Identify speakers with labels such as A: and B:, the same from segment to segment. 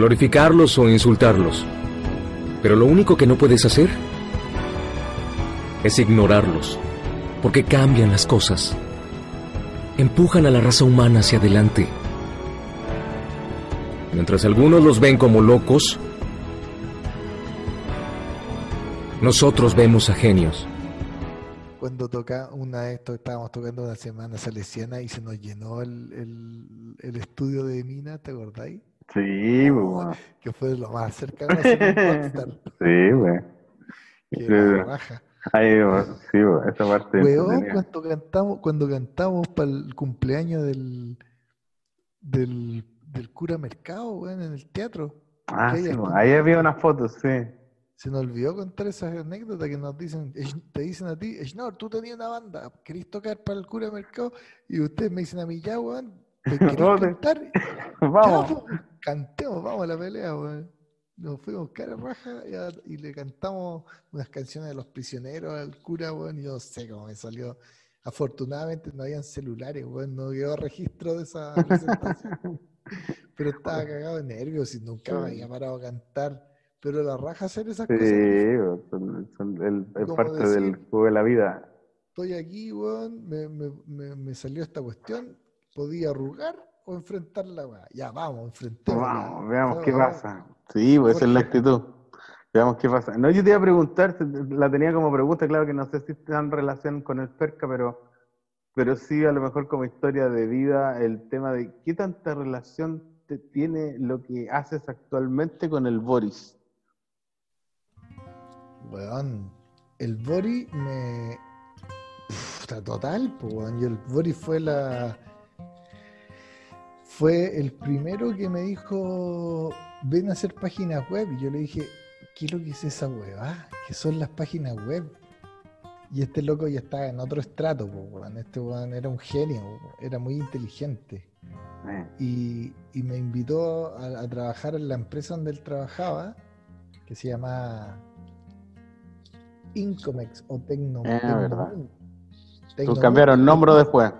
A: Glorificarlos o insultarlos. Pero lo único que no puedes hacer es ignorarlos, porque cambian las cosas. Empujan a la raza humana hacia adelante. Mientras algunos los ven como locos, nosotros vemos a genios.
B: Cuando toca una de estos, estábamos tocando una semana salesiana y se nos llenó el, el, el estudio de Mina, ¿te acordáis?
C: Sí, güey.
B: Que fue lo más cercano a ser un
C: Sí, güey.
B: Que la raja.
C: Ay, sí, güey, esa parte.
B: Weón, cuando cantamos, cuando cantamos para el cumpleaños del, del, del cura Mercado, weón, en el teatro.
C: Ah, sí, ahí había unas fotos, sí.
B: Se nos olvidó contar esas anécdotas que nos dicen, te dicen a ti, Schnor, tú tenías una banda, querés tocar para el cura Mercado, y ustedes me dicen a mí, ya, weón, ¿te querés cantar?
C: Vamos.
B: Ya, cantemos, vamos a la pelea, weón. Nos fuimos cara raja y, le cantamos unas canciones de los prisioneros al cura, weón, y yo no sé cómo me salió. Afortunadamente no habían celulares, weón, no quedó registro de esa presentación. Pero estaba cagado de nervios y nunca me había parado a cantar. Pero la raja hacer esas
C: sí,
B: cosas.
C: Sí, son, es parte del juego de la vida.
B: Estoy aquí, weón, me, me, me, me salió esta cuestión, podía arrugar o enfrentar la weá. Ya, vamos, enfrentemos.
C: Vamos, veamos qué pasa. Sí, pues esa es la actitud. Veamos qué pasa. No, yo te iba a preguntar, la tenía como pregunta, claro que no sé si está en relación con el PERCA, pero, pero sí a lo mejor como historia de vida, el tema de qué tanta relación te tiene lo que haces actualmente con el Boris.
B: Weón, el Boris me... está total, pues, weón. Y el Boris fue la fue el primero que me dijo, ven a hacer páginas web. Y yo le dije, ¿qué es lo que es esa web? Ah, ¿qué son las páginas web? Y este loco ya estaba en otro estrato, este weón era un genio, era muy inteligente. Eh. Y, me invitó a, trabajar en la empresa donde él trabajaba, que se llama Incomex o Tecno.
C: Eh, verdad. Tú cambiaron nombre después.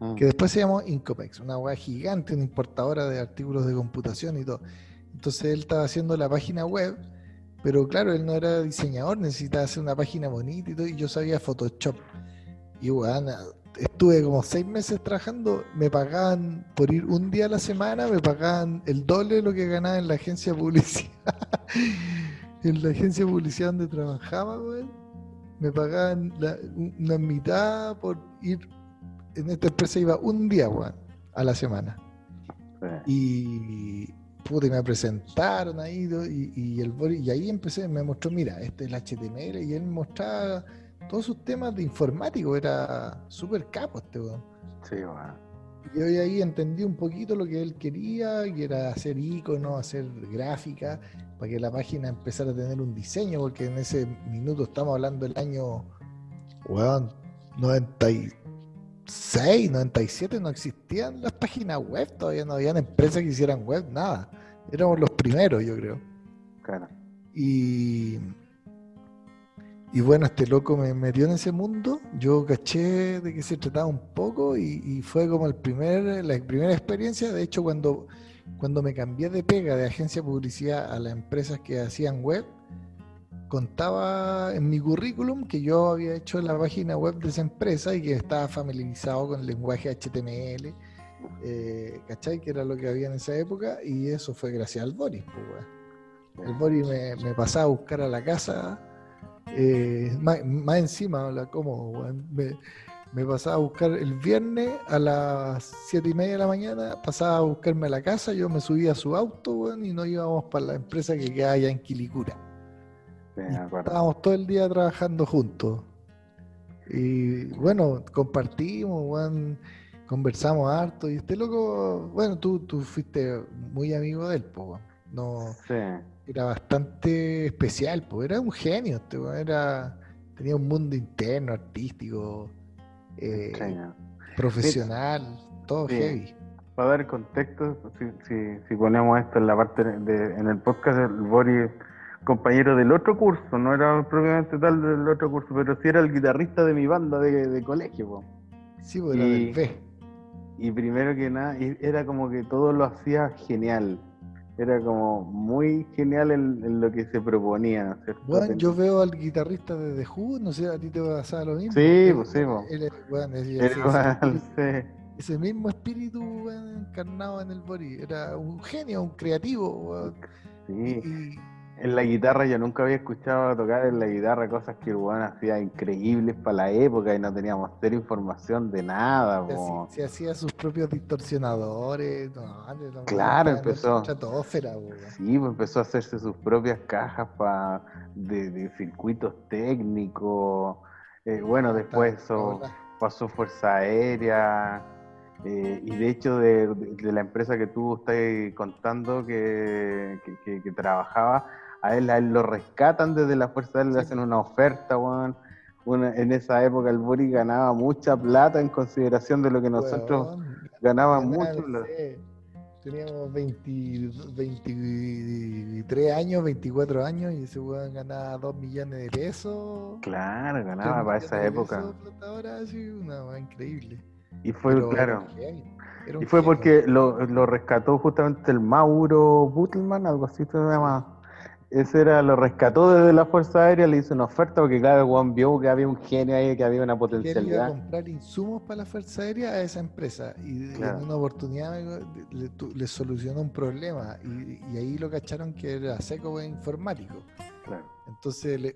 B: Mm. que después se llamó Incopex, una web gigante, una importadora de artículos de computación y todo. Entonces él estaba haciendo la página web, pero claro, él no era diseñador, necesitaba hacer una página bonita y todo, y yo sabía Photoshop. Y bueno, estuve como seis meses trabajando, me pagaban por ir un día a la semana, me pagaban el doble de lo que ganaba en la agencia publicidad. en la agencia de publicidad donde trabajaba, me pagaban una mitad por ir en esta empresa iba un día, weón, a la semana. Y pude, me presentaron ahí y, el y ahí empecé, me mostró, mira, este es el HTML y él mostraba todos sus temas de informático, era súper capo este weón.
C: Sí, weón.
B: Y hoy ahí entendí un poquito lo que él quería, que era hacer iconos, hacer gráfica, para que la página empezara a tener un diseño, porque en ese minuto estamos hablando del año, weón, 90 96, 97 no existían las páginas web, todavía no habían empresas que hicieran web, nada. Éramos los primeros, yo creo.
C: Claro.
B: Y, y bueno, este loco me metió en ese mundo, yo caché de qué se trataba un poco y, fue como el primer, la primera experiencia, de hecho cuando, cuando me cambié de pega de agencia de publicidad a las empresas que hacían web, contaba en mi currículum que yo había hecho la página web de esa empresa y que estaba familiarizado con el lenguaje HTML, eh, ¿cachai? Que era lo que había en esa época y eso fue gracias al Boris. Pues, el Boris me, pasaba a buscar a la casa, eh, más, encima, ¿cómo? Me, me pasaba a buscar el viernes a las siete y media de la mañana, pasaba a buscarme a la casa, yo me subía a su auto y nos íbamos para la empresa que queda allá en Quilicura estábamos todo el día trabajando juntos. Y bueno, compartimos, conversamos harto. Y este loco, bueno, tú, tú fuiste muy amigo de él, po, no, era bastante especial, pues era un genio, este era, tenía un mundo interno, artístico, eh, profesional, todo heavy.
C: Para dar contexto, si, si, si, ponemos esto en la parte de, en el podcast, el Boris compañero del otro curso, no era propiamente tal del otro curso, pero sí era el guitarrista de mi banda de, colegio.
B: Sí, pues era del B.
C: Y primero que nada, era como que todo lo hacía genial. Era como muy genial en, lo que se proponía.
B: Bueno, yo veo al guitarrista de The Who, no sé, a ti te va a pasar lo mismo.
C: Sí, pues sí,
B: bueno, ese, mismo espíritu encarnado en el Bori. Era un genio, un creativo.
C: Sí en la guitarra yo nunca había escuchado tocar en la guitarra cosas que el hacía increíbles para la época y no teníamos cero información de nada.
B: Se, hacía sus propios distorsionadores.
C: claro, empezó. Sí, pues empezó a hacerse sus propias cajas para de, circuitos técnicos. Eh, bueno, después eso pasó Fuerza Aérea. Eh, y de hecho, de, la empresa que tú estás contando que, que trabajaba, a él, lo rescatan desde la Fuerza de él, le hacen una oferta, weón. en esa época el Bori ganaba mucha plata en consideración de lo que nosotros ganábamos mucho.
B: Teníamos 23 años, 24 años y ese weón ganaba 2 millones de pesos.
C: Claro, ganaba para esa época.
B: Ahora sí, una increíble.
C: Y fue, claro. Y fue porque lo, lo, rescató justamente el Mauro Butelman, algo así se llama ese era, lo rescató desde la Fuerza Aérea, le hizo una oferta porque cada Juan vio que había un genio ahí, que había una potencialidad.
B: Quería comprar insumos para la Fuerza Aérea a esa empresa y en una oportunidad le, solucionó un problema y, ahí lo cacharon que era seco e informático. Entonces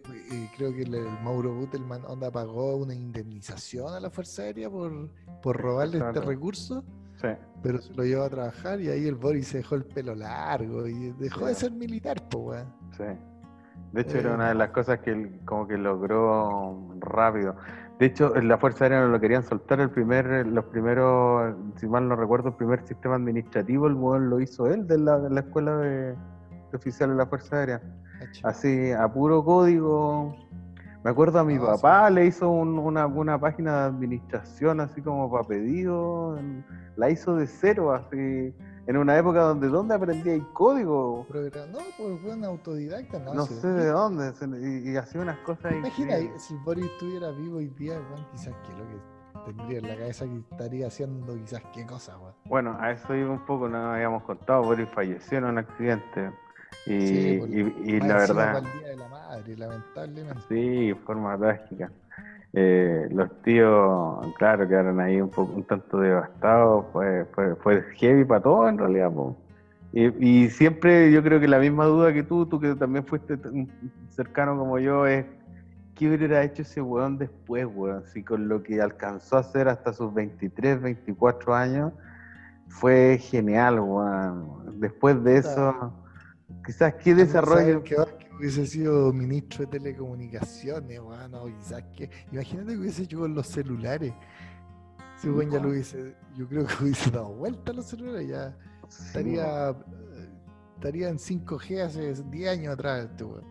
B: creo que el, Mauro Butelman onda pagó una indemnización a la Fuerza Aérea por, por robarle este recurso pero se lo llevó a trabajar y ahí el Boris se dejó el pelo largo y dejó de ser militar, pues,
C: Sí. De hecho, era una de las cosas que él como que logró rápido. De hecho, en la Fuerza Aérea no lo querían soltar el primer, los primeros, si mal no recuerdo, el primer sistema administrativo, el modelo lo hizo él de la, escuela de, oficiales de la Fuerza Aérea. Así, a puro código. Me acuerdo a mi papá le hizo una, una página de administración así como para pedido la hizo de cero, así, en una época donde ¿dónde aprendía el código?
B: No, pues fue un autodidacta,
C: no, no sé, de dónde, y, hacía unas cosas
B: Imagina, si Boris estuviera vivo hoy día, quizás que lo que tendría en la cabeza que estaría haciendo quizás qué cosa,
C: Bueno, a eso iba un poco, no habíamos contado, Boris falleció en un accidente. Y, y, la verdad.
B: De la madre, lamentablemente.
C: Sí, forma trágica. Eh, los tíos, claro, quedaron ahí un poco un tanto devastados, fue, fue, fue heavy para todos en realidad. Y, siempre yo creo que la misma duda que tú, tú que también fuiste cercano como yo, es ¿qué hubiera hecho ese weón después, weón? Si con lo que alcanzó a hacer hasta sus 23, 24 años, fue genial, weón. Después de eso, quizás qué desarrollo
B: hubiese sido ministro de telecomunicaciones, bueno, quizás que. Imagínate que hubiese hecho con los celulares. Si buen ya lo hubiese, yo creo que hubiese dado vuelta a los celulares, ya estaría, estaría en 5G hace 10 años atrás este weón.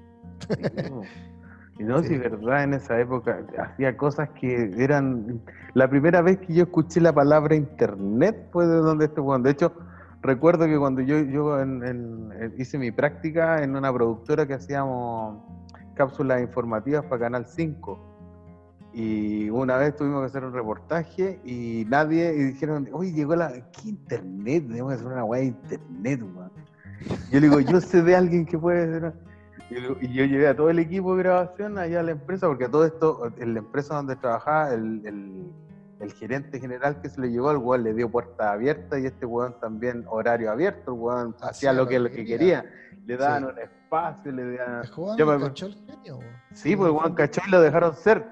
C: Y no, si verdad, en esa época hacía cosas que eran. La primera vez que yo escuché la palabra internet fue de donde este weón. De hecho, recuerdo que cuando yo, yo hice mi práctica en una productora que hacíamos cápsulas informativas para Canal 5. Y una vez tuvimos que hacer un reportaje y nadie, y dijeron, oye, llegó la, ¿qué internet? Tenemos que hacer una weá de internet, man. Yo le digo, yo sé de alguien que puede hacer... Y yo llevé a todo el equipo de grabación allá a la empresa, porque todo esto, en la empresa donde trabajaba, el, el gerente general que se le llevó, el weón le dio puerta abierta y este weón también horario abierto, el weón hacía lo que, lo que quería. Le daban un espacio, le daban...
B: Yo me... cachó el genio,
C: Sí, pues el weón cachó y lo dejaron ser.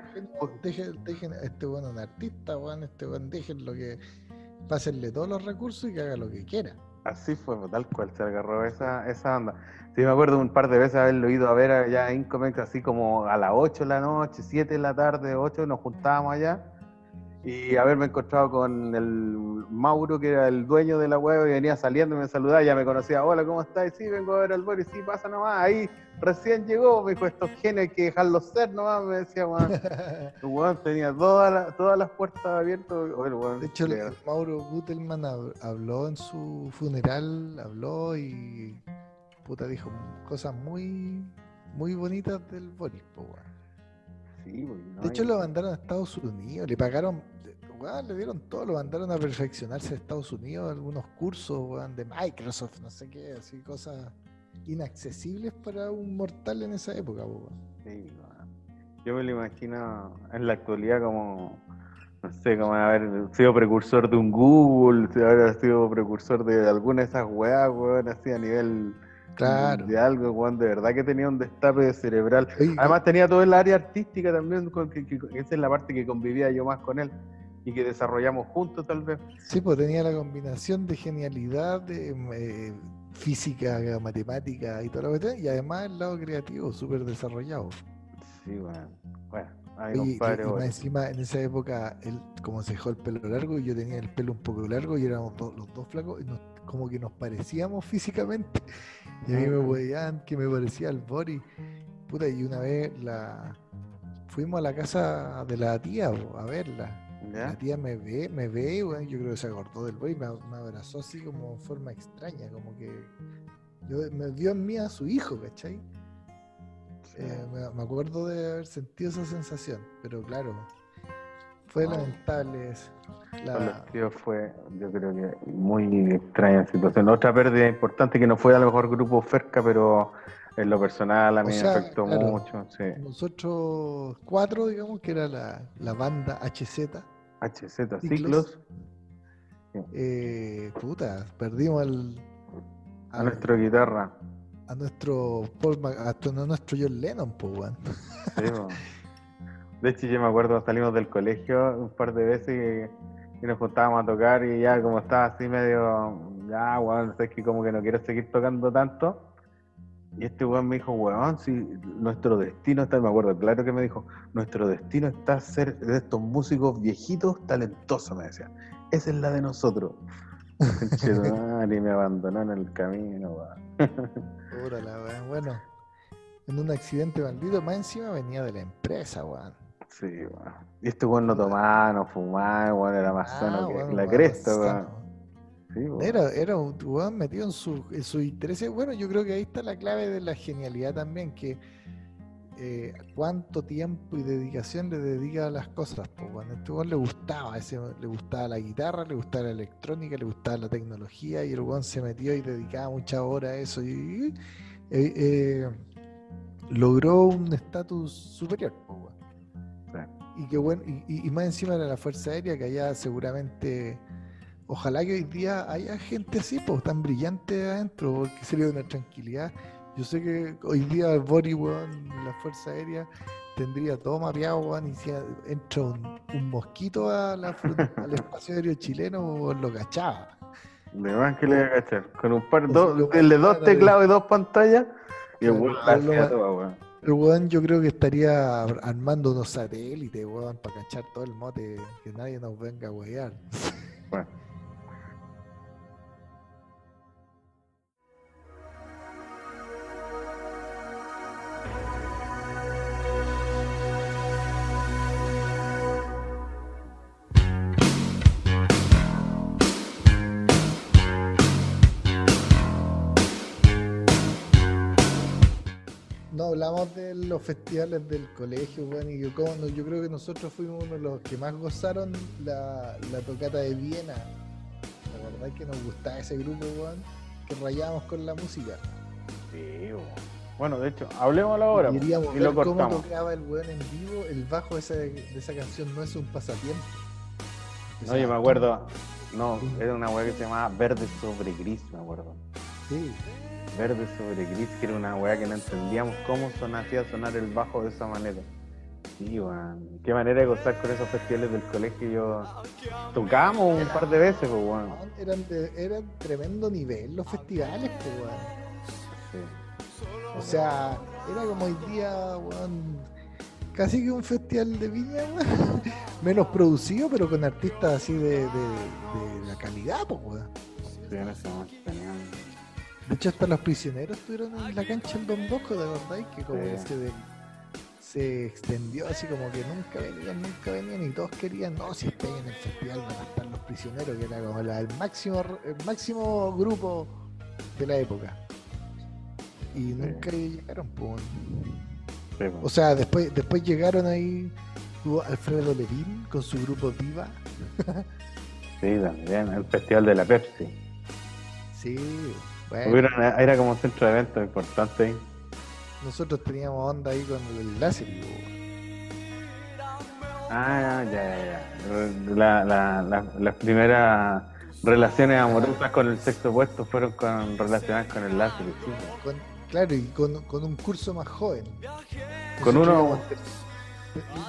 B: Dejen, este weón un artista, weón, este weón dejen lo que... Pásenle todos los recursos y que haga lo que quiera.
C: Así fue, pues, tal cual, se agarró esa, esa onda. Sí, me acuerdo un par de veces haberlo ido a ver allá en Incomex, así como a las 8 de la noche, 7 de la tarde, 8, nos juntábamos allá y haberme encontrado con el Mauro, que era el dueño de la web, y venía saliendo y me saludaba, ya me conocía, hola, ¿cómo estás? Sí, vengo a ver al Boris, sí, pasa nomás, ahí recién llegó, me dijo, estos genes hay que dejarlos ser nomás, me decía, weón. Weón tenía todas las, todas las puertas abiertas. Bueno,
B: De hecho, el- Mauro Gutelman hab- habló en su funeral, habló y puta dijo cosas muy muy bonitas del Boris, weón.
C: Sí, pues, no,
B: De hecho, lo mandaron a Estados Unidos, le pagaron, weón, le dieron todo, lo mandaron a perfeccionarse a Estados Unidos, algunos cursos, de Microsoft, no sé qué, así cosas inaccesibles para un mortal en esa época.
C: Sí. Yo me lo imagino en la actualidad como, no sé, como haber sido precursor de un Google, haber sido precursor de alguna de esas weas, weón, así a nivel
B: Claro.
C: de algo, weón, de verdad que tenía un destape cerebral.
B: Oye,
C: Además tenía todo el área artística también, con que, que- esa es la parte que convivía yo más con él y que desarrollamos juntos tal vez.
B: Sí, pues tenía la combinación de genialidad, de eh, física, matemática y toda la cuestión, y además el lado creativo súper desarrollado.
C: Sí, bueno. Bueno, ay,
B: y-
C: compadre,
B: y, más
C: bueno.
B: encima en esa época él como se dejó el pelo largo y yo tenía el pelo un poco largo y éramos do- los dos flacos y nos- como que nos parecíamos físicamente y a mí me
C: Ujú.
B: veían que me parecía al Boris puta y una vez la fuimos a la casa de la tía a verla
C: ¿Ya?
B: la tía me ve me ve weón, yo creo que se acordó del Boris me, me abrazó así como en forma extraña como que yo, me vio en mí a su hijo ¿cachai?
C: Sí.
B: Eh, me, me acuerdo de haber sentido esa sensación, pero claro, fue
C: Wow.
B: lamentable eso. La-
C: fue, yo creo que muy extraña situación. Otra pérdida importante que no fue a lo mejor grupo Ferca, pero en lo personal a
B: O
C: mí
B: sea,
C: me afectó
B: claro.
C: mucho. Sí.
B: Nosotros cuatro, digamos que era la, la banda HZ,
C: HZ,
B: Ciclos.
C: ciclos,
B: eh, puta, perdimos al,
C: a nuestra guitarra.
B: a nuestro Paul Mac- a nuestro John Lennon, pues, weón.
C: Sí, po. De hecho, yo me acuerdo, salimos del colegio un par de veces y, y nos juntábamos a tocar y ya como estaba así medio, ya, weón, sé que como que no quiero seguir tocando tanto. Y este weón me dijo, weón, si nuestro destino está, me acuerdo, claro que me dijo, nuestro destino está ser de estos músicos viejitos talentosos, me decía. Esa es la de nosotros. Y me abandonó en el camino, weón.
B: Bueno, en un accidente maldito, más encima venía de la empresa, weón.
C: Sí, weón. Y este weón no tomaba, no fumaba, weón, era más sano
B: Ah,
C: que
B: weón,
C: la cresta,
B: sano.
C: weón. Sí, weón.
B: Era, era un weón metido en su, en sus intereses. Bueno, yo creo que ahí está la clave de la genialidad también, que eh, cuánto tiempo y dedicación le dedica a las cosas. Pues, bueno, este weón le gustaba, ese, le gustaba la guitarra, le gustaba la electrónica, le gustaba la tecnología, y el weón se metió y dedicaba muchas horas a eso. Y eh, eh, logró un estatus superior. pues. Y que bueno, y, más encima de la Fuerza Aérea, que allá seguramente, ojalá que hoy día haya gente así, pues tan brillante adentro, porque sería una tranquilidad. Yo sé que hoy día el Boris, weón, la Fuerza Aérea, tendría todo mapeado, weón, y si entra un, un mosquito a la, fron- al espacio aéreo chileno, weón, lo cachaba.
C: De más que le voy a cachar. Con un par, dos, denle dos teclados y dos pantallas, y el weón la toda, weón.
B: El weón yo creo que estaría armando unos satélites, weón, para cachar todo el mote, que nadie nos venga a wear.
C: Bueno.
B: No hablamos de los festivales del colegio, weón, y no- yo creo que nosotros fuimos uno de los que más gozaron la, la tocata de Viena. La verdad es que nos gustaba ese grupo, weón, que rayábamos con la música.
C: Sí. Bueno, de hecho, hablemos ahora
B: Y
C: y
B: ver
C: lo
B: cómo tocaba el weón en vivo, el bajo de esa, de esa canción no es un pasatiempo.
C: No, yo me acuerdo, no, era una weá que se llamaba Verde sobre Gris, me acuerdo.
B: Sí,
C: Verde sobre Gris, que era una weá que no entendíamos cómo son, hacía sonar el bajo de esa manera. Sí, weón. Qué manera de gozar con esos festivales del colegio. Yo tocamos un par de veces, pues, weón.
B: eran, de, eran tremendo nivel los festivales, pues, weón.
C: Sí.
B: O sea, era como hoy día, weón, casi que un festival de viña, weón. menos producido, pero con artistas así de, la calidad, pues, weón.
C: Sí, en ese momento tenían...
B: De hecho, hasta los prisioneros estuvieron en la cancha en Don Bosco, ¿de verdad? Que como se, se extendió así como que nunca venían, nunca venían y todos querían, no, si estén en el festival van a estar los prisioneros, que era como el, máximo, el máximo grupo de la época. Y nunca llegaron, pues. O sea, después, después llegaron ahí, tuvo Alfredo Levin con su grupo Viva.
C: sí, también, el festival de la Pepsi.
B: Sí,
C: bueno. era como un centro de eventos importante ahí.
B: Nosotros teníamos onda ahí con el láser.
C: Ah, ya, ya, ya. La, la, las primeras relaciones amorosas con el sexo opuesto fueron con, relacionadas con el láser.
B: Sí. claro, y con, con, un curso más joven.
C: Con uno.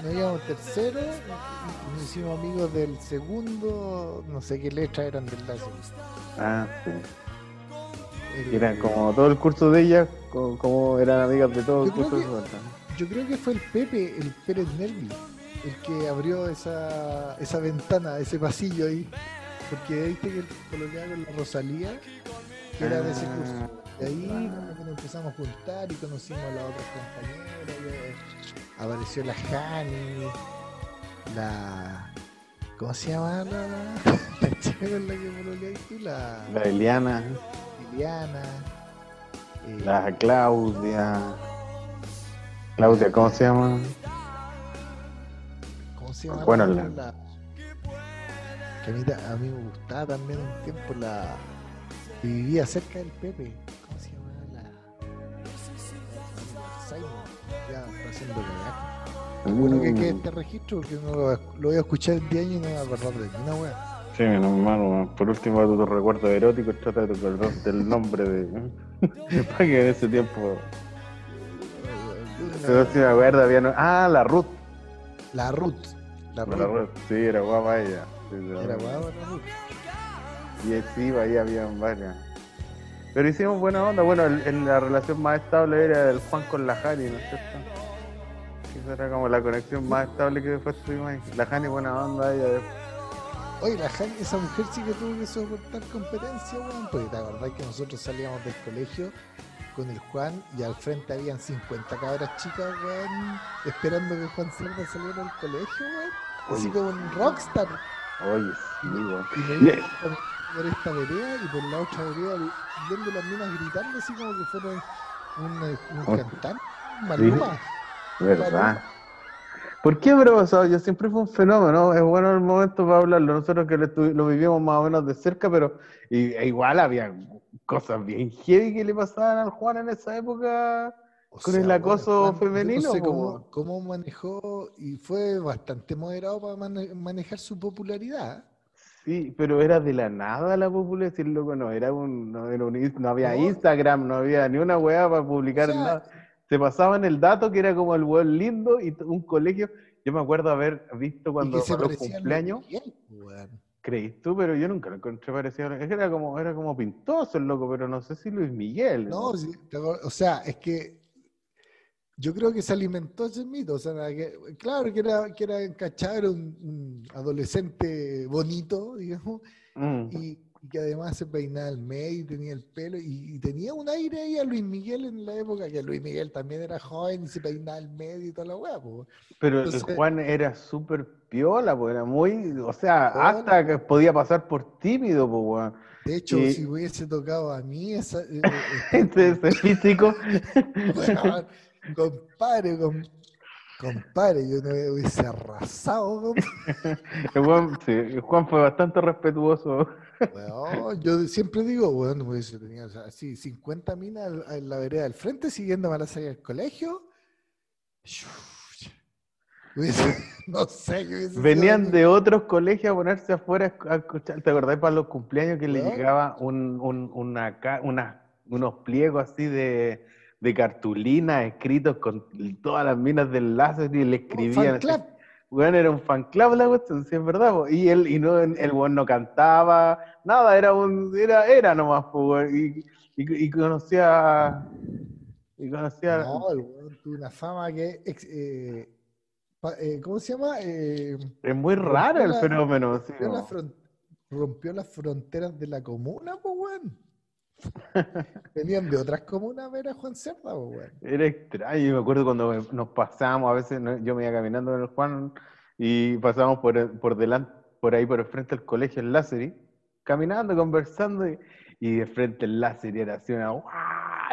B: Nos íbamos tercero y nos hicimos amigos del segundo, no sé qué letra eran del láser.
C: Ah, sí eran como todo el curso de ella, como, eran amigas de todo el curso de
B: Yo creo que fue el Pepe, el Pérez Nervi, el que abrió esa, esa ventana, ese pasillo ahí. Porque viste que coloqueaba con la Rosalía, que era de ese ah, curso. Y ahí nos empezamos a juntar y conocimos a las otras compañeras. apareció la Jani, la. ¿Cómo se llama la, la chica con la que tú? La,
C: la Eliana.
B: Eh,
C: la Claudia. Claudia, ¿cómo se llama?
B: ¿Cómo se llama?
C: Bueno,
B: la, que a mí, a mí, me gustaba también un tiempo la. vivía cerca del Pepe. ¿Cómo se llama? La. Simon. Ya está haciendo cagaje. Bueno que quede este registro porque no lo, lo, voy a escuchar el día y no me voy a acordar de ninguna wea.
C: Sí, mi hermano, por último tu recuerdo erótico, trata de acordar del nombre de. Para que en ese tiempo. Pero si me acuerdo, había. Ah, la Ruth.
B: La Ruth.
C: La Ruth. Sí, era guapa ella.
B: era guapa la Ruth.
C: Y sí, ahí había varias. Pero hicimos buena onda. Bueno, en la relación más estable era el Juan con la Jani, ¿no es cierto? Esa era como la conexión más estable que después tuvimos ahí. La Jani buena onda, ella después
B: Oye, la esa mujer sí que tuvo que soportar competencia, weón. Porque verdad es que nosotros salíamos del colegio con el Juan y al frente habían 50 cabras chicas, weón, esperando que Juan Cerda saliera del colegio, weón. Así como un rockstar.
C: Oye, sí, weón.
B: Y me iba por esta vereda y por la otra vereda viendo las minas gritando así como que fueron un, un cantante, Maluma.
C: ¿Verdad? ¿Por qué, bro? yo siempre fue un fenómeno. Es bueno el momento para hablarlo. Nosotros que lo, vivimos más o menos de cerca, pero e igual había cosas bien heavy que le pasaban al Juan en esa época con el acoso femenino. No sé
B: cómo, manejó y fue bastante moderado para manejar su popularidad.
C: Sí, pero era de la nada la popularidad, loco, no, era un, no, no había Instagram, no había ni una weá para publicar nada se pasaban el dato que era como el buen lindo y un colegio. Yo me acuerdo haber visto cuando
B: los cumpleaños.
C: Creí tú, pero yo nunca lo encontré parecido. Es que era como, era como pintoso el loco, pero no sé si Luis Miguel.
B: No, o sea, es que yo creo que se alimentó ese mito. O sea, claro que era, que era era un, adolescente bonito, digamos, mm. y y que además se peinaba al medio y tenía el pelo y, tenía un aire ahí a Luis Miguel en la época, que Luis Miguel también era joven y se peinaba al medio y toda la weá.
C: Pero Juan era súper piola, pues era muy, o sea, hasta que podía pasar por tímido, pues
B: De hecho, si hubiese tocado a mí esa, eh,
C: eh, ese, físico.
B: compadre, compadre, yo no hubiese arrasado.
C: Juan, sí, Juan fue bastante respetuoso
B: yo siempre digo, bueno, pues tenía así 50 minas en la vereda del frente siguiendo a la salida del colegio. no sé
C: Venían de otros colegios a ponerse afuera a escuchar. ¿Te acordás para los cumpleaños que le llegaba un, un, una, unos pliegos así de, de cartulina escritos con todas las minas del láser y le escribían? Bueno, era un fan club la cuestión, sí, es verdad. Y él, y no, el weón no cantaba, nada, era un, era, era nomás, y, y, conocía, y conocía.
B: No, el weón tuvo una fama que eh, pa- eh, ¿cómo se llama? Eh,
C: Es muy raro el
B: la-
C: fenómeno. sí,
B: rompió, rompió las fronteras de la comuna, pues, weón. Venían de otras comunas a ver a Juan Cerda, weón.
C: Era extraño, yo me acuerdo cuando nos pasábamos, a veces yo me iba caminando en el Juan y pasábamos por, por delante, por ahí por el frente del colegio en Lázari, caminando, conversando, y, y de frente el Lázari era así una ¡guau!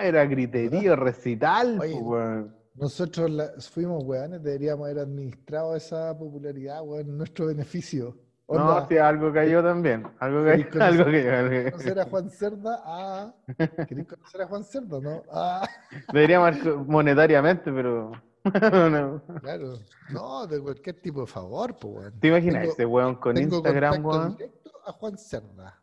C: era griterío, recital,
B: Oye. Nosotros la- fuimos weones, deberíamos haber administrado esa popularidad, weón, en nuestro beneficio.
C: No,
B: Onda,
C: sí, algo cayó también, algo cayó,
B: ¿Querés
C: algo
B: conocer-
C: algo cayó.
B: conocer a Juan Cerda, ah, ¿querés conocer a Juan Cerda, no? Ah,
C: Deberíamos monetariamente, pero no.
B: claro. No, de cualquier tipo de favor, pues, weón.
C: ¿Te imaginas
B: Tengo-
C: ese weón con
B: Tengo
C: Instagram, weón?
B: directo a Juan Cerda.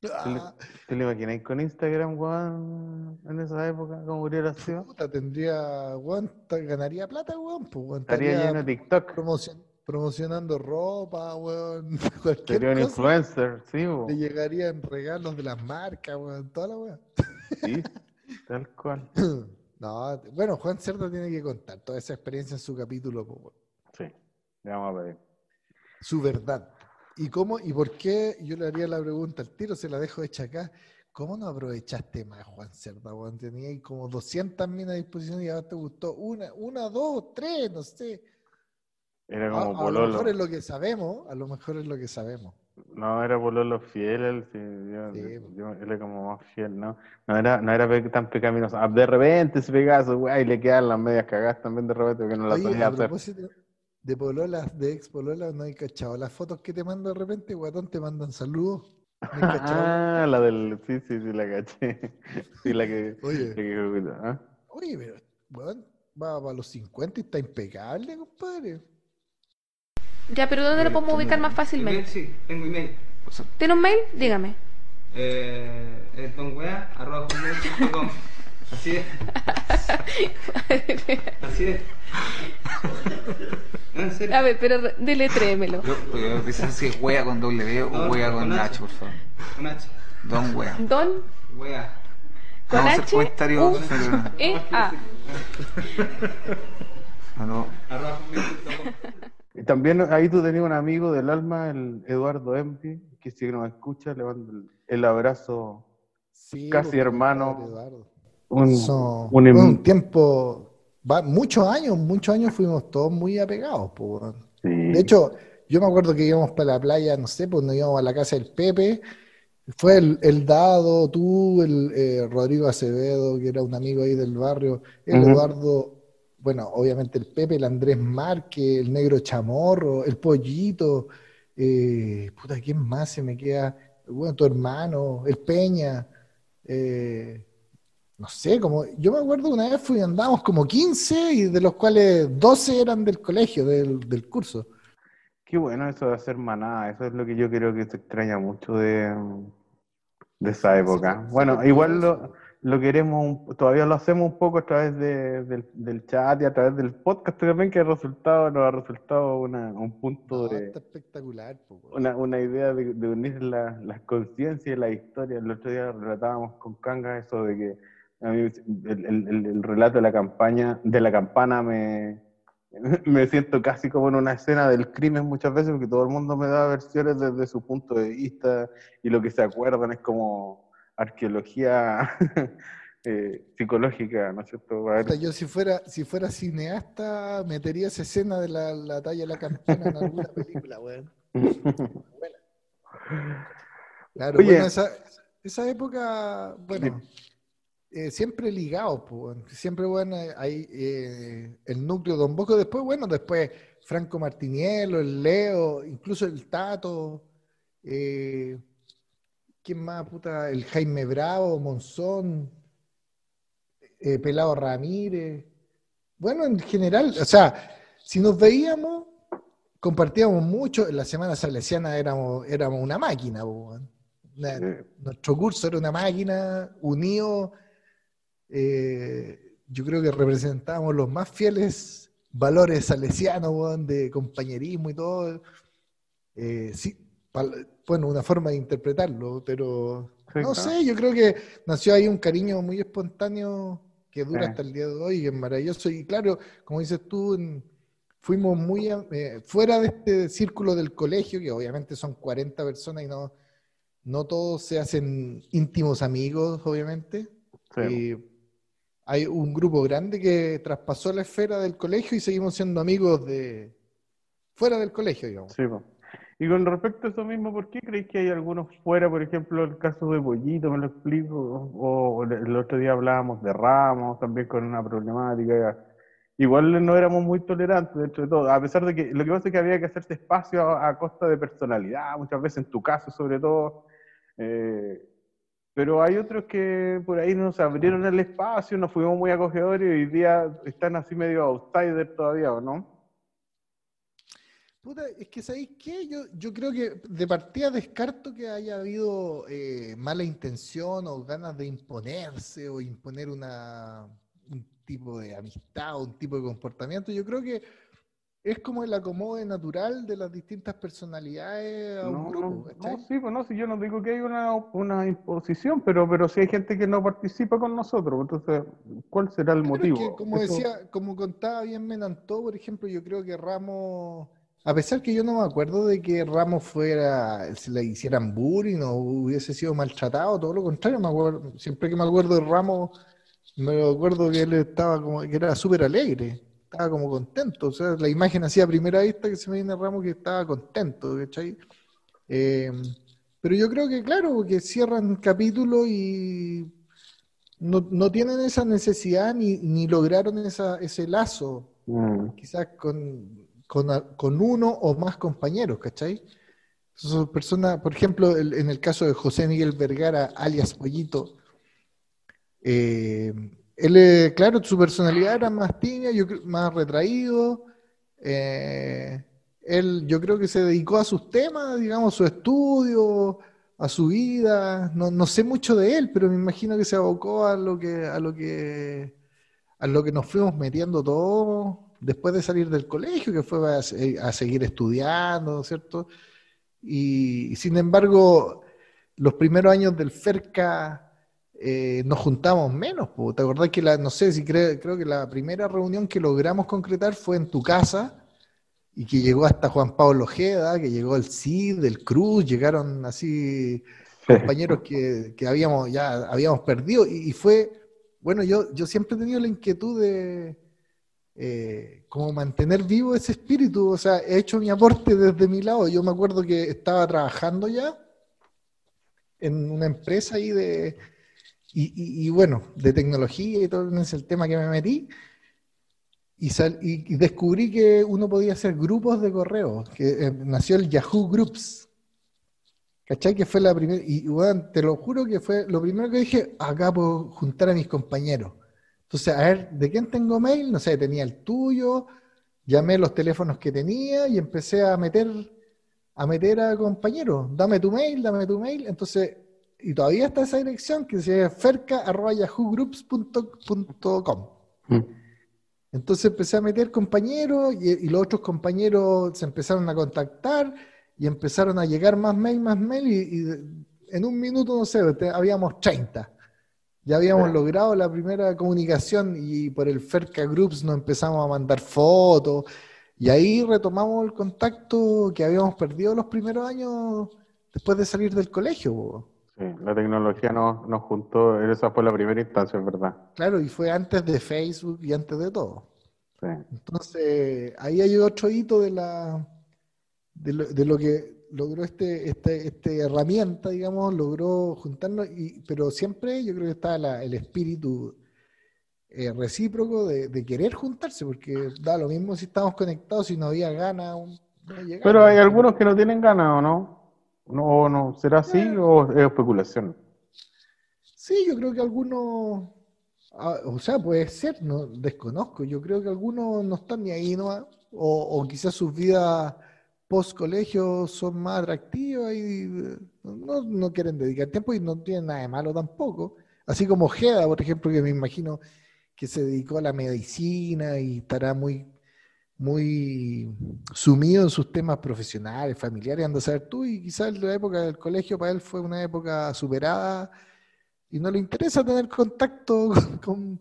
C: ¿Te lo,
B: Ah,
C: te lo imagináis con Instagram, weón, en esa época? ¿Cómo hubiera sido?
B: puta, tendría, weón, ganaría plata, weón, pues, weón.
C: Estaría lleno de TikTok.
B: promocion- promocionando ropa, weón, cualquier
C: Sería un
B: cosa.
C: influencer, sí, bo.
B: Le llegarían regalos de las marcas, weón, toda la weón.
C: sí, tal cual.
B: No, bueno, Juan Cerda tiene que contar toda esa experiencia en su capítulo, weón.
C: Sí, le vamos a pedir.
B: su verdad. ¿Y cómo y por qué? Yo le haría la pregunta al tiro, se la dejo hecha acá. ¿Cómo no aprovechaste más, Juan Cerda? weón? Tenía ahí como 200 minas a disposición y ahora te gustó una, una, dos, tres, no sé.
C: Era
B: A,
C: como
B: a lo
C: Pololo.
B: mejor es lo que sabemos, a lo mejor es lo que sabemos.
C: No, era Pololo fiel, él, sí, yo,
B: Sí,
C: yo- era como más fiel, ¿no? No era, no era tan pecaminoso. Ah, De repente se pegaba su y le quedaban las medias cagadas también de repente porque no las
B: Oye,
C: sabía
B: a
C: hacer.
B: de pololas, de ex pololas, no hay cachado. Las fotos que te mando de repente, guatón, te mandan saludos. ¿No hay cachado?
C: Ah, la del. Sí, sí, sí, la caché. Sí, la que.
B: Oye.
C: que- ¿ah?
B: Oye, pero, weón, va para los 50 y está impecable, compadre.
D: Ya, pero ¿dónde lo podemos
E: Tengo-
D: ubicar más
E: Email,
D: fácilmente?
E: sí, tengo email. O sea,
D: ¿Tiene un mail? Dígame.
E: eh, es donwea, arroba hotmail.com. Así es. Así es. No, en serio.
D: A ver, pero
F: yo pensé si es wea con W o wea con
E: con H.
F: H, por favor.
E: Con H.
F: Don wea.
D: Don
E: Wea.
D: con
F: Vamos a hacer
D: H, U, E, A.
F: Ah, no.
E: Arroba
C: también ahí tú tenías un amigo del alma, el Eduardo Empi, que si nos escucha, le mando el, abrazo.
B: Sí,
C: Casi
B: pues,
C: hermano. Un, un em-
B: un tiempo, va, muchos años, muchos años fuimos todos muy apegados. po, weón.
C: sí.
B: De hecho, yo me acuerdo que íbamos para la playa, no sé, pues nos íbamos a la casa del Pepe. Fue el, el Dado, tú, el eh, Rodrigo Acevedo, que era un amigo ahí del barrio, el
C: Ujú.
B: Eduardo, bueno, obviamente el Pepe, el Andrés Márquez, el Negro Chamorro, el Pollito, eh, puta, ¿quién más se me queda? Bueno, tu hermano, el Peña, eh, no sé, como, yo me acuerdo una vez fui, andábamos como 15 y de los cuales 12 eran del colegio, del, del curso.
C: Qué bueno eso de hacer manada, eso es lo que yo creo que se extraña mucho de, de esa época. Bueno, igual lo, lo queremos, un- todavía lo hacemos un poco a través de- del, del chat y a través del podcast también, que ha resultado, nos ha resultado una, un punto
B: No,
C: de,
B: está espectacular, po,
C: una, una idea de, de unir la- las conciencias y la historia. El otro día relatábamos con Kanga eso de que a mí el, el- el- el relato de la campaña, de la campana me, me siento casi como en una escena del crimen muchas veces porque todo el mundo me da versiones desde su punto de vista y lo que se acuerdan es como arqueología eh, psicológica, ¿no es cierto? A ver,
B: Puta, yo si fuera, si fuera cineasta, metería esa escena de la, la talla de la campana en alguna película, weón. Claro,
C: Oye.
B: bueno, esa, esa época, bueno, eh, siempre ligados, pues, siempre, bueno, hay eh, el núcleo Don Bosco, después, bueno, después Franco Martinielo, el Leo, incluso el Tato, eh, ¿quién más, puta? El Jaime Bravo, Monzón, eh, Pelado Ramírez. Bueno, en general, o sea, si nos veíamos, compartíamos mucho. En la semana salesiana éramos, éramos una máquina. Una- nuestro curso era una máquina, unido. eh, yo creo que representábamos los más fieles valores salesianos, de compañerismo y todo. Eh, sí, bueno, una forma de interpretarlo, pero no sé, yo creo que nació ahí un cariño muy espontáneo que dura
C: Sí.
B: hasta el día de hoy y es maravilloso. Y claro, como dices tú, fuimos muy eh, fuera de este círculo del colegio, que obviamente son 40 personas y no, no todos se hacen íntimos amigos, obviamente.
C: Sí.
B: Y hay un grupo grande que traspasó la esfera del colegio y seguimos siendo amigos de fuera del colegio, digamos.
C: Sí. Y con respecto a eso mismo, ¿por qué creéis que hay algunos fuera, por ejemplo, el caso de Bollito, me lo explico, o el otro día hablábamos de Ramos, también con una problemática, igual no éramos muy tolerantes dentro de todo, a pesar de que lo que pasa es que había que hacerse espacio a, costa de personalidad, muchas veces en tu caso sobre todo, eh, pero hay otros que por ahí nos abrieron el espacio, nos fuimos muy acogedores y hoy día están así medio outsider todavía, ¿o no?
B: Puta, es que ¿sabéis qué? Yo, yo creo que de partida descarto que haya habido eh, mala intención o ganas de imponerse o imponer una, un tipo de amistad o un tipo de comportamiento. Yo creo que es como el acomode natural de las distintas personalidades a un
C: No,
B: grupo.
C: no, sí, pues no, si yo no digo que hay una, una imposición, pero, pero sí hay gente que no participa con nosotros, entonces, ¿cuál será el
B: es
C: motivo?
B: que, como
C: Eso-
B: decía, como contaba bien Menantó, por ejemplo, yo creo que Ramos, a pesar que yo no me acuerdo de que Ramos fuera, se le hicieran bullying o hubiese sido maltratado, todo lo contrario, me acuerdo, siempre que me acuerdo de Ramos, me acuerdo que él estaba como, que era súper alegre, estaba como contento, o sea, la imagen así a primera vista que se me viene Ramos que estaba contento, ¿cachai? Eh, pero yo creo que, claro, que cierran capítulo y no, no tienen esa necesidad ni, ni lograron esa, ese lazo,
C: Mm,
B: quizás con, con, uno o más compañeros, ¿cachai? Son personas, por ejemplo, en el caso de José Miguel Vergara, alias Pollito, eh, él, eh, claro, su personalidad era más tímida, más retraído. eh, él, yo creo que se dedicó a sus temas, digamos, a su estudio, a su vida. No, no sé mucho de él, pero me imagino que se abocó a lo que, a lo que, a lo que nos fuimos metiendo todos después de salir del colegio, que fue a, se- a seguir estudiando, ¿cierto? Y, sin embargo, los primeros años del FERCA eh, nos juntamos menos. po. ¿Te acordás que la, no sé si creo, creo que la primera reunión que logramos concretar fue en tu casa y que llegó hasta Juan Pablo Ojeda, que llegó el Cid, el Cruz, llegaron así compañeros que, que habíamos ya habíamos perdido y, y fue, bueno, yo, yo siempre he tenido la inquietud de eh, como mantener vivo ese espíritu, o sea, he hecho mi aporte desde mi lado, yo me acuerdo que estaba trabajando ya en una empresa ahí de, y, y- y bueno, de tecnología y todo ese es el tema que me metí. Y, sal- y- descubrí que uno podía hacer grupos de correo, que eh, nació el Yahoo Groups. ¿Cachai? Que fue la primera, y weón, te lo juro que fue lo primero que dije, acá puedo juntar a mis compañeros. Entonces, a ver, ¿de quién tengo mail? No sé, tenía el tuyo, llamé los teléfonos que tenía y empecé a meter, a meter a compañeros, dame tu mail, dame tu mail. Entonces, y todavía está esa dirección que se llama ferca.yahoogroups.com.
C: Mm.
B: Entonces empecé a meter compañeros y, y los otros compañeros se empezaron a contactar y empezaron a llegar más mail, más mail y, y en un minuto, no sé, habíamos 30. Ya habíamos logrado la primera comunicación y por el Ferca Groups nos empezamos a mandar fotos y ahí retomamos el contacto que habíamos perdido los primeros años después de salir del colegio.
C: Sí, la tecnología nos, nos juntó, esa fue la primera instancia, es verdad.
B: Claro, y fue antes de Facebook y antes de todo.
C: Sí.
B: Entonces, ahí hay otro hito de la de lo, de lo que logró este, este, este herramienta, digamos, logró juntarnos, y, pero siempre yo creo que está la- el espíritu eh, recíproco de, de querer juntarse, porque da lo mismo si estamos conectados, si no había ganas, no.
C: Pero hay algunos que no tienen ganas, ¿o no? ¿No, no será así o es especulación?
B: Sí, yo creo que algunos, ah, o sea, puede ser, no desconozco, yo creo que algunos no están ni ahí, ¿no? O, o quizás sus vidas post colegio son más atractivas y eh, no, no quieren dedicar tiempo y no tienen nada de malo tampoco. Así como Jeda, por ejemplo, que me imagino que se dedicó a la medicina y estará muy, muy sumido en sus temas profesionales, familiares, anda a saber tú, y quizás la época del colegio para él fue una época superada y no le interesa tener contacto con, con-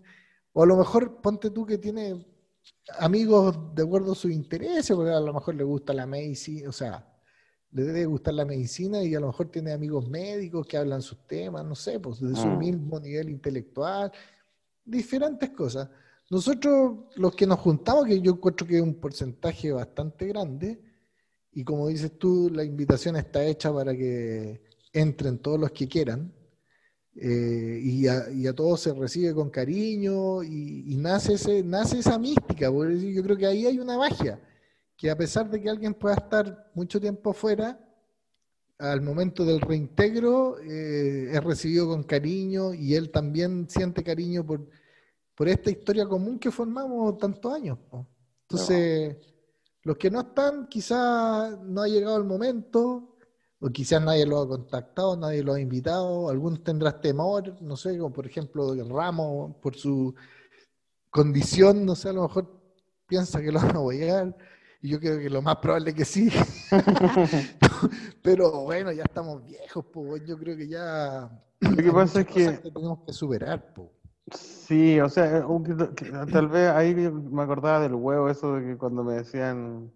B: o a lo mejor ponte tú que tiene amigos de acuerdo a sus intereses, porque a lo mejor le gusta la medicina, o sea, le debe gustar la medicina y a lo mejor tiene amigos médicos que hablan sus temas, no sé, pues de su
C: Mm.
B: mismo nivel intelectual, diferentes cosas. Nosotros, los que nos juntamos, que yo encuentro que es un porcentaje bastante grande, y como dices tú, la invitación está hecha para que entren todos los que quieran, eh, y, a, y a todos se recibe con cariño, y, y nace, ese, nace esa mística, porque yo creo que ahí hay una magia, que a pesar de que alguien pueda estar mucho tiempo afuera, al momento del reintegro eh, es recibido con cariño y él también siente cariño por, por esta historia común que formamos tantos años. Entonces, los que no están, quizás no ha llegado el momento, o quizás nadie lo ha contactado, nadie lo ha invitado, algunos tendrán temor, no sé, como por ejemplo Ramos, por su condición, no sé, a lo mejor piensa que lo van a apoyar, y yo creo que lo más probable es que sí. Pero bueno, ya estamos viejos, pues yo creo que ya
C: Lo que pasa es que-
B: cosas tenemos que superar, po.
C: Sí, o sea, eh, que- tal vez ahí me acordaba del huevo, eso de que cuando me decían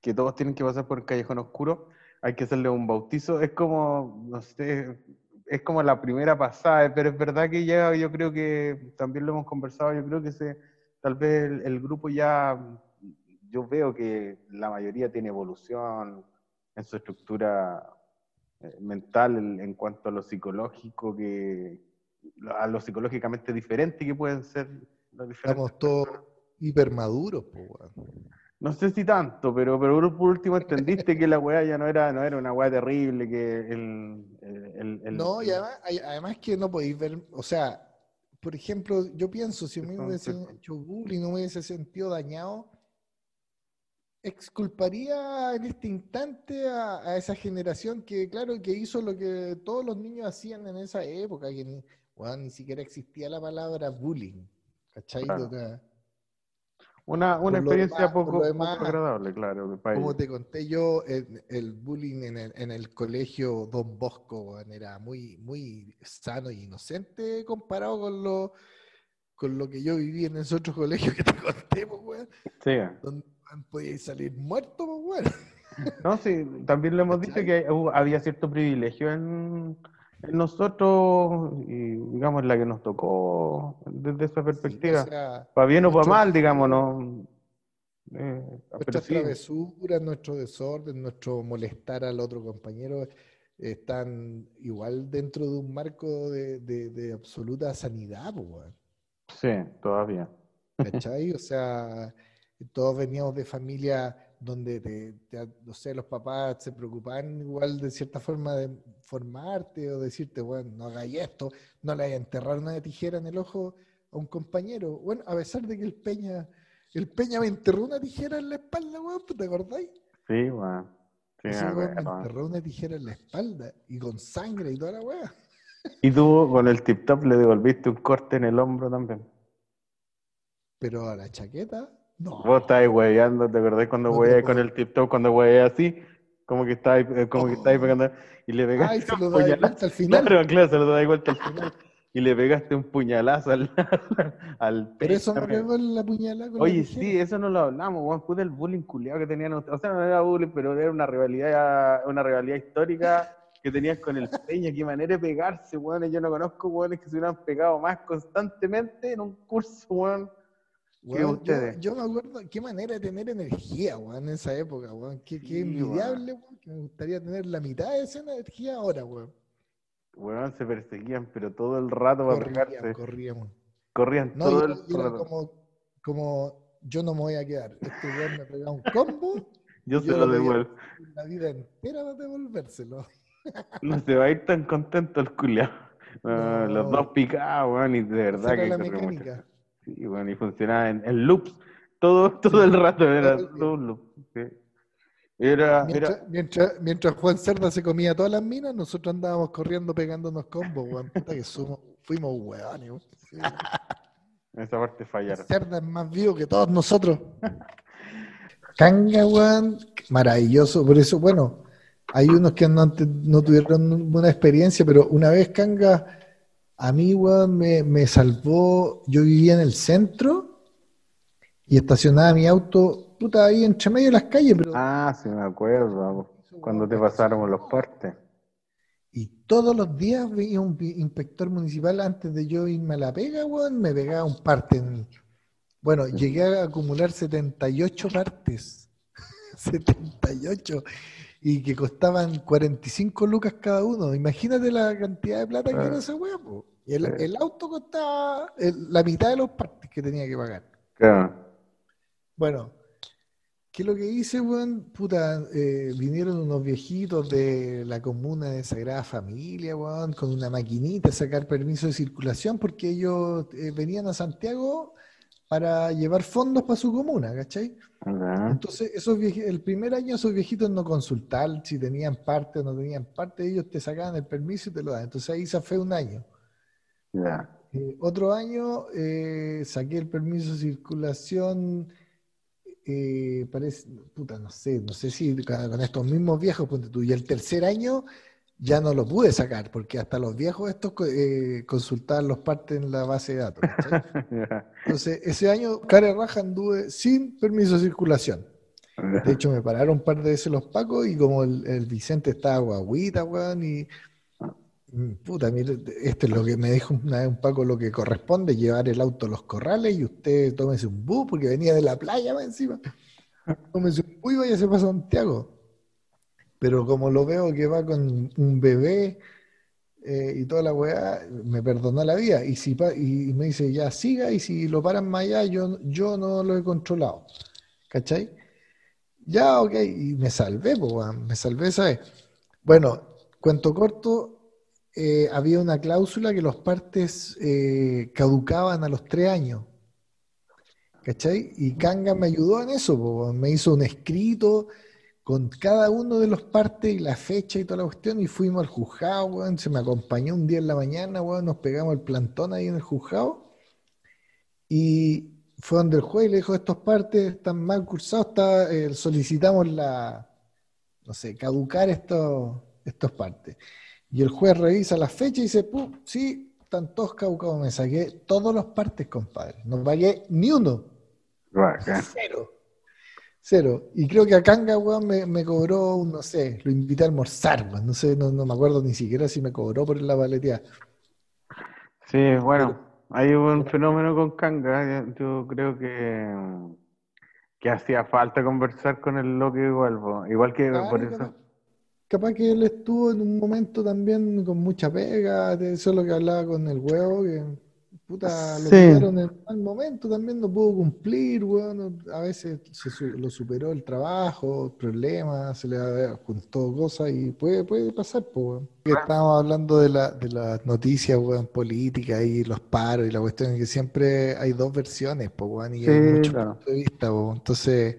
C: que todos tienen que pasar por el callejón oscuro, hay que hacerle un bautizo, es como, no sé, es como la primera pasada, pero es verdad que ya yo creo que, también lo hemos conversado, yo creo que se, tal vez el, el grupo ya, yo veo que la mayoría tiene evolución en su estructura eh, mental en, cuanto a lo psicológico que a lo psicológicamente diferente que pueden ser diferentes
B: Estamos todos hipermaduros, po, weón.
C: No sé si tanto, pero, pero por- último entendiste que la weá ya no era, no era una weá terrible, que el, el-
B: No, y además, además que no podéis ver, o sea, por ejemplo, yo pienso, si me
C: sí.
B: hecho bullying, no me hubiese sentido dañado, exculparía en este instante a, a esa generación que, claro, que hizo lo que todos los niños hacían en esa época, que ni, weón, ni siquiera existía la palabra bullying, ¿cachai?
C: Claro. Una, una experiencia
B: demás-
C: poco,
B: demás,
C: poco agradable, claro. para
B: Como
C: ellos.
B: te conté yo, el, el bullying en el, en el colegio Don Bosco era muy, muy sano y inocente comparado con lo, con lo que yo viví en ese otro colegio que te conté, pues, weón,
C: Sí.
B: donde weón, podíais salir muerto, pues, weón.
C: No, sí, también lo hemos dicho que había cierto privilegio en nosotros y digamos la que nos tocó desde esa
B: Sí, o
C: perspectiva.
B: sea,
C: para bien o para mal, digamos, no. Eh, sí,
B: travesuras, nuestro desorden, nuestro molestar al otro compañero están igual dentro de un marco de, de- de absoluta sanidad, pues,
C: sí, todavía.
B: ¿Cachai? O sea, todos veníamos de familias donde te, te- no sé, los papás se preocupaban igual de cierta forma de formarte o decirte, bueno, no hagáis esto, no le vayas a enterrar una tijera en el ojo a un compañero. Bueno, a pesar de que el Peña, el Peña me enterró una tijera en la espalda, weón, ¿te acordáis?
C: Sí, bueno. Sí,
B: Ese weón me enterró una tijera en la espalda y con sangre y toda la weá.
C: Y tú con el tip top le devolviste un corte en el hombro también.
B: Pero a la chaqueta, no.
C: Vos estabas hueveando, ¿te acordás cuando
B: No
C: con el tip top, cuando hueveé así? Como que estabas, eh, como que estabas
B: Oh.
C: pegando y le pegaste
B: Ay, se
C: un
B: lo da
C: puñalazo.
B: vuelta al final.
C: Claro, claro, se lo da vuelta al final. Y le pegaste un puñalazo al, al
B: Pero eso pegó en la puñalada la
C: Oye, sí, eso no lo hablamos, weón. Pude el bullying culiado que tenían ustedes. O sea, no era bullying, pero era una rivalidad, una rivalidad histórica que tenían con el Peña. Qué manera de pegarse, weón. Yo no conozco weones que se hubieran pegado más constantemente en un curso, weón. Que
B: Weón, yo,
C: ustedes.
B: yo me acuerdo qué manera de tener energía, weón, en esa época, weón. Qué, qué
C: Sí,
B: envidiable, weón, que me gustaría tener la mitad de esa energía ahora, weón.
C: Weón, se perseguían, pero todo el rato para
B: Corríamos,
C: pegarse.
B: corríamos.
C: Corrían
B: No,
C: todo
B: y
C: el
B: era, y era
C: rato.
B: como, como yo no me voy a quedar. Este weón me pega un combo,
C: Yo se
B: yo
C: lo devuelvo.
B: la vida entera para devolvérselo.
C: No se va a ir tan contento el culiao. Ah,
B: No.
C: Los dos picados, weón, y de verdad
B: Esa era
C: que
B: la mecánica.
C: Sí, bueno, y funcionaba en, en loops. Todo, todo el rato era
B: todo el día.
C: todo un loop. sí. Era,
B: Mientras,
C: era,
B: mientras, mientras Juan Cerda se comía todas las minas, nosotros andábamos corriendo pegándonos combos, weón. Puta que somos, fuimos weones, weón. Sí.
C: en esa parte fallaron.
B: Cerda es más vivo que todos nosotros. Kanga, weón, maravilloso. Por eso, bueno, hay unos que no, no tuvieron buena experiencia, pero una vez Kanga, a mí, weón, me, me salvó. Yo vivía en el centro y estacionaba mi auto, puta, ahí entre medio de las calles, pero
C: Ah, sí me acuerdo. Cuando te pasaron los partes.
B: Y todos los días veía un inspector municipal antes de yo irme a la pega, weón, me pegaba un parte. en- Bueno, llegué a acumular 78 partes. 78. Y que costaban 45 lucas cada uno. Imagínate la cantidad de plata que era esa weá. Y el, auto costaba el- la mitad de los partes que tenía que pagar.
C: Claro.
B: Bueno, ¿qué es lo que hice, weón? Puta, eh, vinieron unos viejitos de la comuna de Sagrada Familia, weón, con una maquinita a sacar permiso de circulación porque ellos eh, venían a Santiago para llevar fondos para su comuna, ¿cachai? Entonces, esos el primer año esos viejitos no consultaban si tenían parte o no tenían parte, ellos te sacaban el permiso y te lo dan. Entonces ahí se fue un año. Eh, otro año eh, saqué el permiso de circulación, eh, parece, puta, no sé, no sé si con estos mismos viejos, ponte tú, y el tercer año ya no lo pude sacar, porque hasta los viejos estos eh, consultaban los partes en la base de datos. Entonces, ese año, cara raja, anduve sin permiso de circulación. De hecho, me pararon un par de veces los pacos y como el, el Vicente estaba guaguita, weón, y puta, mire, esto es lo que me dijo una vez un paco, lo que corresponde, llevar el auto a los corrales y usted tómese un bus, porque venía de la playa más encima. Tómese un bus y váyase para Santiago. Pero como lo veo que va con un bebé eh, y toda la weá, me perdonó la vida. Y, si, pa- y me dice, ya siga, y si lo paran más allá, yo, yo no lo he controlado. ¿Cachai? Ya, ok, y me salvé, pues, me salvé, ¿sabes? Bueno, cuento corto, eh, había una cláusula que los partes eh, caducaban a los tres años, ¿cachai? Y Kanga me ayudó en eso, po, me hizo un escrito con cada uno de los partes y la fecha y toda la cuestión, y fuimos al juzgado, weón, se me acompañó un día en la mañana, weón, nos pegamos el plantón ahí en el juzgado, y fue donde el juez y le dijo, estos partes están mal cursados, está, eh, solicitamos la, no sé, caducar estos, estos partes. Y el juez revisa la fecha y dice, "Pum, sí, están todos caducados, me saqué todos los partes, compadre, no pagué ni uno,
C: Bacán.
B: cero, cero. Y creo que a Kanga, weón, me, me cobró, no sé, lo invité a almorzar, weón, no sé, no, no me acuerdo ni siquiera si me cobró por la paleteada.
C: Sí, bueno, hay un fenómeno con Kanga. Yo yo creo que, que hacía falta conversar con el loco igual. Igual que
B: Claro,
C: por eso.
B: capaz que él estuvo en un momento también con mucha pega, de eso es lo que hablaba con el huevo, que puta, lo
C: Sí.
B: en mal momento, también no pudo cumplir, weón, a veces se su- lo superó el trabajo, problemas, se le juntó cosas y puede, puede pasar, pues, weón. Estábamos hablando de la, de las noticias, weón, políticas y los paros y la cuestión es que siempre hay dos versiones, pues, weón, y hay
C: Sí,
B: muchos
C: claro.
B: puntos de vista, weón. Entonces,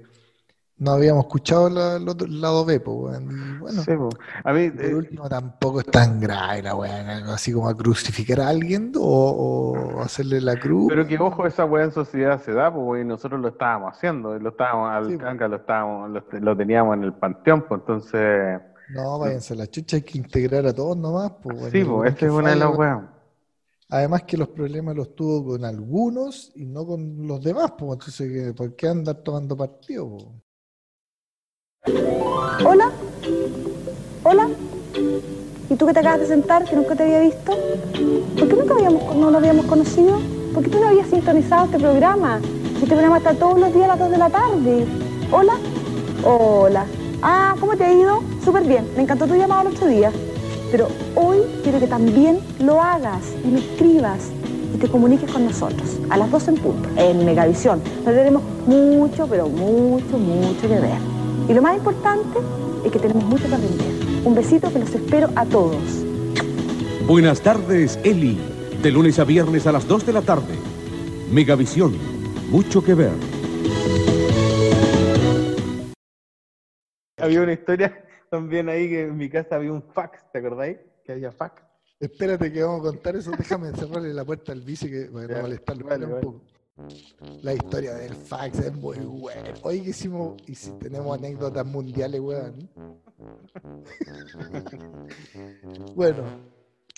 B: no habíamos escuchado la- el el lado B, pues, bueno,
C: Sí, po. A mí,
B: por
C: eh,
B: último, tampoco es tan grave la weá, así como a crucificar a alguien o, o hacerle la cruz.
C: pero que ojo, esa weá en sociedad se da, pues, y nosotros lo estábamos haciendo, lo estábamos, al
B: Sí.
C: Kanga lo estábamos, lo, lo teníamos en el panteón, pues entonces,
B: No, váyanse la chucha, hay que integrar a todos nomás. Pues, bueno,
C: sí, pues, esta es una de las weas.
B: Además que los problemas los tuvo con algunos y no con los demás, pues entonces, ¿qué- ¿por qué andar tomando partido? po?
G: Hola. Hola. ¿Y tú que te acabas de sentar, que nunca te había visto? ¿Por qué nunca habíamos, no lo habíamos conocido? ¿Por qué tú no habías sintonizado este programa? Este programa está todos los días a las 2 de la tarde. Hola. Hola. Ah, ¿cómo te ha ido? Súper bien. Me encantó tu llamado el otro día. Pero hoy quiero que también lo hagas y me escribas y te comuniques con nosotros a las 12 en punto, en Megavisión. Nos tenemos mucho, pero mucho, mucho que ver. Y lo más importante es que tenemos mucho que aprender. Un besito que los espero a todos.
H: Buenas tardes, Eli. De lunes a viernes a las 2 de la tarde. Megavisión. Mucho que ver.
C: Había una historia también ahí que en mi casa había un fax, ¿te acordáis? Que había fax.
B: Espérate que vamos a contar eso, déjame cerrarle la puerta al bici que para no molestarlo
C: vale,
B: un poco. La historia del fax es muy buena. Oye, que hicimos, y si tenemos anécdotas mundiales, weón. bueno,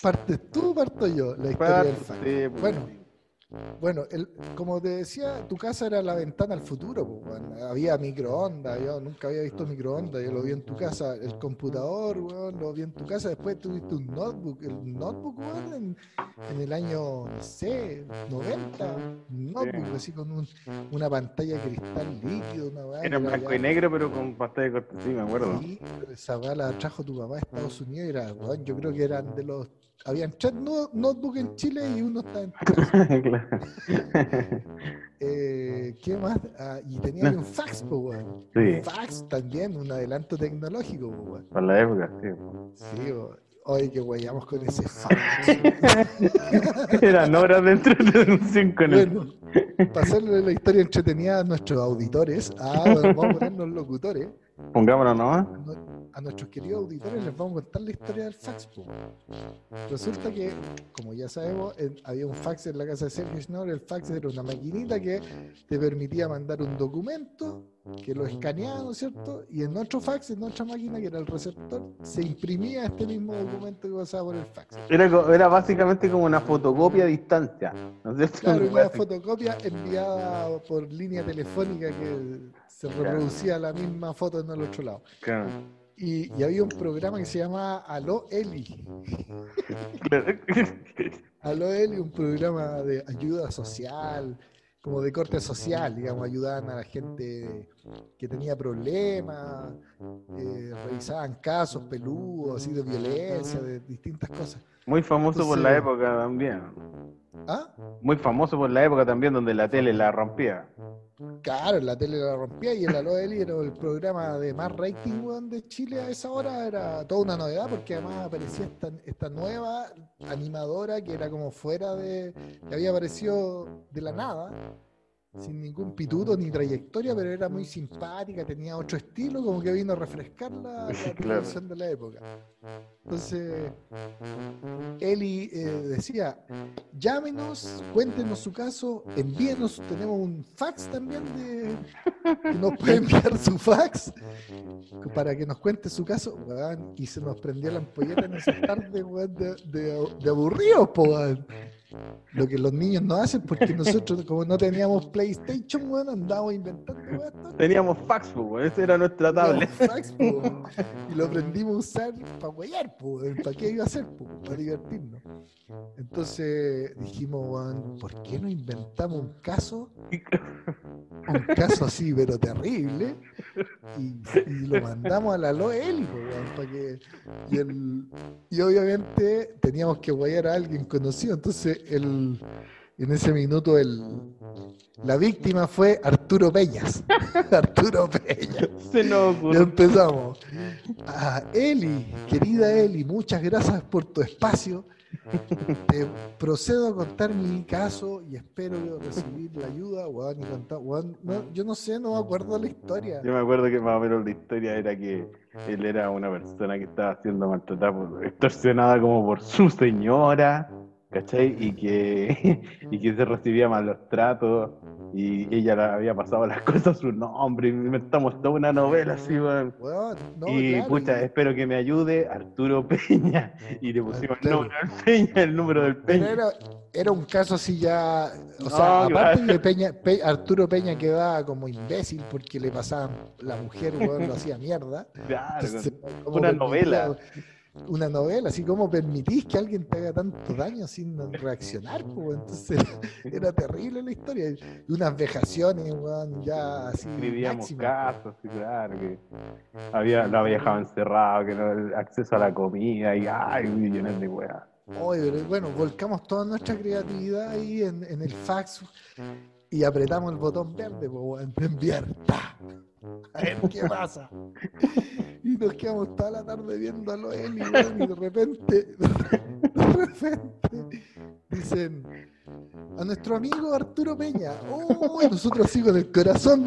B: ¿partes tú o parto yo? La historia del fax.
C: Pues.
B: Bueno, Bueno, el, como te decía, tu casa era la ventana al futuro. Había microondas, yo nunca había visto microondas, yo lo vi en tu casa. El computador, weón, lo vi en tu casa. Después tuviste un notebook, el notebook, weón, en, en el año, no sé, 90. Un notebook, así con un- una pantalla de cristal líquido, una.
C: Era blanco y negro, pero con pantalla de corte, sí, me acuerdo.
B: Sí, pero esa weá la trajo tu papá a Estados Unidos y era, yo creo que eran de los. Habían tres no- notebooks en Chile y uno estaba en. Eh, ¿Qué más? Ah, y tenía un fax, po, weón.
C: Sí.
B: Un fax también, un adelanto tecnológico, po, weón.
C: Para la época, sí.
B: Sí, weón. Oye, que weyamos con ese fax.
C: Eran horas de entretención con el.
B: bueno, para hacerle la historia entretenida a nuestros auditores, ah, bueno, vamos a ponernos locutores.
C: Pongámonos nomás.
B: no- a nuestros queridos auditores les vamos a contar la historia del fax. Resulta que, como ya sabemos, en- había un fax en la casa de Sergio Schnorr. El fax era una maquinita que te permitía mandar un documento que lo escaneaba, ¿no es cierto? Y en otro fax, en otra máquina que era el receptor, se imprimía este mismo documento que pasaba por el fax.
C: Era, era básicamente como una fotocopia a distancia. ¿No es?
B: Claro,
C: Una
B: una fotocopia enviada por línea telefónica que se reproducía la misma foto en el otro lado.
C: Claro.
B: Y, y había un programa que se llamaba Aló Eli. Aló Eli, un programa de ayuda social, como de corte social, digamos, ayudaban a la gente que tenía problemas, eh, revisaban casos peludos, así de violencia, de distintas cosas.
C: Muy famoso por la época también.
B: ¿Ah?
C: Muy famoso por la época también donde la tele la rompía.
B: Claro, la tele la rompía y el Aló Eli era el programa de más rating de Chile a esa hora, era toda una novedad porque además aparecía esta, esta nueva animadora que era como fuera de, que había aparecido de la nada, sin ningún pituto ni trayectoria, pero era muy simpática, tenía otro estilo, como que vino a refrescar la, la
C: Claro.
B: de la época. Entonces, Eli eh, decía, llámenos, cuéntenos su caso, envíenos, tenemos un fax también de que nos puede enviar su fax para que nos cuente su caso, y se nos prendió la ampolleta en esa tarde, de, de, de aburridos, po, weón. Lo que los niños no hacen, porque nosotros, como no teníamos PlayStation, weón, andábamos inventando weón,
C: Teníamos fax, pues, esa era nuestra tablet.
B: fax, weón. y lo aprendimos a usar para huellar, ¿para qué iba a ser? po? Para divertirnos. Entonces dijimos, weón, ¿por qué no inventamos un caso? Un caso así, pero terrible, y, y lo mandamos a la Loeli, po, weón, para que. Y, el, y obviamente teníamos que guayar a alguien conocido, entonces el, en ese minuto el, la víctima fue Arturo Peñas. Arturo Peñas.
C: Se nos
B: Ya empezamos. Ah, Eli, querida Eli, muchas gracias por tu espacio. Te procedo a contar mi caso y espero recibir la ayuda. weón, y contar- weón, no, yo no sé, no me acuerdo la historia.
C: Yo me acuerdo que más o menos la historia era que él era una persona que estaba siendo maltratada, por- extorsionada como por su señora, ¿cachai? Y que, y que se recibía malos tratos y ella le había pasado las cosas a su nombre. Y inventamos toda una novela así, weón.
B: No,
C: y
B: claro,
C: pucha,
B: y-
C: espero que me ayude Arturo Peña. Y le pusimos el número del Peña, el número del
B: pero
C: Peña.
B: era, era un caso así ya. O
C: No,
B: sea, aparte
C: claro.
B: de Peña, Pe- Arturo Peña quedaba como imbécil porque le pasaban la mujer, weón, lo hacía mierda.
C: Claro,
B: Entonces, ¿cómo
C: una
B: permitía-
C: novela.
B: Una novela, así como permitís que alguien te haga tanto daño sin reaccionar, pues, entonces era terrible la historia. Y unas vejaciones, weón, ya así.
C: escribíamos casos, claro, que había, lo había dejado encerrado, que no el acceso a la comida y ay, millones de weas.
B: Oye, pero bueno, volcamos toda nuestra creatividad ahí en, en el fax y apretamos el botón verde, pues, weón, enviar. A ver qué pasa. Y nos quedamos toda la tarde viendo a los Eli, y de repente, de repente, dicen a nuestro amigo Arturo Peña. Oh, y nosotros así con el corazón,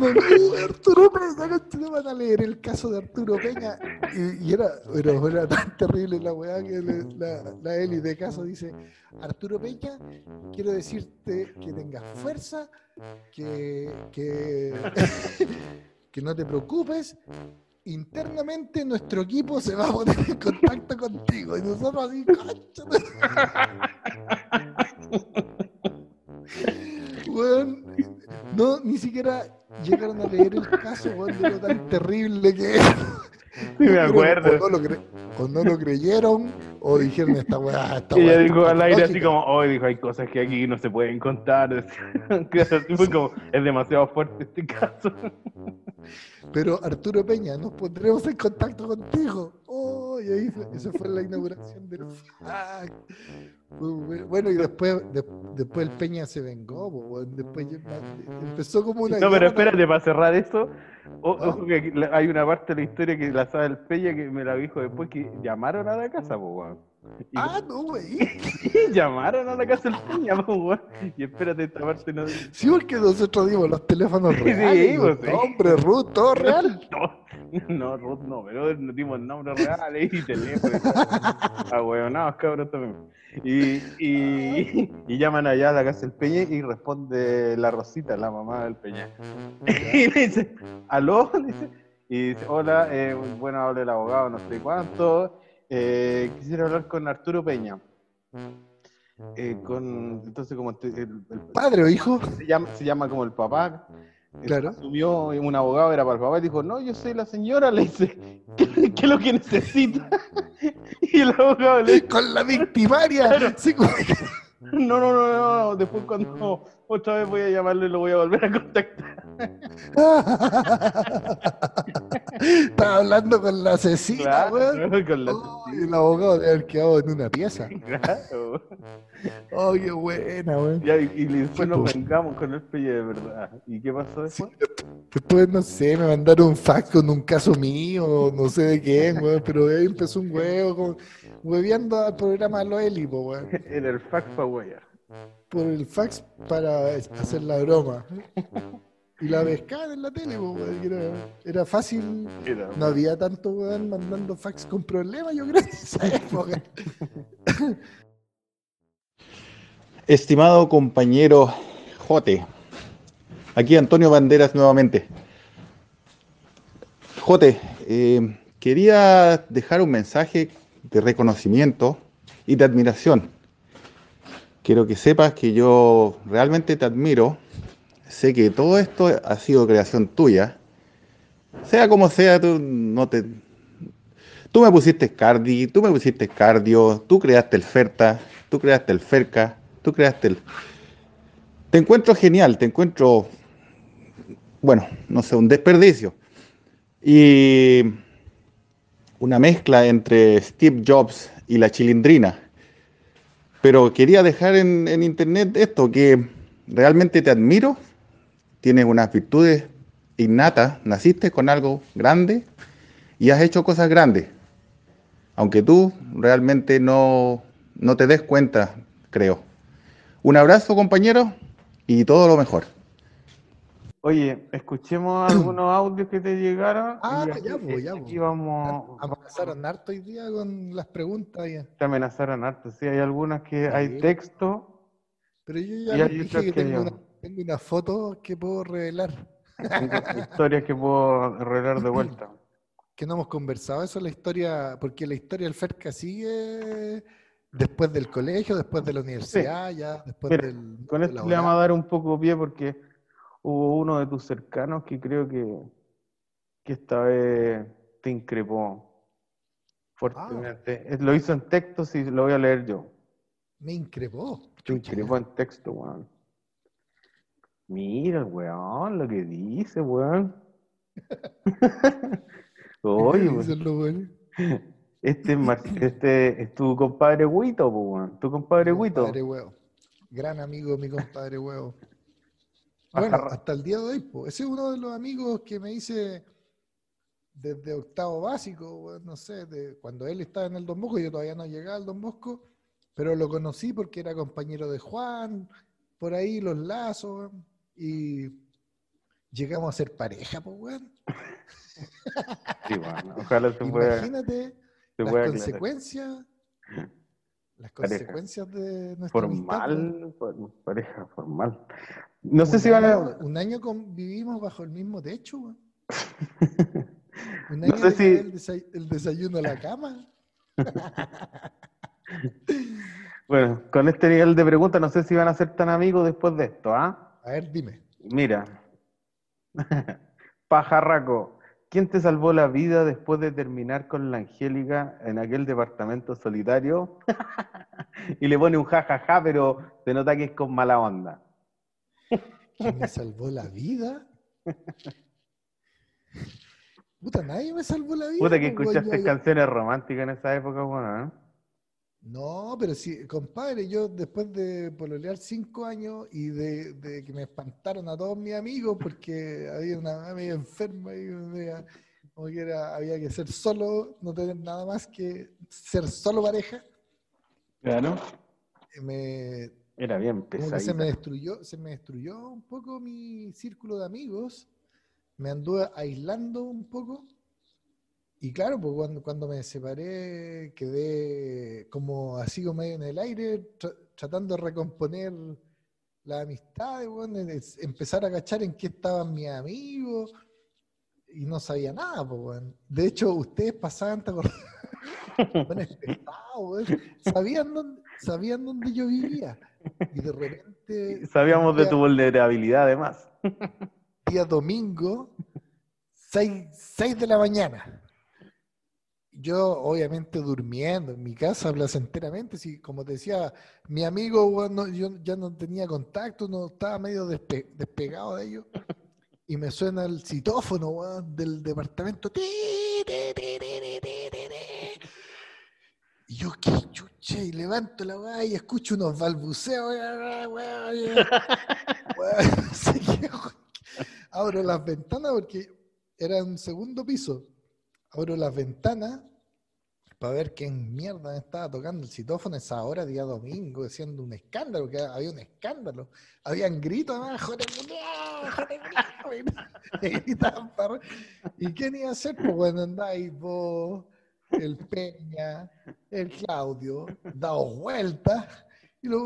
B: Arturo Peña, concha, no van a leer el caso de Arturo Peña. Y, y era, tan terrible la weá que le- la, la Eli de caso dice, Arturo Peña, quiero decirte que tengas fuerza, que, que, que no te preocupes. Internamente nuestro equipo se va a poner en contacto contigo. Y nosotros así, "Concha tu-". No, ni siquiera llegaron a leer el caso, weón, de lo tan terrible que era.
C: Sí, me acuerdo.
B: O no, lo cre- o no lo creyeron, o dijeron esta weá. Esta
C: Y ella
B: weá
C: dijo al aire así
B: patológica".
C: como, hoy dijo, hay cosas que aquí no se pueden contar. Así fue como, es demasiado fuerte este caso.
B: Pero Arturo Peña, nos pondremos en contacto contigo. Oh, y ahí fue- esa fue la inauguración del FAC. Bueno. Y después, de- después el Peña se vengó, después empezó como una.
C: No, pero espérate, para cerrar eso, o-
B: Ah.
C: Ojo que hay una parte de la historia que la sabe el Peña que me la dijo después que llamaron a la casa, po, weón.
B: Ah, no, güey.
C: llamaron a la casa del Peña, po, weón. Y espérate, esta parte no.
B: Sí, porque nosotros dimos los teléfonos reales,
C: sí.
B: nombres, Ruth, todo real.
C: No, no, Ruth no, pero nos dimos nombres reales y teléfono. Ah, weonados, cabros también. Y, y, y llaman allá a la casa del Peña y responde la Rosita, la mamá del Peña. Y le dice, ¿aló? Y dice, hola, eh, bueno, habla el abogado, no sé cuánto. Eh, quisiera hablar con Arturo Peña. Eh, con, entonces, como el-
B: Padre o hijo,
C: se, llama, se llama como el papá.
B: Claro.
C: Asumió un abogado, era para el papá, y dijo, no, yo soy la señora, le dice, ¿qué, qué es lo que necesita? Y el abogado le dice,
B: con la victimaria. Sí, como-
C: no, no, no, no, no, después cuando otra vez voy a llamarle, lo voy a volver a contactar.
B: Estaba hablando con la asesina.
C: Claro, con la
B: Oh, y el abogado debe haber quedado en una pieza.
C: Claro.
B: Oh, qué buena.
C: Ya, y, y después nos vengamos con el pelle de verdad. ¿Y qué pasó después?
B: Después, no sé, me mandaron un fax con un caso mío, no sé de quién, weón, pero ahí empezó un huevo, hueveando al programa Lo Eli, po, weón,
C: Era el fax para huella.
B: por el fax para hacer la broma. Y la pescaban en la tele, po, era, era fácil,
C: Era-
B: no había tanto weón mandando fax con problemas, yo creo, en esa época.
I: Estimado compañero Jote, aquí Antonio Banderas nuevamente. Jote, eh, quería dejar un mensaje de reconocimiento y de admiración. Quiero que sepas que yo realmente te admiro. Sé que todo esto ha sido creación tuya. Sea como sea, tú no te, Tú me pusiste cardi, tú me pusiste cardio, tú creaste el Ferta, tú creaste el Ferca, tú creaste el... Te encuentro genial, te encuentro, bueno, no sé, un desperdicio. Y una mezcla entre Steve Jobs y la chilindrina. Pero quería dejar en, en internet esto, que realmente te admiro, tienes unas virtudes innatas, naciste con algo grande y has hecho cosas grandes aunque tú realmente no, no te des cuenta, creo. Un abrazo, compañero, y todo lo mejor.
C: Oye, escuchemos algunos audios que te llegaron.
B: Ah,
C: y
B: ya, pues, ya,
C: aquí
B: pues.
C: vamos.
B: Amenazaron harto hoy día con las preguntas, ya.
C: Te amenazaron harto. Sí, hay algunas que hay texto.
B: pero yo
C: Y
B: ya
C: hay otras
B: dije que
C: que
B: tengo una, tengo una foto que puedo revelar.
C: Tengo historias que puedo revelar de vuelta.
B: que no hemos conversado eso, la historia, porque la historia del Ferca sigue después del colegio, después de la universidad, ya después
C: Mira,
B: del.
C: Con
B: del
C: esto le vamos a dar un poco pie porque hubo uno de tus cercanos que creo que, que esta vez te increpó fuertemente. Eh, Lo hizo en texto, sí, lo voy a leer yo.
B: Me increpó.
C: Te increpó en texto, weón. Mira, weón, lo que dice, weón. Oye, weón. Este este es tu compadre Huito, weón. Tu compadre Huito.
B: compadre Huevo. Gran amigo, mi compadre Huevo. Bueno,
C: Ajá.
B: hasta el día de hoy, po. ese es uno de los amigos que me hice desde octavo básico, weón, no sé, de cuando él estaba en el Don Bosco, yo todavía no llegaba al Don Bosco, pero lo conocí porque era compañero de Juan, por ahí los lazos, weón, y llegamos a ser pareja, pues, weón.
C: Sí, weón. Ojalá se pueda.
B: Imagínate
C: se
B: las
C: aclarar.
B: consecuencias, las
C: Pareja.
B: consecuencias de nuestra.
C: Formal, for- pareja formal. No sé si van a.
B: Un año convivimos bajo el mismo techo, weón. Un
C: No
B: año
C: sé
B: le
C: si-
B: llevé el, desay- el desayuno a la cama.
C: Bueno, con este nivel de preguntas, no sé si van a ser tan amigos después de esto, ¿ah?
B: A ver, dime.
C: Mira. Pajarraco, ¿quién te salvó la vida después de terminar con la Angélica en aquel departamento solitario? y le pone un jajaja, pero se nota que es con mala onda.
B: ¿Quién me salvó la vida? Puta, nadie me salvó la vida.
C: Puta que
B: pues,
C: escuchaste
B: yo-
C: canciones románticas en esa época, bueno, ¿eh?
B: No, pero sí, compadre, yo después de pololear cinco años y de, de que me espantaron a todos mis amigos porque había una medio enferma y como que era, había que ser solo, no tener nada más que ser solo pareja,
C: Claro.
B: eh, me,
C: Era bien
B: que se me destruyó, se me destruyó un poco mi círculo de amigos, me anduve aislando un poco. Y claro, pues cuando, cuando me separé quedé como así como medio en el aire, tra- tratando de recomponer la amistad, empezar a cachar en qué estaban mis amigos y no sabía nada, pues, weón. De hecho, ustedes pasaban, ¿te acordás? Pesados, weón. sabían dónde, sabían dónde yo vivía. Y de repente,
C: Sabíamos de tu vulnerabilidad, además.
B: día domingo, 6, de la mañana. Yo, obviamente, durmiendo en mi casa placenteramente, si, como te decía, mi amigo, weón, no- yo ya no tenía contacto, no estaba medio despe- despegado de ellos. Y me suena el citófono, del departamento. Y yo, qué chucha, y levanto la weá y escucho unos balbuceos. qué, weón. Abro las ventanas porque era un segundo piso. Abro las ventanas para ver quién mierda me estaba tocando el citófono esa hora, día domingo, haciendo un escándalo, que había un escándalo. Habían gritos, joder, culiao", y gritaban para arriba. ¿Y quién iba a hacer? Pues bueno, andáis vos, el Peña, el Claudio, dados vueltas. Y los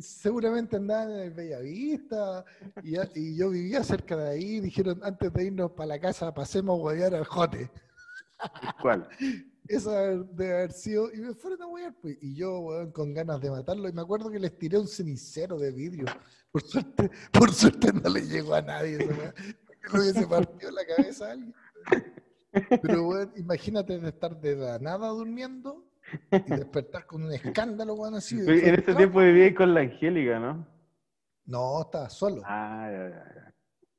B: seguramente andaban en el Bellavista. Y, y yo vivía cerca de ahí. Dijeron, antes de irnos para la casa, pasemos a huevear al jote.
C: ¿Cuál?
B: Esa debe haber sido. Y me fueron a huear, pues. Y yo, weón, con ganas de matarlo. Y me acuerdo que les tiré un cenicero de vidrio. Por suerte, por suerte no le llegó a nadie. porque le hubiese partido la cabeza a alguien. Pero, weón, imagínate de estar de la nada durmiendo y despertar con un escándalo, weón, así.
C: En ese tiempo vivíais con la Angélica, ¿no?
B: No, estaba solo.
C: Ah, ya, ya, ya.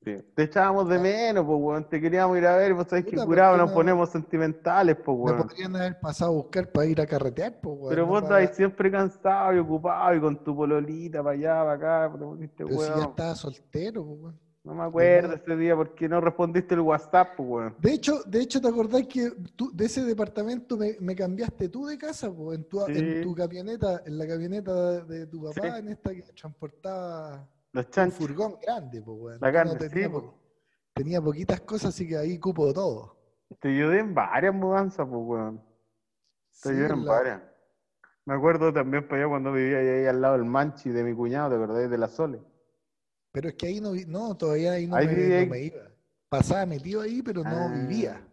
C: Sí. Te echábamos de menos, pues, weón. Te queríamos ir a ver, vos sabés que
B: Puta, ¿por
C: curado nos
B: no?
C: ponemos sentimentales, pues,
B: Me
C: weón.
B: podrían haber pasado a buscar para ir a carretear, pues, weón.
C: Pero
B: no
C: vos
B: para-
C: estabas siempre cansado y ocupado y con tu pololita para allá, para acá, te volviste
B: Pero si ya estaba soltero, pues, weón.
C: No me acuerdo ese día porque no respondiste el WhatsApp, pues, weón.
B: De hecho, de hecho, ¿te acordás que tú, de ese departamento me, me cambiaste tú de casa, po? En tu, en tu camioneta, en la camioneta de tu papá,
C: Sí.
B: en esta que transportaba
C: Los
B: un furgón grande, pues, weón.
C: La carne,
B: tenía,
C: sí,
B: po- tenía poquitas cosas, así que ahí cupo todo.
C: Te ayudé en varias mudanzas, pues, weón. Te
B: Sí,
C: ayudé en
B: la-
C: varias. Me acuerdo también para allá cuando vivía ahí al lado del Manchi de mi cuñado, ¿te acordás? De la Sole.
B: Pero es que ahí no, vi- no todavía ahí no,
C: Ahí
B: me, no me iba. Pasaba metido ahí, pero no
C: Ah.
B: vivía.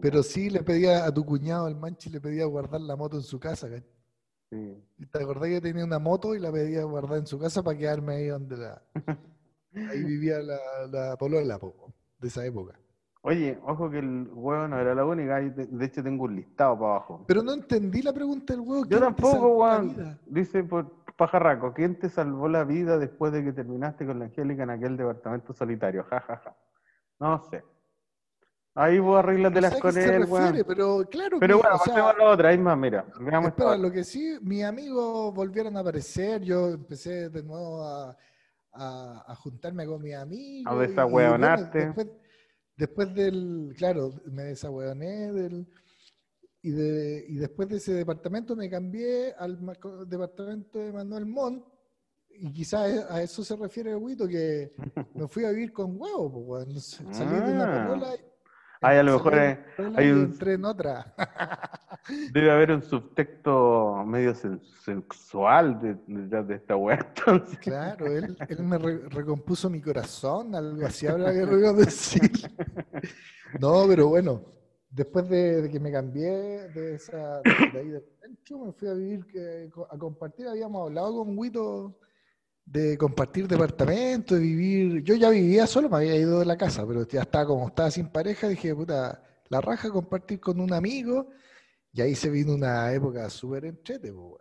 B: Pero sí le pedía a tu cuñado, el Manchi, le pedía guardar la moto en su casa, ¿cachai?
C: Sí.
B: ¿Te acordás que tenía una moto y la pedía guardar en su casa para quedarme ahí donde la... Ahí vivía la, la polola, po, de esa época.
C: Oye, ojo que el huevo no era la única, de hecho tengo un listado para abajo.
B: Pero no entendí la pregunta del huevo.
C: Yo
B: ¿quién te
C: tampoco, Juan. Dice por pajarraco, ¿quién te salvó la vida después de que terminaste con la Angélica en aquel departamento solitario? Ja, ja, ja. No sé. Ahí vos
B: No
C: arréglatela
B: sé a qué
C: con él,
B: refiere,
C: weón.
B: pero claro
C: Pero
B: que,
C: bueno, pasemos a la otra, hay más, mira.
B: Espera, lo que sí, mis amigos volvieron a aparecer, yo empecé de nuevo a, a- a juntarme con mis amigos.
C: A desahueonarte.
B: bueno, después, después del, claro, me desahueoné del, y, de, y después de ese departamento me cambié al departamento de Manuel Montt, y quizás a eso se refiere el Huito, que me fui a vivir con huevo, pues. Salí de una
C: Ah.
B: polola y-
C: Ay, a lo mejor
B: de una
C: hay- hay un-
B: en otra.
C: Debe haber un subtexto medio sexual de, de, de esta weá, entonces.
B: Claro, él, él me re- recompuso mi corazón, algo así habrá que decir. No, pero bueno, después de, de que me cambié de, esa, de ahí centro, me fui a vivir, que- a compartir, habíamos hablado con Huito de compartir departamento, de vivir. Yo ya vivía solo, me había ido de la casa, pero ya estaba como estaba sin pareja, dije, puta, la raja compartir con un amigo, y ahí se vino una época súper entrete, weón.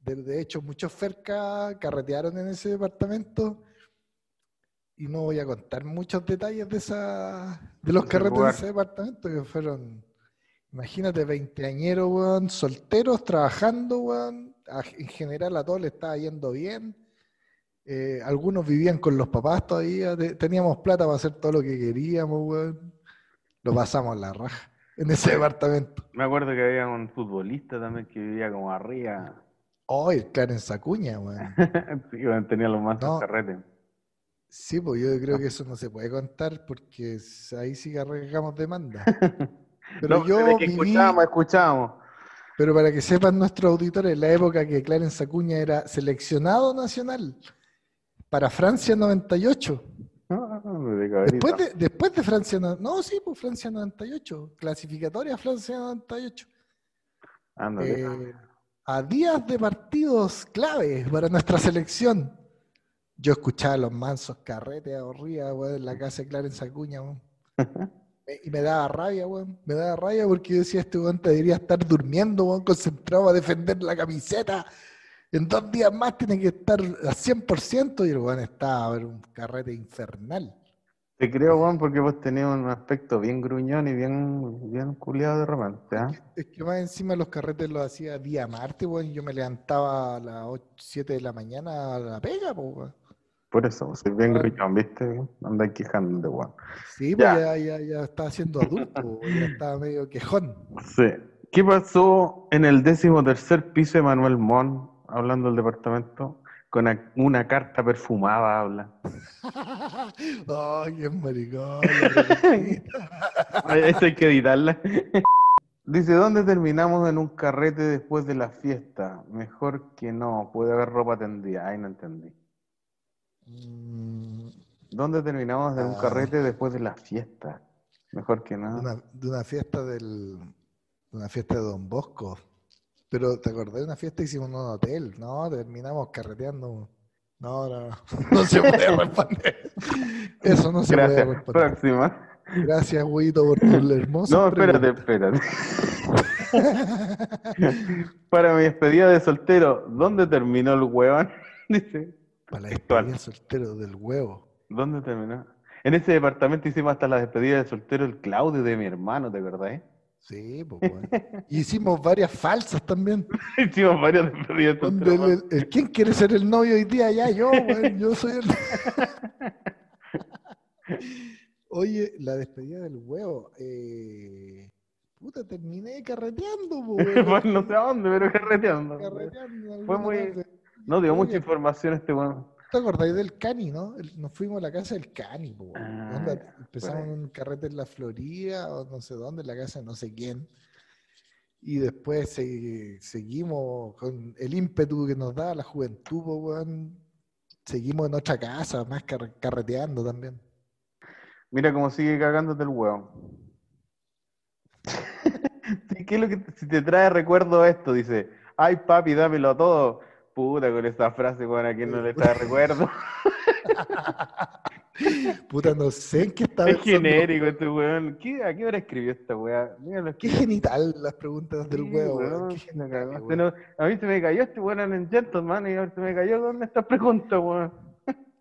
B: de, de hecho, muchos ferca carretearon en ese departamento. Y no voy a contar muchos detalles de esa, de los carretes de ese departamento que fueron, imagínate, veinteañeros, solteros, trabajando, weón. En general a todos les estaba yendo bien. Eh, algunos vivían con los papás todavía. te- Teníamos plata para hacer todo lo que queríamos, weón. Lo pasamos la raja en ese departamento.
C: Me acuerdo que había un futbolista también que vivía como arriba.
B: Oh, el Clarence Acuña, weón.
C: Sí, weón, tenía los más
B: No.
C: carretes.
B: Sí, pues yo creo que eso no se puede contar porque ahí sí que arriesgamos demanda. Pero
C: No,
B: yo
C: pero es que
B: viví,
C: escuchábamos, escuchábamos.
B: pero para que sepan nuestros auditores, en la época que Clarence Acuña era seleccionado nacional para Francia 98.
C: Ah, de cabrito.
B: Después de, después de Francia, no, no, sí, pues Francia 98, clasificatoria Francia 98.
C: Ándale.
B: Eh, a días de partidos claves para nuestra selección. Yo escuchaba los mansos carretes weón, en la casa de Clarence Acuña, Y me daba rabia, weón. Me daba rabia porque yo decía, este weón debería estar durmiendo, weón, concentrado a defender la camiseta. En dos días más tiene que estar a 100% y el weón estaba a ver un carrete infernal.
C: Te creo, Juan, porque vos tenías un aspecto bien gruñón y bien, bien culiado de repente, ¿ah?
B: Es que más encima los carretes los hacía día martes, weón. y Yo me levantaba a las 7 de la mañana a la pega, weón.
C: Por eso, vos sois bien gruñón, ¿viste? Andáis quejando, Juan.
B: Sí, pues
C: Ya.
B: ya, ya, ya estaba siendo adulto, weón, ya estaba medio quejón.
C: Sí. ¿Qué pasó en el décimo tercer piso de Manuel Mon, hablando del departamento? Con una carta perfumada, habla.
B: Ay, qué maricón.
C: Esta hay que editarla. Dice, ¿dónde terminamos en un carrete después de la fiesta? Mejor que no, puede haber ropa tendida. Ay, no entendí.
B: Mm,
C: ¿Dónde terminamos en un
B: Ah.
C: carrete después de la fiesta? Mejor que
B: de,
C: no.
B: una, de una fiesta del, de una fiesta de Don Bosco. Pero ¿te acordás de una fiesta que hicimos en un hotel? No, terminamos carreteando. No, no, no. No se puede responder. Eso no se puede
C: Gracias.
B: responder.
C: Próxima.
B: Gracias, Huito, por tu hermosa
C: No, espérate,
B: pregunta.
C: espérate. Para mi despedida de soltero, ¿dónde terminó el huevón? Dice,
B: Para la despedida soltero del huevo.
C: ¿Dónde terminó? En ese departamento hicimos hasta la despedida de soltero el Claudio de mi hermano, ¿te acordás? eh?
B: Sí, pues. Y Hicimos varias falsas también.
C: Hicimos varias despedidas de
B: el- ¿Quién quiere ser el novio hoy día? Ya, yo, weón, yo soy el. Oye, la despedida del huevo. Eh... Puta, terminé carreteando.
C: Pues no sé a dónde, pero carreteando. Fue muy-. No dio mucha información este weón.
B: ¿Te acordáis del Cani, no? El- Nos fuimos a la casa del Cani, po.
C: Ah,
B: Onda, empezamos
C: ahí.
B: un carrete en la Florida o no sé dónde, en la casa de no sé quién. Y después se- seguimos con el ímpetu que nos da la juventud, po, weón. Seguimos en otra casa, más car- carreteando también.
C: Mira cómo sigue cagándote el huevo. Sí, ¿qué es lo que si te trae recuerdo esto? Dice, ay papi, dámelo todo. Puta, con esa frase, weón, a quien no le trae recuerdo.
B: Puta, no sé en qué está
C: Es genérico este weón. ¿Qué, ¿A qué hora escribió esta weá? Mira lo
B: Qué genital las preguntas del huevo,
C: weón,
B: weón. Qué genital.
C: A mí se me cayó este weón en el gentleman y ahora se me cayó con esta pregunta, weón.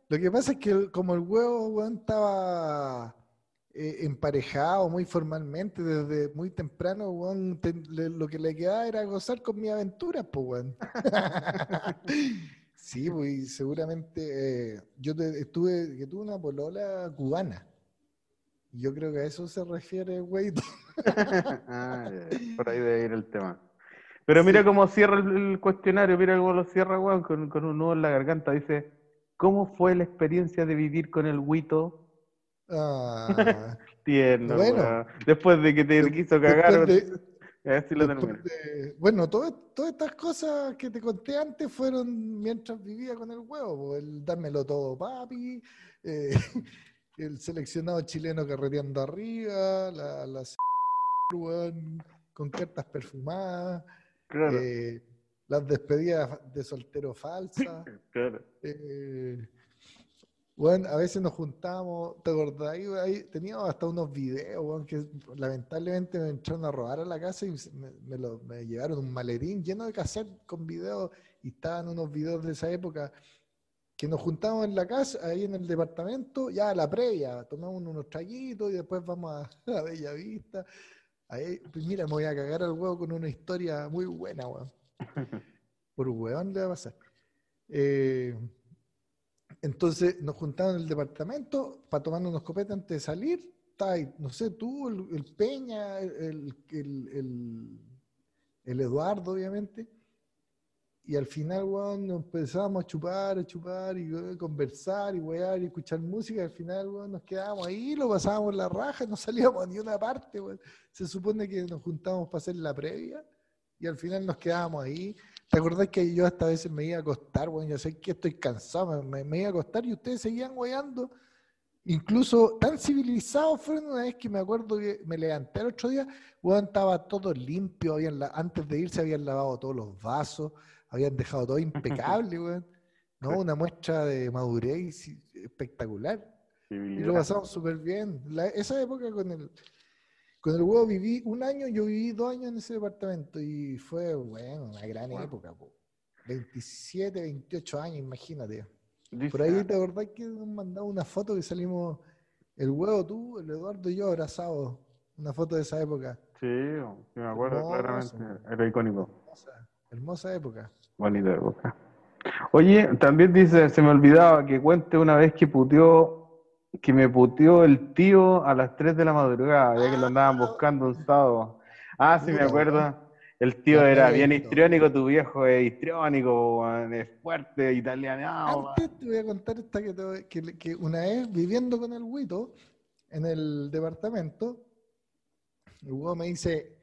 B: Lo que pasa es que el- como el huevo, weón, estaba eh, emparejado muy formalmente desde muy temprano, weón, te- le- lo que le quedaba era gozar con mi aventura, pues, weón. Sí, pues, seguramente eh, yo te- estuve, que tuve una polola cubana. Yo creo que a eso se refiere, güey.
C: Ah, por ahí debe ir el tema. Pero mira cómo cierra el, el cuestionario, mira cómo lo cierra, weón, con, con un nudo en la garganta. Dice, ¿cómo fue la experiencia de vivir con el Huito?
B: Ah,
C: Tierno,
B: Bueno.
C: Después de que te
B: De-
C: quiso cagar,
B: de-
C: a ver si lo
B: de- bueno, todas estas cosas que te conté antes fueron mientras vivía con el huevo, el dármelo todo, papi, eh, el seleccionado chileno carreteando arriba, la, la con cartas perfumadas,
C: Claro.
B: eh, las despedidas de soltero falsas.
C: Claro.
B: Eh, bueno, a veces nos juntábamos, ¿te acordás? Ahí, ahí teníamos hasta unos videos, weón, que lamentablemente me entraron a robar a la casa y me, me lo- me llevaron un maletín lleno de cassette con videos y estaban unos videos de esa época que nos juntábamos en la casa, ahí en el departamento, ya a la previa, tomamos unos traguitos y después vamos a, a Bella Vista. Ahí, pues mira, me voy a cagar al huevo con una historia muy buena, weón. Por hueón le va a pasar. Eh, entonces nos juntamos en el departamento para tomar unos copetes antes de salir. Ahí, no sé, tú, el, el Peña, el- el- el Eduardo, obviamente. Y al final, weón, nos empezamos a chupar, a chupar y weón, conversar y wear y escuchar música. Y al final, weón, nos quedábamos ahí, lo pasábamos la raja, no salíamos a ni una parte, weón. Se supone que nos juntábamos para hacer la previa y al final nos quedábamos ahí. ¿Te acordás que yo hasta veces me iba a acostar, weón? Ya sé que estoy cansado, me, me iba a acostar y ustedes seguían weando. Incluso tan civilizados fueron una vez que me acuerdo que me levanté el otro día, weón, estaba todo limpio, habían la- antes de irse habían lavado todos los vasos, habían dejado todo impecable, weón. ¿No? Una muestra de madurez espectacular. Y lo pasamos súper bien. La- esa época con el, con el huevo viví un año, yo viví dos años en ese departamento y fue, bueno, una gran época. po. 27, 28 años, imagínate. Por ahí te acordás que nos mandaba una foto que salimos el huevo tú, el Eduardo y yo abrazados. Una foto de esa época.
C: Sí, me acuerdo claramente. Era icónico.
B: Hermosa, hermosa época.
C: Bonita época. Oye, también dice, se me olvidaba que cuente una vez que puteó, que me puteó el tío a las 3 de la madrugada, ya que lo andaban buscando un sábado. Ah, sí, me acuerdo. El tío era bien histriónico, tu viejo es histriónico, es fuerte, italiano.
B: Antes te voy a contar esta que, te que, que una vez viviendo con el Huito en el departamento, el huevo me dice,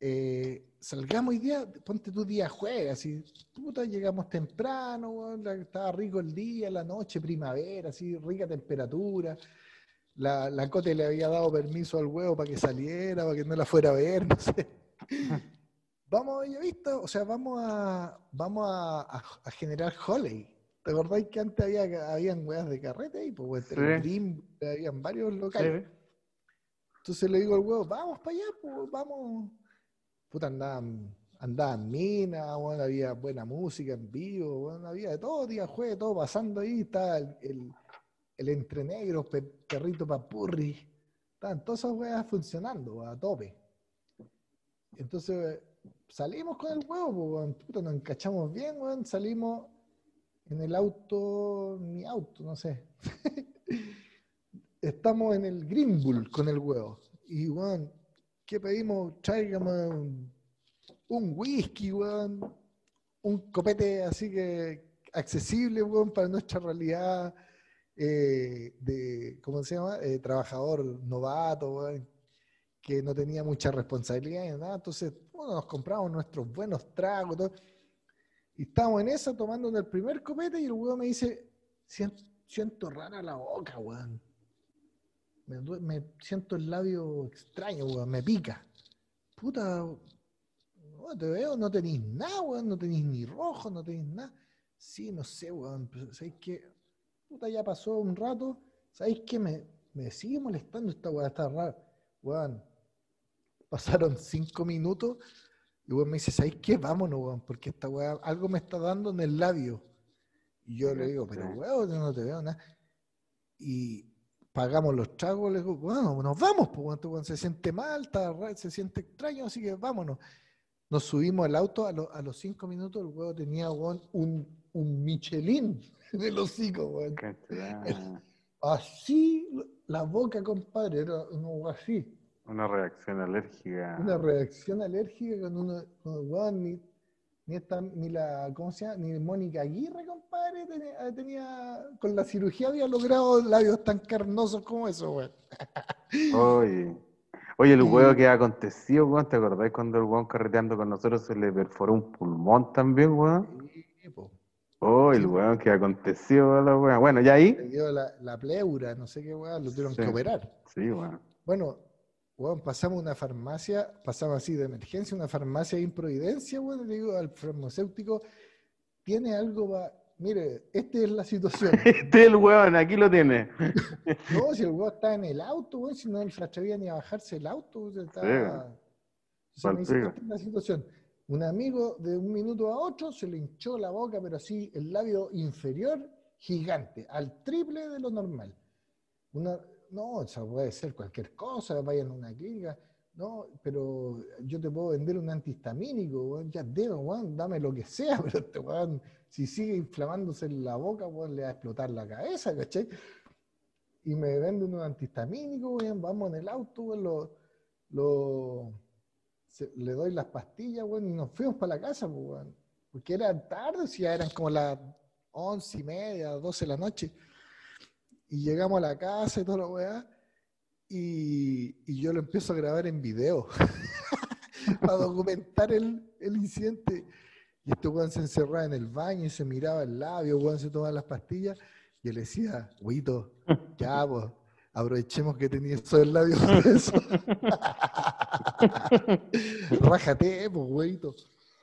B: eh, salgamos hoy día, ponte tu día jueves, así, puta, llegamos temprano, la- estaba rico el día, la noche, primavera, así, rica temperatura. La, la Cote le había dado permiso al huevo para que saliera, para que no la fuera a ver, no sé. Vamos, ya visto, o sea, vamos a, vamos a, a- a generar Holly. ¿Te acordáis que antes había, habían weas de carrete ahí? Pues,
C: Sí.
B: Dream, habían varios locales. Entonces le digo al huevo, vamos para allá, pues, vamos. Puta, andaban, andaban minas, bueno, había buena música en vivo, bueno, había de todo, día jueves, todo pasando ahí, estaba el, el, el entre negros, pe- perrito papurri, estaban todas esas weas funcionando a tope. Entonces salimos con el huevo, weón, puta, nos encachamos bien, weón, salimos en el auto, mi auto, no sé. Estamos en el Green Bull con el huevo. Y, weón, ¿qué pedimos? Tráigame un, un whisky, weón. Un copete así que accesible, weón, para nuestra realidad eh, de, ¿cómo se llama? Eh, trabajador novato, weón, que no tenía mucha responsabilidad ni nada. Entonces, bueno, nos compramos nuestros buenos tragos, todo. Y estábamos en esa tomando el primer copete y el weón me dice, siento, siento rara la boca, weón. Me, siento el labio extraño, weón, me pica. Puta, weón, te veo, no tenéis nada, weón, no tenéis ni rojo, no tenéis nada. Sí, no sé, weón, pero ¿sabéis qué? Puta, ya pasó un rato, ¿sabéis qué? Me, me sigue molestando esta weá, está rara. Weón, pasaron cinco minutos y weón me dice, ¿sabéis qué? Vámonos, weón, porque esta weá, algo me está dando en el labio. Y yo le digo, pero weón, yo no te veo nada. Y pagamos los tragos, le digo, bueno, nos vamos, pues weón, este se siente mal, está se siente extraño, así que vámonos. Nos subimos al auto, a, lo- a los cinco minutos el huevo tenía weón, un, un Michelin de los hocico, weón. Así, la boca, compadre, era un así.
C: Una reacción alérgica.
B: Una reacción alérgica con uno, weón, ni, esta, ni la, ¿cómo se llama? Ni Mónica Aguirre, compadre, tenía, tenía- con la cirugía había logrado labios tan carnosos como eso, weón.
C: Oye. Oye, el huevo que aconteció, weón, ¿te acordáis cuando el weón carreteando con nosotros se le perforó un pulmón también, weón? Oh, el weón que aconteció, la weón. Bueno, ya ahí.
B: Le dio la, la pleura, no sé qué weón, lo tuvieron
C: Sí.
B: que operar.
C: Sí, weón.
B: Bueno, weón, pasamos una farmacia, pasamos así de emergencia, una farmacia de improvidencia, weón, le digo al farmacéutico, tiene algo para... Mire, esta es la situación.
C: Este es el weón, aquí lo tiene.
B: No, si el weón está en el auto, weón, si no se atrevía ni a bajarse el auto, weón, estaba... O sea, me dice,
C: Palpico.
B: esta es la situación. Un amigo de un minuto a otro se le hinchó la boca, pero así el labio inferior gigante, al triple de lo normal. Una, no, eso puede ser cualquier cosa, vayan a una clínica. No, pero yo te puedo vender un antihistamínico, weón, ya debo, weón, dame lo que sea, pero este weón, si sigue inflamándose en la boca, weón, le va a explotar la cabeza, ¿cachai? Y me venden un antihistamínico, weón, vamos en el auto, weón, lo, le doy las pastillas, weón, y nos fuimos para la casa, pues, weón. Porque era tarde, si ya eran como las once y media, doce de la noche. Y llegamos a la casa y toda la weá. Y, y yo lo empiezo a grabar en video para documentar el, el incidente. Y este weón se encerraba en el baño y se miraba el labio, weón se tomaba las pastillas. Y él decía, Huito, ya, pues, aprovechemos que tenía eso del labio eso. Rájate, pues, weito.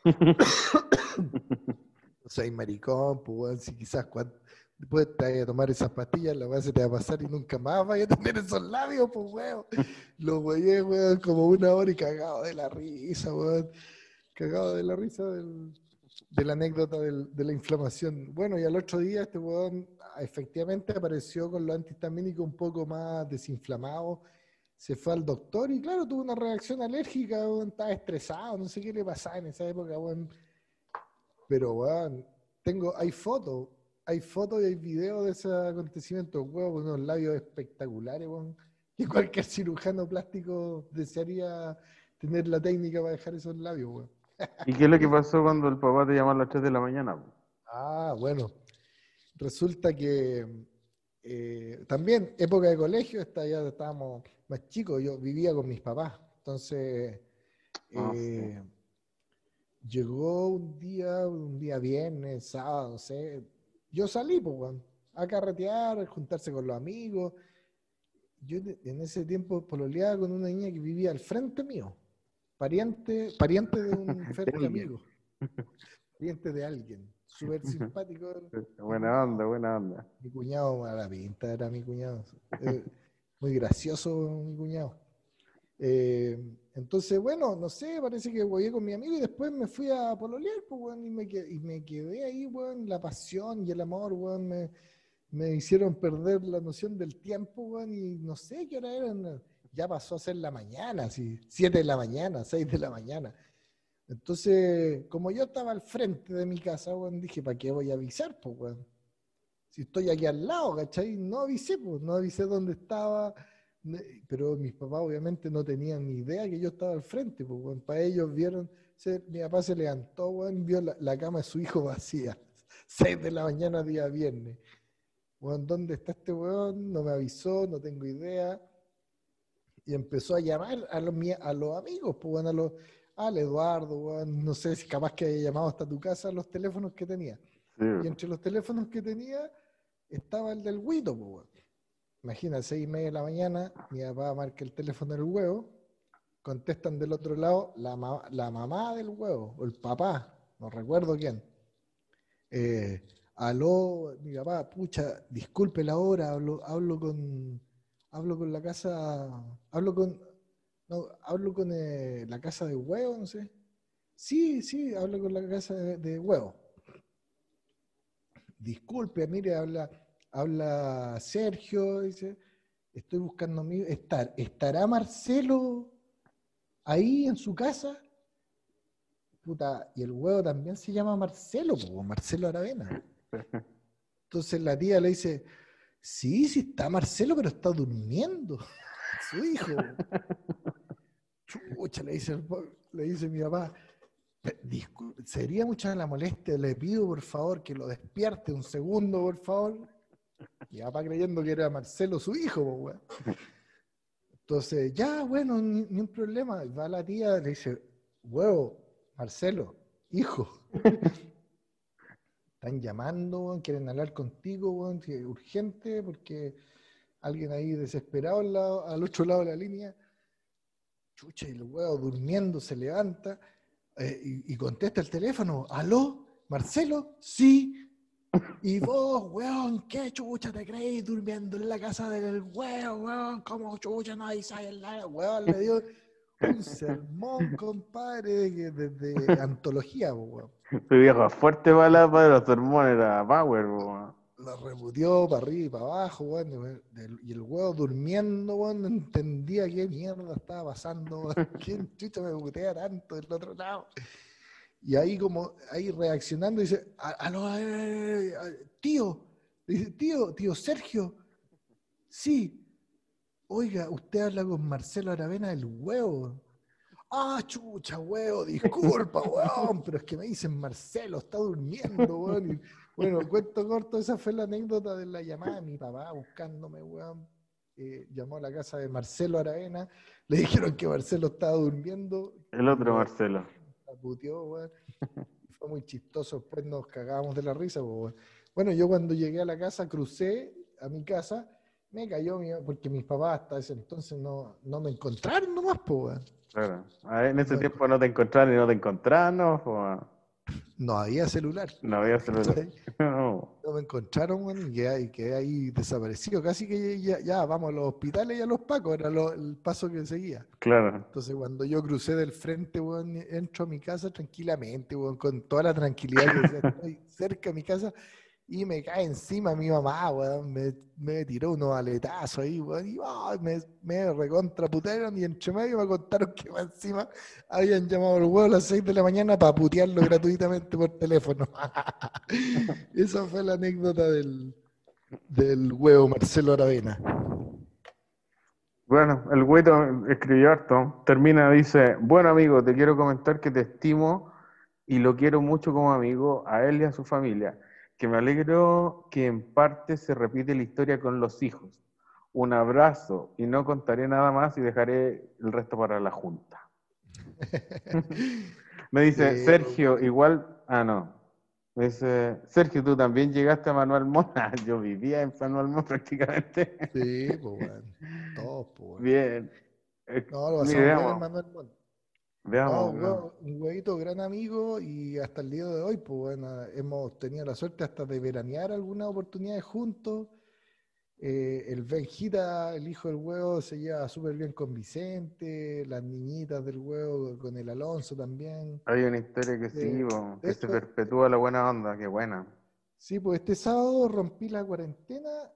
B: O sea, hay maricón, pues, weón, si quizás cuando, después te vayas a tomar esas pastillas, la weá se te va a pasar y nunca más vaya a tener esos labios, pues, weón. Los weyes, weón, como una hora y cagado de la risa, weón. Cagado de la risa del- de la anécdota del- de la inflamación. Bueno, y al otro día este weón ah, efectivamente apareció con los antihistamínicos un poco más desinflamado. Se fue al doctor y claro, tuvo una reacción alérgica, weón, estaba estresado, no sé qué le pasaba en esa época, weón. Pero, weón, tengo, hay fotos, hay fotos y hay videos de ese acontecimiento, weón, con unos labios espectaculares, weón. Que cualquier cirujano plástico desearía tener la técnica para dejar esos labios, weón.
C: ¿Y qué es lo que pasó cuando el papá te llamó a las 3 de la mañana?
B: Ah, bueno. Resulta que eh, también, época de colegio, esta ya estábamos más chicos, yo vivía con mis papás. Entonces,
C: Ah,
B: eh, llegó un día, un día viernes, sábado, no sé. Yo salí, pues, weón, a carretear, a juntarse con los amigos. Yo en ese tiempo pololeaba con una niña que vivía al frente mío. Pariente, pariente de un fértil amigo. Pariente de alguien. Súper simpático.
C: Buena onda, buena onda.
B: Mi cuñado a la pinta era mi cuñado. Eh, muy gracioso mi cuñado. Eh, entonces, bueno, no sé, parece que voy con mi amigo y después me fui a pololear, pues, weón, y me quedé, ahí, weón, la pasión y el amor, weón, me, me hicieron perder la noción del tiempo, y no sé qué hora eran, ya pasó a ser la mañana, así, siete de la mañana, seis de la mañana. Entonces, como yo estaba al frente de mi casa, weón, dije, ¿para qué voy a avisar, pues, weón? Si estoy aquí al lado, ¿cachai? No avisé, pues, no avisé dónde estaba, pero mis papás obviamente no tenían ni idea que yo estaba al frente, pues, weón. Para ellos vieron, se- mi papá se levantó, weón, vio la, la cama de su hijo vacía, seis de la mañana, día viernes. Weón, ¿dónde está este weón? No me avisó, no tengo idea. Y empezó a llamar a los, a los amigos, pues, weón, a los, al Eduardo, no sé si capaz que haya llamado hasta tu casa los teléfonos que tenía.
C: Sí,
B: Y entre los teléfonos que tenía estaba el del Huito, pues. Imagina, seis y media de la mañana, mi papá marca el teléfono del huevo, contestan del otro lado la, la mamá del huevo, o el papá, no recuerdo quién. Eh, aló, mi papá, pucha, disculpe la hora, hablo, hablo con, hablo con la casa, hablo con, no, hablo con eh, la casa de huevo, no sé. Sí, sí, hablo con la casa de, de huevo. Disculpe, mire, habla, habla Sergio, dice, estoy buscando a mi, estar, ¿estará Marcelo ahí en su casa? Puta, y el huevo también se llama Marcelo, po, Marcelo Aravena. Entonces la tía le dice, sí, sí está Marcelo, pero está durmiendo, su hijo. Chucha, le dice, le dice mi papá, "Pe- discul- sería mucha la molestia, le pido por favor que lo despierte un segundo, por favor. Mi papá creyendo que era Marcelo su hijo, po, weón. Entonces, ya, bueno, ni, un problema. Va la tía, le dice, huevo, Marcelo, hijo. Están llamando, weón, quieren hablar contigo, weón, que urgente, porque alguien ahí desesperado al otro lado de la línea. chucha, y el huevo durmiendo se levanta eh, y, y contesta el teléfono, ¿aló? ¿Marcelo? Sí. Y vos, weón, ¿qué chucha te crees durmiendo en la casa del weón, weón? ¿Cómo chucha no hay el weón? Le dio un sermón, compadre, de que- desde antología, weón.
C: Tu viejo fuerte para, la, para los sermones, era Power, po.
B: La rebutió para arriba y para abajo, weón. y el huevo durmiendo, weón, no entendía qué mierda estaba pasando, weón. ¿Quién chucha me putea tanto del otro lado? Y ahí como, ahí reaccionando, dice, "A- aló, eh, eh, tío, dice, tío, tío Sergio, sí, oiga, usted habla con Marcelo Aravena del huevo. Ah, chucha, huevo, disculpa, weón, pero es que me dicen Marcelo, está durmiendo, weón. y- bueno, cuento corto, esa fue la anécdota de la llamada de mi papá buscándome, weón. Eh, llamó a la casa de Marcelo Aravena, le dijeron que Marcelo estaba durmiendo.
C: El otro Marcelo.
B: La puteó, weón. Fue muy chistoso, después nos cagábamos de la risa, po, weón. Bueno, yo cuando llegué a la casa, crucé a mi casa, me cayó mi, porque mis papás hasta ese entonces no, no me encontraron nomás, po, weón.
C: Claro. A ver, en ese
B: No.
C: tiempo no te encontraron y no te encontraron, ¿no?
B: No había celular.
C: No había celular. No.
B: No me encontraron, weón, y quedé, ahí- quedé ahí desaparecido. Casi que ya, ya vamos a los hospitales y a los pacos, era lo- el paso que seguía.
C: Claro.
B: Entonces, cuando yo crucé del frente, weón, entro a mi casa tranquilamente, weón, con toda la tranquilidad que decía, estoy cerca de mi casa, y me cae encima mi mamá, weón, me, me tiró unos aletazos ahí, weón, y ah, me, me recontraputearon, y entre medio me contaron que encima habían llamado al huevo a las 6 de la mañana para putearlo gratuitamente por teléfono. Esa fue la anécdota del, del huevo Marcelo Aravena.
C: Bueno, el güeto escribió harto. Termina, dice, bueno amigo, te quiero comentar que te estimo y lo quiero mucho como amigo, a él y a su familia. Que me alegro que en parte se repite la historia con los hijos. Un abrazo y no contaré nada más y dejaré el resto para la junta. Me dice,
B: Eh,
C: Sergio, igual, ah no. Me dice, Sergio, tú también llegaste a Manuel Mona. Yo vivía en Manuel Mona prácticamente.
B: Sí, pues, weón. Todos, pues, weón.
C: Bien.
B: No, lo bien,
C: veamos,
B: Manuel Montt.
C: Veamos,
B: un, huevito gran amigo y hasta el día de hoy, pues bueno, hemos tenido la suerte hasta de veranear algunas oportunidades juntos. Eh, el Benjita, el hijo del huevo, se lleva súper bien con Vicente, las niñitas del huevo con el Alonso también.
C: Hay una historia que sí, po,
B: de
C: que se
B: hecho-
C: perpetúa la buena onda, qué buena.
B: Sí, pues este sábado rompí la cuarentena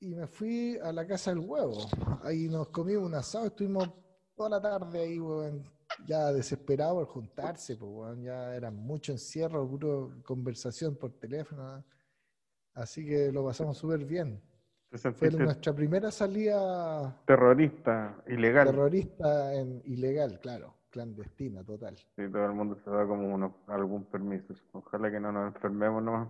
B: y me fui a la casa del huevo. Ahí nos comimos un asado, estuvimos toda la tarde ahí, weón, ya desesperados por juntarse, pues, weón, ya era mucho encierro, puro conversación por teléfono. ¿no? Así que lo pasamos súper bien. Fue nuestra primera salida
C: terrorista, ilegal.
B: terrorista en, ilegal, claro, clandestina, total.
C: Sí, todo el mundo se da como uno, algún permiso. Ojalá que no nos enfermemos nomás.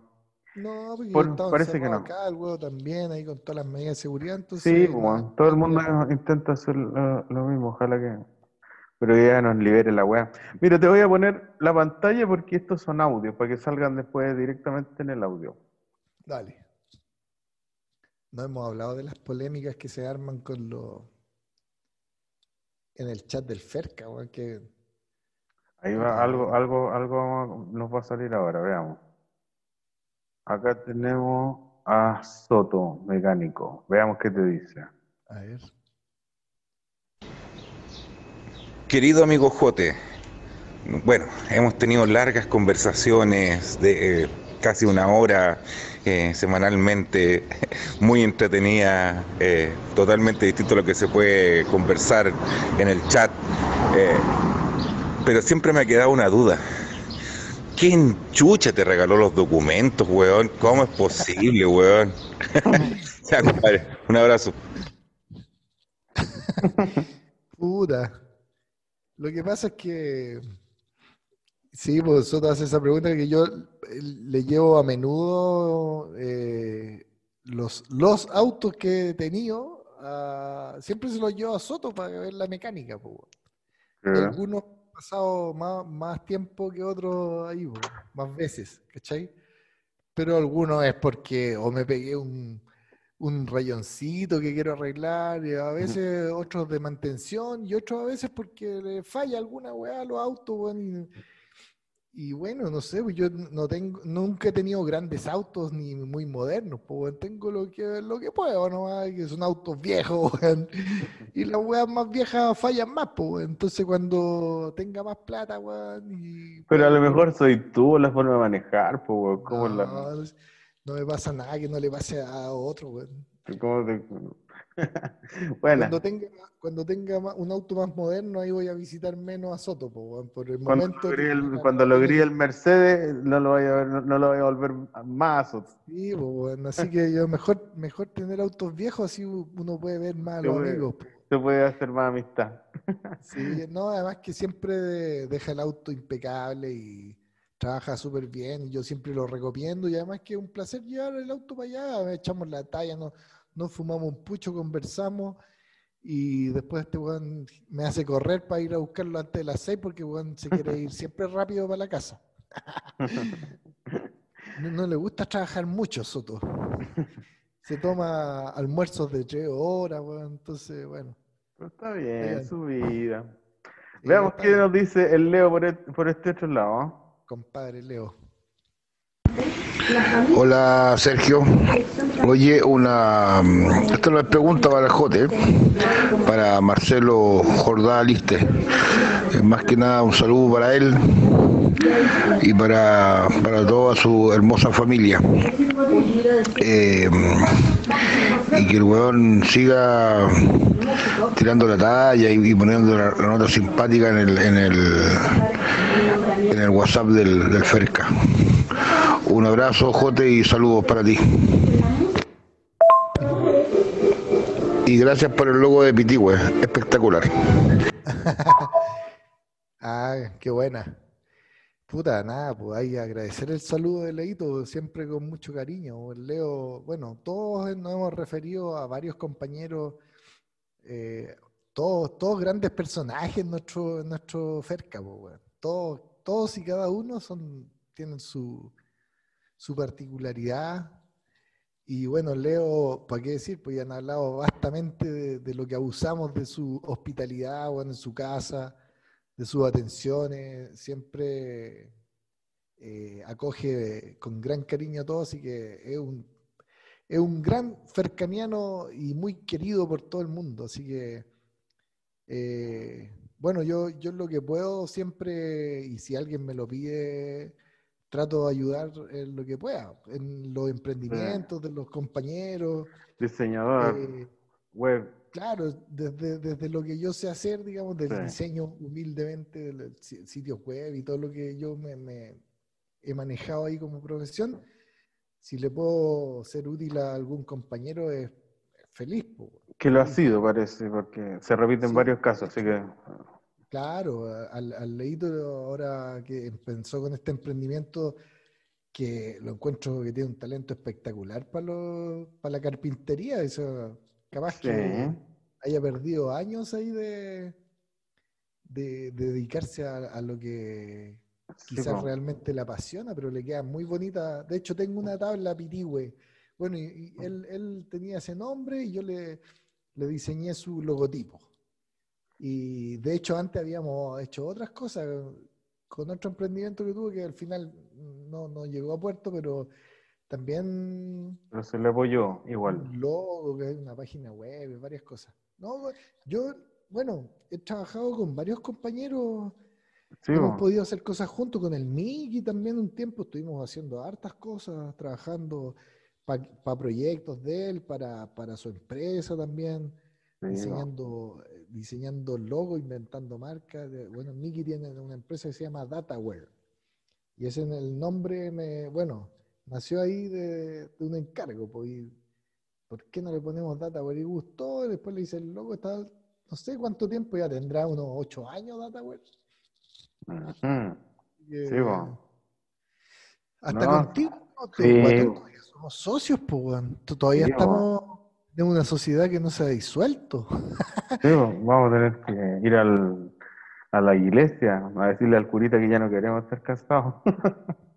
B: No, porque
C: Por- parece que no.
B: acá, el huevo también, ahí con todas las medidas de seguridad, entonces...
C: Sí, bueno, todo el mundo intenta hacer lo, lo mismo, ojalá que... Pero ya nos libere la weá. Mira, te voy a poner la pantalla porque estos son audios, para que salgan después directamente en el audio.
B: Dale. No hemos hablado de las polémicas que se arman con los en el chat del Ferca, weón, que
C: Ahí va, algo, algo, algo nos va a salir ahora, veamos. Acá tenemos a Soto, mecánico. Veamos qué te dice.
B: a ver.
J: Querido amigo Jote, bueno, hemos tenido largas conversaciones de eh, casi una hora eh, semanalmente, muy entretenida, eh, totalmente distinto a lo que se puede conversar en el chat, pero siempre me ha quedado una duda. ¿Quién chucha te regaló los documentos, weón? ¿Cómo es posible, weón? Un abrazo.
B: Puta. Lo que pasa es que sí, pues Soto hace esa pregunta que yo eh, le llevo a menudo eh, los, los autos que he tenido, a- siempre se los llevo a Soto para ver la mecánica, pues. Algunos han pasado más, más tiempo que otros ahí, po, más veces, ¿cachai? Pero algunos es porque o me pegué un, un rayoncito que quiero arreglar, y a veces otros de mantención y otros a veces porque le falla alguna weá a los autos, weón, y, y bueno, no sé, pues yo no tengo, nunca he tenido grandes autos ni muy modernos, pues tengo lo que, lo que puedo, nomás, que son autos viejos, weón, y las weas más viejas fallan más, pues entonces cuando tenga más plata, weón, y
C: Pero a lo mejor soy tú la forma de manejar, pues, weón. ¿Cómo la-
B: no, me pasa nada que no le pase a otro, weón.
C: Bueno,
B: Cuando tenga, cuando tenga un auto más moderno, ahí voy a visitar menos a Soto, po. Por el
C: cuando
B: momento.
C: logré el, cuando logré el Mercedes, no lo voy a ver, no, no lo voy a volver más. o-
B: Sí, po, weón, Así que yo mejor, mejor tener autos viejos, así uno puede ver más a los
C: puede,
B: amigos. po.
C: se puede hacer más amistad.
B: Sí, no, además que siempre deja el auto impecable y trabaja súper bien. y Yo siempre lo recomiendo y además que es un placer llevar el auto para allá. Echamos la talla, nos, nos fumamos un pucho, conversamos y después este weón me hace correr para ir a buscarlo antes de las seis porque weón se quiere ir siempre rápido para la casa. No, no le gusta trabajar mucho, Soto. Se toma almuerzos de tres horas, weón. Entonces, bueno.
C: Pero está bien, su vida. Veamos qué nos dice el Leo por, por este otro lado.
B: Compadre Leo.
K: Hola Sergio. Oye, una. mm, Esta no es pregunta para Jote, para Marcelo Jordá Liste. Eh, Más que nada un saludo para él y para, para toda su hermosa familia. Eh, y que el weón siga tirando la talla y, poniendo la, la nota simpática en el, en el, en el WhatsApp del, del Ferca. Un abrazo, Jote, y saludos para ti. Y gracias por el logo de Pitigüe, espectacular.
B: Ah, qué buena. Puta, nada, pues hay agradecer el saludo de Leito, siempre con mucho cariño. El Leo, bueno, todos nos hemos referido a varios compañeros, eh, todos, todos grandes personajes en nuestro, en nuestro Ferca, pues. Todos, todos y cada uno son, tienen su, su particularidad. Y bueno, Leo, ¿para qué decir? Pues ya han hablado bastante de, de lo que abusamos de su hospitalidad, bueno, en su casa, de sus atenciones, siempre eh, acoge con gran cariño a todos, así que es un, es un gran fercaniano y muy querido por todo el mundo, así que eh, bueno, yo, yo lo que puedo siempre, y si alguien me lo pide, trato de ayudar en lo que pueda, en los emprendimientos de los compañeros.
C: Diseñador
B: eh,
C: web.
B: Claro, desde, desde lo que yo sé hacer, digamos, del
C: Sí.
B: diseño humildemente de los si- sitios web y todo lo que yo me, me he manejado ahí como profesión, si le puedo ser útil a algún compañero, es feliz. po.
C: Que lo ha sido, parece, porque se repite en
B: Sí,
C: varios casos, así que
B: Claro, al, al Leito ahora que empezó con este emprendimiento, que lo encuentro que tiene un talento espectacular para, lo- para la carpintería, eso capaz que
C: Sí.
B: haya perdido años ahí de, de, de dedicarse a, a lo que
C: Sí,
B: quizás
C: po.
B: realmente le apasiona, pero le queda muy bonita. De hecho, tengo una tabla pitigüe. Bueno, y, y él, él tenía ese nombre y yo le, le diseñé su logotipo. Y de hecho, antes habíamos hecho otras cosas con otro emprendimiento que tuve que al final no, no llegó a puerto, pero también
C: pero se le apoyó igual.
B: un logo, una página web, varias cosas. No, yo, bueno, he trabajado con varios compañeros,
C: Sí,
B: hemos
C: po.
B: podido hacer cosas juntos con el Miki también un tiempo, estuvimos haciendo hartas cosas, trabajando para proyectos de él, para, para su empresa también,
C: Sí,
B: diseñando, diseñando logo, inventando marcas. bueno, Miki tiene una empresa que se llama DataWare. Y ese en el nombre, me, bueno, nació ahí de, de un encargo. Pues, y, ¿Por qué no le ponemos DataWare? Y gustó, y después le hice el logo, está, no sé cuánto tiempo ya tendrá, unos ocho años DataWare.
C: Ujú.
B: Que-
C: Sí, po.
B: Hasta
C: No,
B: contigo, somos socios, pues, Todavía
C: Sí,
B: estamos en una sociedad que no se ha disuelto.
C: Sí, vamos a tener que ir al, a la iglesia a decirle al curita que ya no queremos ser casados.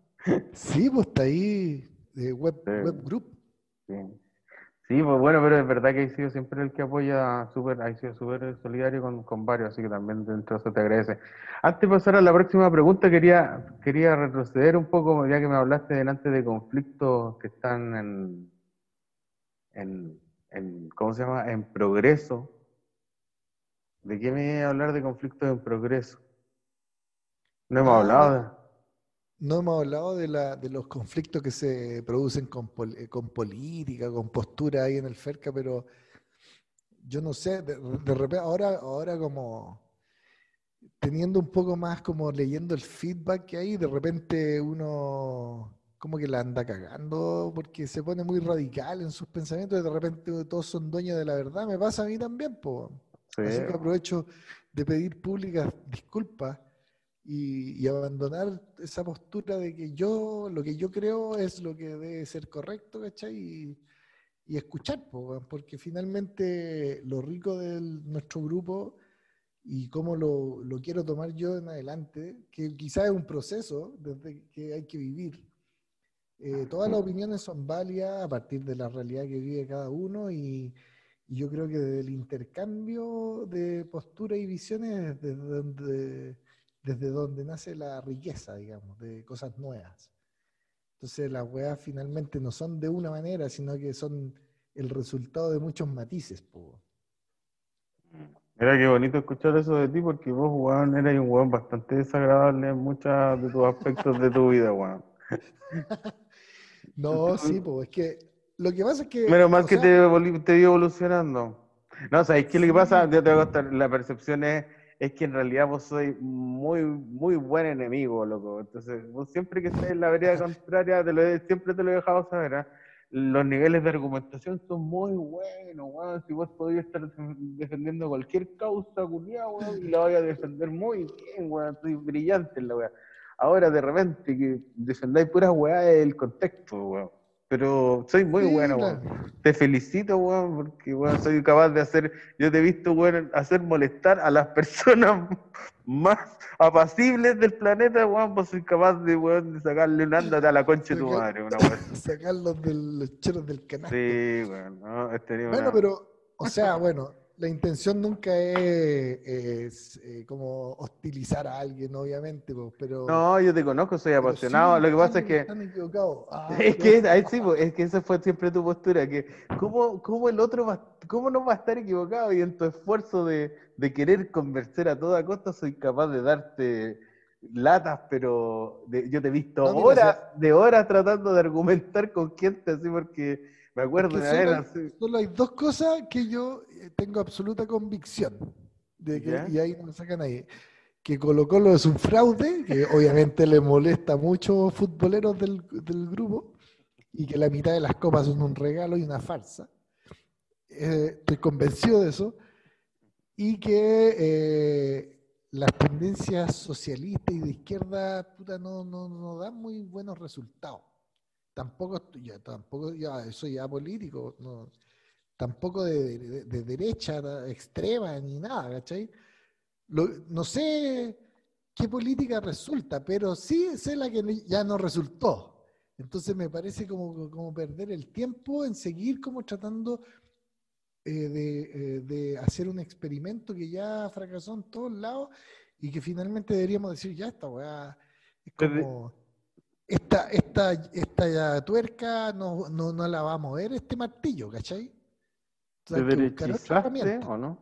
B: Sí, pues está ahí de web,
C: Sí.
B: web group.
C: Sí. Sí, pues bueno, pero es verdad que he sido siempre el que apoya, súper, ha sido súper solidario con, con varios, así que también dentro de eso te agradece. Antes de pasar a la próxima pregunta, quería, quería retroceder un poco, ya que me hablaste delante de conflictos que están en, en, en, ¿cómo se llama? En progreso. ¿De qué me iba a hablar de conflictos en progreso? No hemos
B: Ah,
C: hablado de...
B: No hemos hablado de, la, de los conflictos que se producen con, pol- eh, con política, con postura ahí en el FERCA, pero yo no sé, de, de repente, ahora, ahora como teniendo un poco más como leyendo el feedback que hay, de repente uno como que la anda cagando porque se pone muy radical en sus pensamientos y de repente todos son dueños de la verdad. Me pasa a mí también, po. Así que
C: Sí.
B: aprovecho de pedir públicas disculpas y, y abandonar esa postura de que yo, lo que yo creo es lo que debe ser correcto, ¿cachai? Y, y escuchar, po, porque finalmente lo rico de nuestro grupo y cómo lo, lo quiero tomar yo en adelante, que quizás es un proceso desde que hay que vivir. Eh, todas las opiniones son válidas a partir de la realidad que vive cada uno y, y yo creo que desde el intercambio de posturas y visiones desde donde, desde donde nace la riqueza, digamos, de cosas nuevas. Entonces las weas finalmente no son de una manera, sino que son el resultado de muchos matices. po.
C: Mira qué bonito escuchar eso de ti, porque vos, weón, eres un weón bastante desagradable en muchos de tus aspectos de tu vida, weón.
B: No, sí, pues es que lo que pasa es que...
C: Menos mal
B: o
C: que
B: sea,
C: te, te evolucionando. No, ¿sabes qué? Lo que pasa, yo te voy a contar, la percepción es, es que en realidad vos sois muy, muy buen enemigo, loco. Entonces, vos siempre que estés en la vereda contraria, te lo he- siempre te lo he dejado saber, ¿ah? Los niveles de argumentación son muy buenos, weón. Si vos podías estar def- defendiendo cualquier causa, culiao, weón, y la vais a defender muy bien, weón. Soy brillante en la weá. Ahora, de repente, que defendáis puras weá el contexto, weón. Pero soy muy
B: Sí,
C: bueno,
B: claro.
C: weón. Te felicito, weón, porque weón, soy capaz de hacer, yo te he visto, weón, hacer molestar a las personas más apacibles del planeta, weón, pues soy capaz de, weón, de sacarle un ándate a la concha de tu madre, una weón.
B: sacarlos de los cheros del canal.
C: Sí, weón, no, tenido
B: Bueno,
C: una-
B: pero, o sea, bueno, la intención nunca es, es, eh, como hostilizar a alguien, obviamente, pues, pero...
C: No, yo te conozco, soy
B: sí
C: apasionado, lo que pasa es que...
B: Están equivocados. Ah,
C: Es que, ahí sí, pues, es que esa fue siempre tu postura, que cómo, cómo el otro va, cómo no va a estar equivocado y en tu esfuerzo de, de querer convencer a toda costa soy capaz de darte latas, pero de- yo te he visto
B: No,
C: horas de horas tratando de argumentar con gente así porque me acuerdo
B: solo,
C: así.
B: solo hay dos cosas que yo eh, tengo absoluta convicción de que,
C: ¿Ya?
B: y ahí no me sacan ahí. Que Colo Colo es un fraude, que obviamente le molesta a muchos futboleros del, del grupo, y que la mitad de las copas son un regalo y una farsa. Eh, estoy convencido de eso. Y que eh, las tendencias socialistas y de izquierda puta, no, no, no dan muy buenos resultados tampoco, ya, tampoco, ya, eso ya político, no, tampoco de, de- de derecha extrema ni nada, ¿cachai? Lo- no sé qué política resulta, pero sí sé la que ya no resultó. Entonces me parece como, como perder el tiempo en seguir como tratando eh, de, eh, de hacer un experimento que ya fracasó en todos lados y que finalmente deberíamos decir, ya esta weá es
C: Desde-
B: como esta, esta, esta ya tuerca no, no, no la va a mover este martillo, ¿cachai?
C: ¿Te derechizaste o no?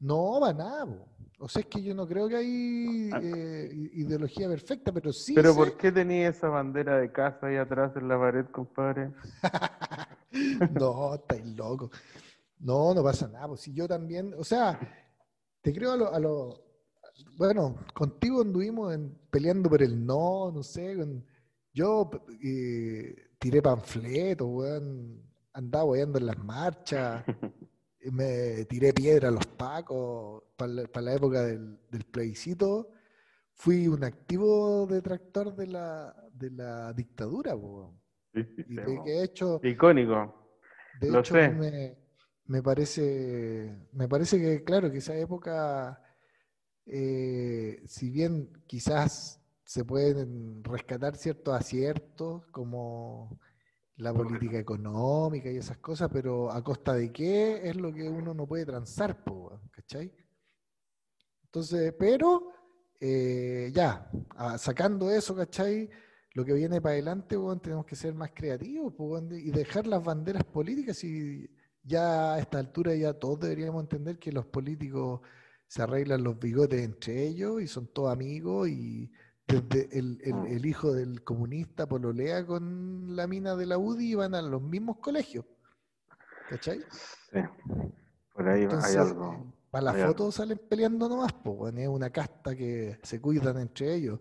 B: No, va nada. po. O sea, es que yo no creo que hay eh, ideología perfecta, pero sí
C: Pero
B: sé-
C: ¿por qué tenía esa bandera de casa ahí atrás en la pared, compadre?
B: No, estáis loco. No, no pasa nada. Pues si yo también, o sea, te creo a lo, a lo- bueno, contigo anduvimos en- peleando por el no, no sé, con- yo eh, tiré panfletos, weón, andaba weando en las marchas, me tiré piedra a los pacos para la, para la época del, del plebiscito. Fui un activo detractor de la, de la dictadura, po, weón.
C: Sí, sí,
B: Y de que he hecho,
C: Icónico.
B: de
C: Lo
B: hecho,
C: sé.
B: me, me parece, me parece que, claro, que esa época, eh, si bien quizás se pueden rescatar ciertos aciertos, como la política económica y esas cosas, pero a costa de qué es lo que uno no puede transar, po, ¿cachai? Entonces, pero eh, ya, ah, sacando eso, ¿cachai? Lo que viene para adelante, tenemos que ser más creativos po, y dejar las banderas políticas y ya a esta altura ya todos deberíamos entender que los políticos se arreglan los bigotes entre ellos y son todos amigos y desde el, el- el hijo del comunista pololea con la mina de la UDI y van a los mismos colegios. ¿Cachai?
C: Sí. Por ahí
B: Entonces,
C: hay algo.
B: para la
C: hay
B: foto
C: algo.
B: salen peleando nomás, pues, es una casta que se cuidan entre ellos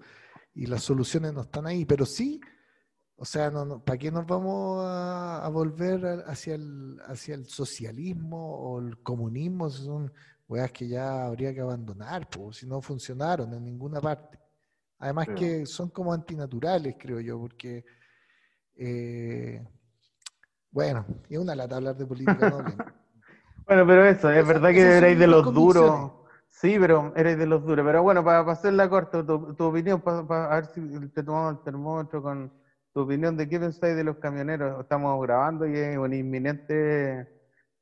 B: y las soluciones no están ahí, pero sí, o sea, no, ¿para qué nos vamos a, a volver a- hacia el, hacia el socialismo o el comunismo? Son weas que ya habría que abandonar, pues, si no funcionaron en ninguna parte. Además
C: Sí.
B: que son como antinaturales, creo yo, porque, eh, bueno, es una lata hablar de política.
C: Bueno, pero eso, es verdad que erais de los duros. Sí, pero eres de los duros. Pero bueno, para, hacerla corta, tu, tu opinión, para, ver si te tomamos el termómetro con tu opinión de qué pensáis de los camioneros. Estamos grabando y es un inminente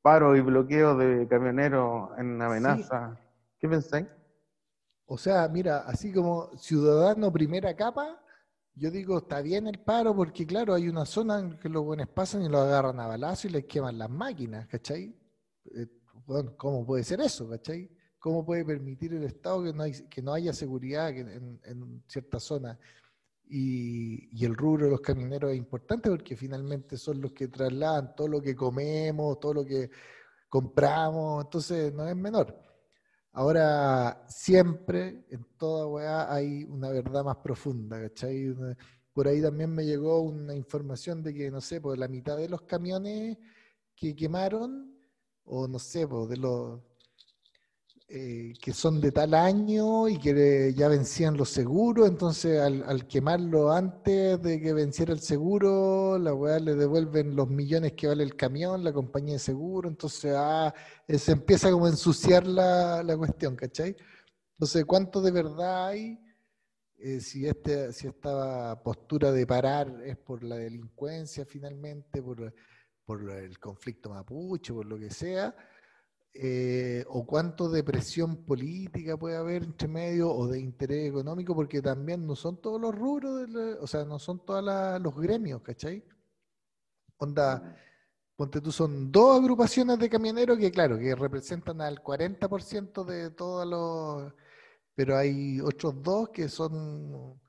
C: paro y bloqueo de camioneros en amenaza. ¿Qué pensáis?
B: O sea, mira, así como ciudadano primera capa, yo digo, está bien el paro porque, claro, hay una zona en que los buenos pasan y los agarran a balazo y les queman las máquinas, ¿cachai? Eh, bueno, ¿cómo puede ser eso, cachai? ¿Cómo puede permitir el Estado que no, haya seguridad en, en ciertas zonas? Y, y el rubro de los camioneros es importante porque finalmente son los que trasladan todo lo que comemos, todo lo que compramos, entonces no es menor. Ahora, siempre, en toda weá, hay una verdad más profunda, ¿cachai? Por ahí también me llegó una información de que, no sé, pues la mitad de los camiones que quemaron, o no sé, pues de los eh, que son de tal año y que ya vencían los seguros, entonces al, quemarlo antes de que venciera el seguro, la weá le devuelven los millones que vale el camión, la compañía de seguro, entonces ah, eh, se empieza como a ensuciar la, la cuestión, ¿cachai? Entonces, ¿cuánto de verdad hay? Eh, si, este, si esta postura de parar es por la delincuencia finalmente, por, por el conflicto mapuche, por lo que sea, eh, o cuánto de presión política puede haber entre medio o de interés económico, porque también no son todos los rubros, de la- o sea, no son todos los gremios, ¿cachai? Onda, ponte tú, son dos agrupaciones de camioneros que, claro, que representan al 40% de todos los, pero hay otros dos que son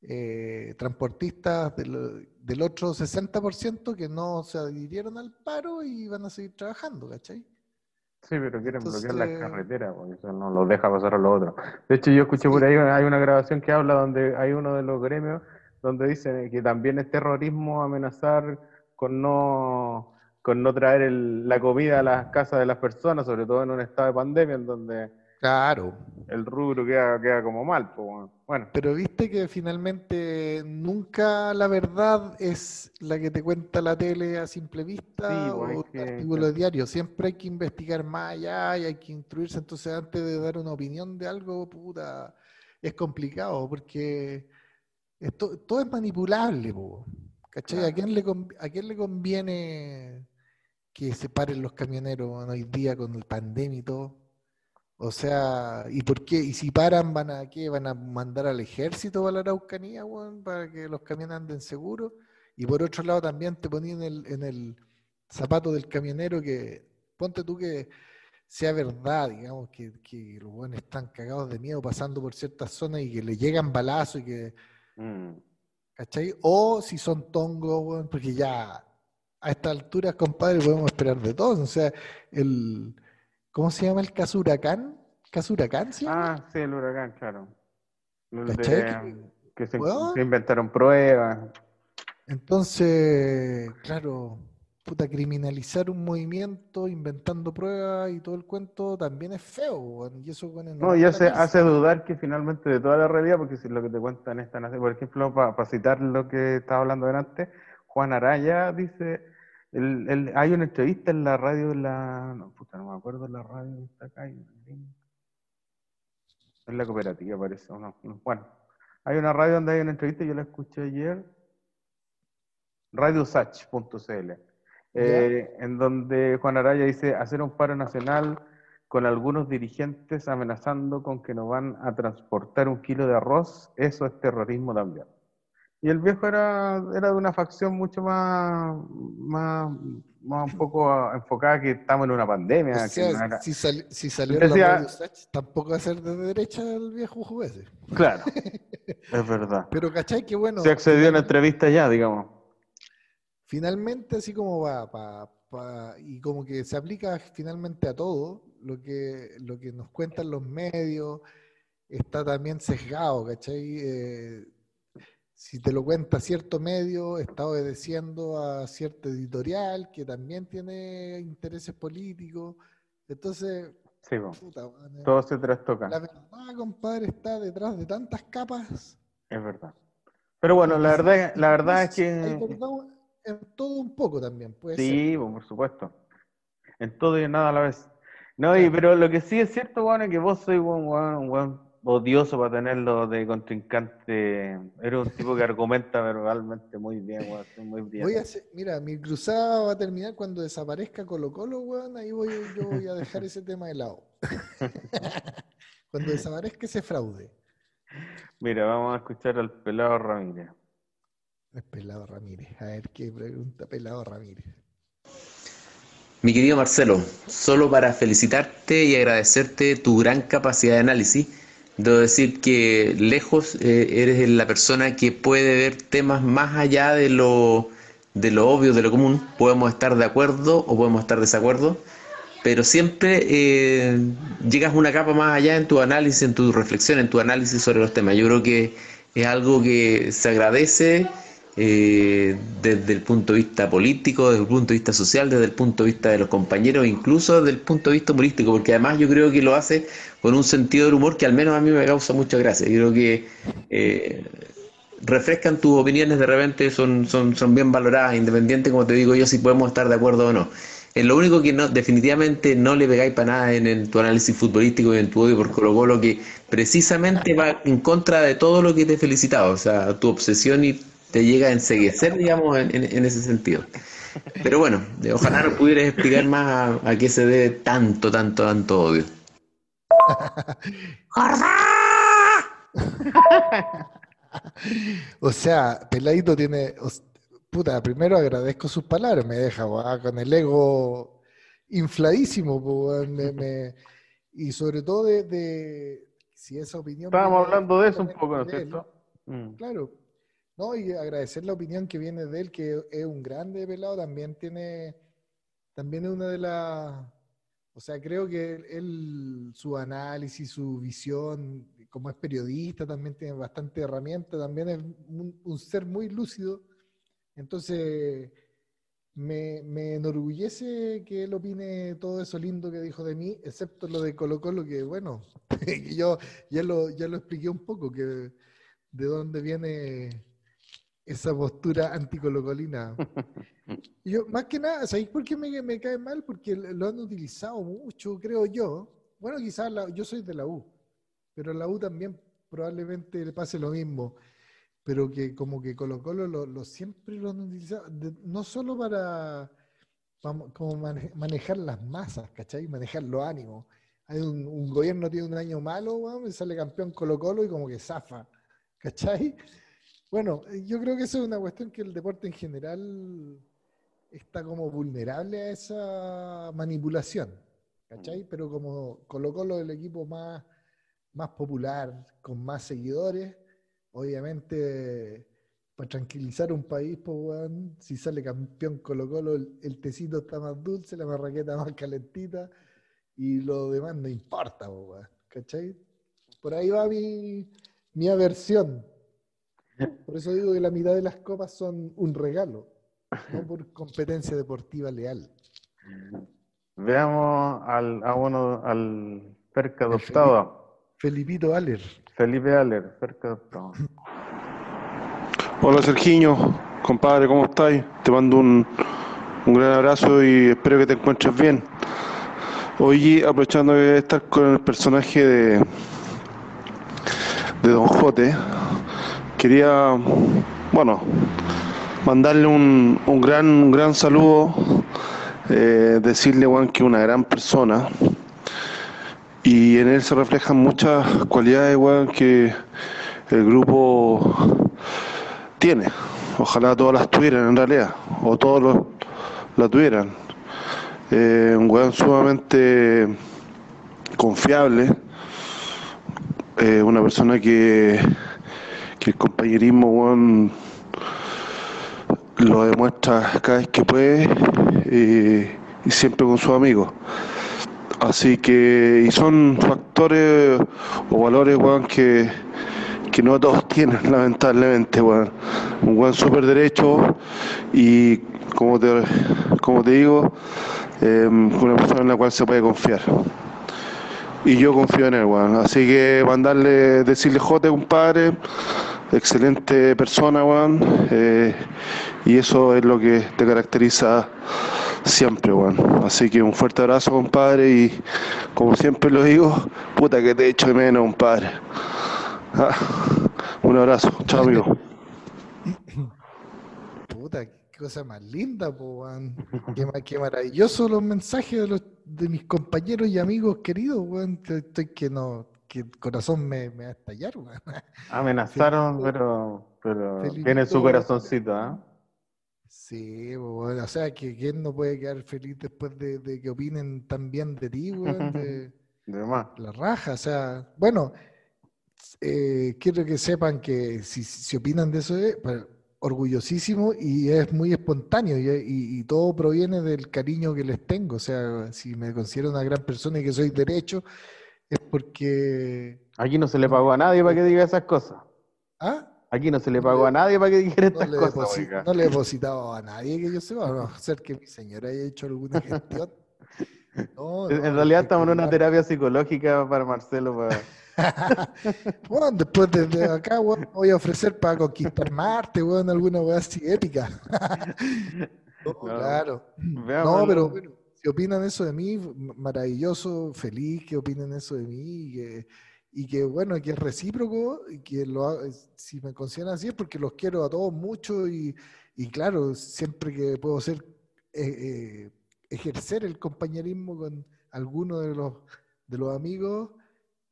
B: eh, transportistas del, del otro 60% que no se adhirieron al paro y van a seguir trabajando, ¿cachai?
C: Sí, pero quieren bloquear las
B: Entonces-
C: carreteras, porque eso no los deja pasar a los otros. De hecho, yo escuché por ahí, hay una grabación que habla donde hay uno de los gremios donde dice que también es terrorismo amenazar con no, con no traer el- la comida a las casas de las personas, sobre todo en un estado de pandemia, en donde
B: Claro.
C: el rubro queda, queda como mal. pues, bueno.
B: Pero viste que finalmente nunca la verdad es la que te cuenta la tele a simple vista
C: Sí,
B: o
C: pues,
B: un
C: que-
B: artículo diario. Siempre hay que investigar más allá y hay que instruirse. Entonces, antes de dar una opinión de algo, puta, es complicado porque esto, todo es manipulable, po, ¿cachai? ¿A quién le, a quién le conviene que se paren los camioneros hoy día con el pandemia y todo? O sea, ¿y por qué? ¿Y si paran, van a qué? ¿Van a mandar al ejército para la Araucanía, weón, para que los camiones anden seguros? Y por otro lado también te ponían en el, en el zapato del camionero que, ponte tú que sea verdad, digamos, que, que los buenos están cagados de miedo pasando por ciertas zonas y que le llegan balazos y que,
C: mm,
B: ¿cachai? O si son tongos, weón, porque ya a estas alturas, compadre, podemos esperar de todos. O sea, el, ¿cómo se llama el caso Huracán? ¿Caso Huracán llama?
C: Ah, sí, el huracán, claro. El que se, inventaron pruebas.
B: Entonces, claro, puta, criminalizar un movimiento inventando pruebas y todo el cuento también es feo, y eso el
C: No, y hace, hace dudar que finalmente de toda la realidad, porque si lo que te cuentan es tan así, por ejemplo, para citar lo que estaba hablando delante, Juan Araya dice, el, el- hay una entrevista en la radio, de la, no, puta, no me acuerdo la radio que está acá, en la cooperativa parece, o no, no, bueno, hay una radio donde hay una entrevista, yo la escuché ayer, radiosach.cl, eh, en donde Juan Araya dice hacer un paro nacional con algunos dirigentes amenazando con que nos van a transportar un kilo de arroz, eso es terrorismo también. Y el viejo era, era de una facción mucho más, más, más un poco enfocada que estamos en una pandemia.
B: O
C: que
B: sea,
C: no era-
B: si, sal- si salió
C: Decía-
B: la Sach, tampoco va a ser de derecha el viejo juguete.
C: Claro, es verdad.
B: Pero ¿cachai? Que bueno.
C: Se accedió a una entrevista ya, digamos.
B: Finalmente, así como va, pa- pa- y como que se aplica finalmente a todo, lo que, lo que nos cuentan los medios está también sesgado, ¿cachai? Eh, si te lo cuenta cierto medio, está obedeciendo a cierto editorial que también tiene intereses políticos. Entonces,
C: Sí,
B: puta, eh,
C: todo se trastoca.
B: la verdad, compadre, está detrás de tantas capas.
C: Es verdad. Pero bueno, la verdad, la verdad es
B: Hay
C: que
B: verdad en todo un poco también, puede
C: sí,
B: ser.
C: po, por supuesto. En todo y en nada a la vez. No, y, pero lo que sí es cierto, bueno, es que vos sois un un odioso para tenerlo de contrincante. Eres un tipo que argumenta verbalmente muy bien, weón, muy
B: Voy a
C: brillante.
B: hacer- mira, mi cruzada va a terminar cuando desaparezca Colo Colo, weón, ahí voy, yo voy a dejar ese tema de lado. cuando desaparezca ese fraude.
C: Mira, vamos a escuchar al pelado Ramírez.
B: Es Pelado Ramírez. A ver qué pregunta Pelado Ramírez.
L: Mi querido Marcelo, solo para felicitarte y agradecerte tu gran capacidad de análisis, debo decir que lejos eh, eres la persona que puede ver temas más allá de lo, de lo obvio, de lo común. Podemos estar de acuerdo o podemos estar de desacuerdo, pero siempre eh, llegas una capa más allá en tu análisis, en tu reflexión, en tu análisis sobre los temas. Yo creo que es algo que se agradece eh, desde el punto de vista político, desde el punto de vista social, desde el punto de vista de los compañeros, incluso desde el punto de vista humorístico, porque además yo creo que lo hace con un sentido del humor que al menos a mí me causa mucha gracia. Yo creo que eh, refrescan tus opiniones de repente, son, son, son bien valoradas, independiente, como te digo yo, si podemos estar de acuerdo o no. Es lo único que no, definitivamente no le pegáis para nada en, tu análisis futbolístico y en tu odio por Colo Colo, que precisamente va en contra de todo lo que te he felicitado. O sea, tu obsesión y te llega a enseguecer, digamos, en, en- en ese sentido. Pero bueno, ojalá nos pudieras explicar más a, a qué se debe tanto, tanto, tanto odio.
B: O sea, Peladito tiene. Puta, primero agradezco sus palabras, me deja con el ego infladísimo, me- me- y sobre todo de, de- si esa opinión.
C: Estábamos hablando de eso un poco, ¿no es cierto? Mm.
B: Claro. No, y agradecer la opinión que viene de él, que es un grande pelado, también tiene, también es una de las, o sea, creo que él, su análisis, su visión, como es periodista, también tiene bastante herramienta, también es un, ser muy lúcido. Entonces, me, me enorgullece que él opine todo eso lindo que dijo de mí, excepto lo de Colo Colo, que bueno, yo ya lo, ya lo expliqué un poco, que de dónde viene esa postura anticolocolina. Yo, más que nada, ¿sabéis por qué me, me cae mal? Porque lo han utilizado mucho, creo yo. Bueno, quizás la- yo soy de la U, pero la U también probablemente le pase lo mismo. Pero que como que Colo Colo lo, lo siempre lo han utilizado, de- no solo para, como mane- manejar las masas, ¿cachai? Manejar los ánimos. Hay un, un gobierno tiene un año malo, y sale campeón Colo Colo y como que zafa, ¿cachai? Bueno, eh, yo creo que eso es una cuestión que el deporte en general está como vulnerable a esa manipulación, ¿cachai? Pero como Colo Colo el equipo más, más popular, con más seguidores, obviamente para tranquilizar un país, pues, si sale campeón Colo Colo, el, el tecito está más dulce, la marraqueta más calentita y lo demás no importa, pues, weón, ¿cachai? Por ahí va mi, mi aversión. Por eso digo que la mitad de las copas son un regalo, no por competencia deportiva leal.
C: Veamos al, a uno, al Perca adoptado.
B: Felipito Aller.
C: Felipe Aller, Perca adoptado.
M: Hola Sergiño, compadre, ¿cómo estáis? Te mando un, un gran abrazo y espero que te encuentres bien. Hoy, aprovechando de estar con el personaje de, de Don Jote, quería, bueno, mandarle un, un gran, un gran saludo, eh, decirle, weón, que una gran persona. Y en él se reflejan muchas cualidades, weón, que el grupo tiene. Ojalá todas las tuvieran en realidad, o todos los, la tuvieran. Eh, un weón sumamente confiable, eh, una persona que, que el compañerismo, weón, lo demuestra cada vez que puede eh, y siempre con sus amigos. Así que, y son factores o valores, weón, que, que no todos tienen, lamentablemente, weón. Un weón súper derecho y, como te, como te digo, eh, una persona en la cual se puede confiar. Y yo confío en él, weón. Así que mandarle, decirle jote, compadre, excelente persona, weón. eh, y eso es lo que te caracteriza siempre, weón. Así que un fuerte abrazo, compadre, y como siempre lo digo, puta que te echo de menos, compadre. Ah, un abrazo, chao, amigo.
B: Puta, qué cosa más linda, po, weón. Qué, qué maravilloso los mensajes de, los, de mis compañeros y amigos queridos, weón. Estoy que no, que el corazón me, me va a estallar, weón.
C: Amenazaron, pero, pero
B: Felipito,
C: tiene su corazoncito, ¿ah?
B: Sí, po, weón. O sea, que quién no puede quedar feliz después de, de que opinen tan bien de ti, weón. De,
C: De más.
B: la raja, o sea, bueno, eh, quiero que sepan que si, si opinan de eso, eh, orgullosísimo y es muy espontáneo y, y- y todo proviene del cariño que les tengo. O sea, si me considero una gran persona y que soy derecho, es porque...
C: Aquí no se le pagó a nadie para que diga esas cosas.
B: ¿Ah?
C: Aquí no se le pagó a nadie para que dijera
B: No
C: estas cosas, oiga.
B: no le he depositado a nadie que yo sepa, a no ser que mi señora haya hecho alguna gestión. No,
C: En, realidad estamos en una terapia psicológica para Marcelo. Para...
B: Bueno, después desde acá, weón, voy a ofrecer para conquistar Marte, weón, alguna weá así épica. Claro. No, pero bueno, opinan eso de mí, maravilloso, feliz que opinen eso de mí y que, y que, bueno, que es recíproco y que lo, si me consideran así es porque los quiero a todos mucho y, y claro, siempre que puedo ser, eh, eh, ejercer el compañerismo con alguno de los, de los amigos,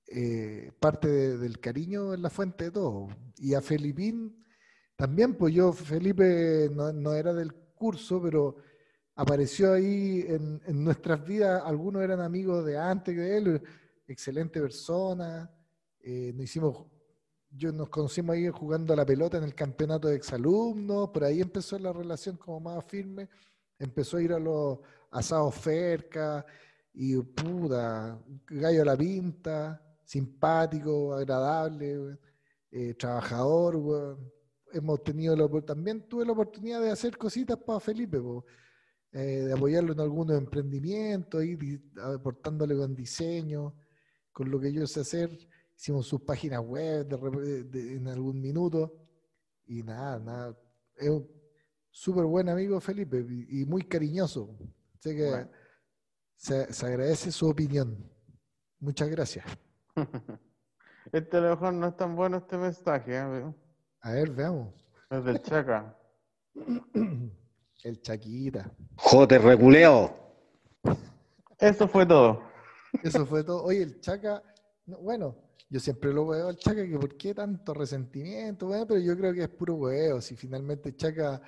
B: eh, parte de- del cariño es la fuente de todo. Y a Felipín también, pues yo, Felipe no, no era del curso, pero apareció ahí en, en nuestras vidas. Algunos eran amigos de antes de él, excelente persona. eh, nos hicimos, yo nos conocimos ahí jugando a la pelota en el campeonato de exalumnos, por ahí empezó la relación como más firme. Empezó a ir a los asados cerca y puta, gallo a la pinta, simpático, agradable, eh, trabajador. Hemos tenido la, también tuve la oportunidad de hacer cositas para Felipe, po, eh, de apoyarlo en algunos emprendimientos, aportándole con diseño, con lo que yo sé hacer. Hicimos sus páginas web de en algún minuto y nada, nada. Es un súper buen amigo Felipe y, y muy cariñoso. Así que
C: Bueno.
B: se, se agradece su opinión. Muchas gracias.
C: Este a lo mejor no es tan bueno este mensaje, ¿eh?
B: A ver, veamos.
C: Es del Chaca.
B: El Chaquita.
N: Jote reculeo.
C: Eso fue todo.
B: Eso fue todo. Oye, el Chaca, no, bueno, yo siempre lo veo al Chaca que por qué tanto resentimiento, bueno, pero yo creo que es puro huevo, si finalmente Chaca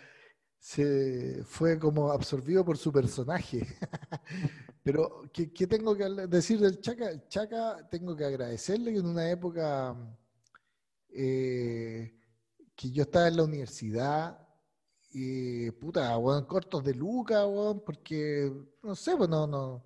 B: se fue como absorbido por su personaje. Pero, ¿qué, qué tengo que decir del Chaca? El Chaca tengo que agradecerle que en una época eh, que yo estaba en la universidad, y puta, weón, cortos de lucas, weón, porque, no sé, pues no, no,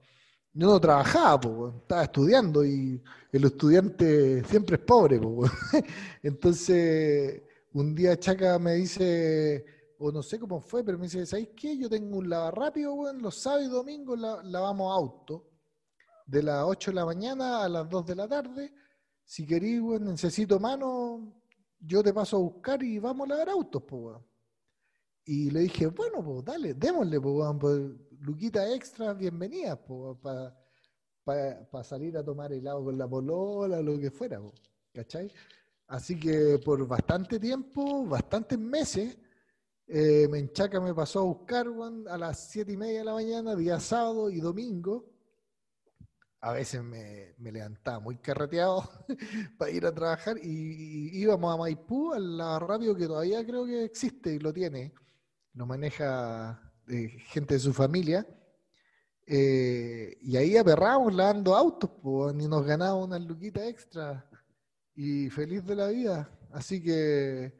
B: yo no trabajaba, pues, estaba estudiando y el estudiante siempre es pobre, pues. Entonces, un día Chaca me dice, o no sé cómo fue, pero me dice, ¿sabéis qué? Yo tengo un lavarápido, weón, los sábados y domingos la- lavamos auto, de las 8 de la mañana a las 2 de la tarde. Si queréis, weón, necesito mano, yo te paso a buscar y vamos a lavar autos, pues, weón. Y le dije, bueno, pues dale, démosle, pues, pues, Luquita extra, bienvenida, pues, para salir a tomar helado con la polola, lo que fuera, pues, ¿cachai? Así que por bastante tiempo, bastantes meses, Eh, Menchaca me pasó a buscar a las siete y media de la mañana, día sábado y domingo. A veces me, me levantaba muy carreteado para ir a trabajar y, íbamos a Maipú, al la rápido que todavía creo que existe y lo tiene. Lo maneja eh, gente de su familia. Eh, y ahí aperramos lavando autos, y nos ganaba una luquita extra. Y feliz de la vida. Así que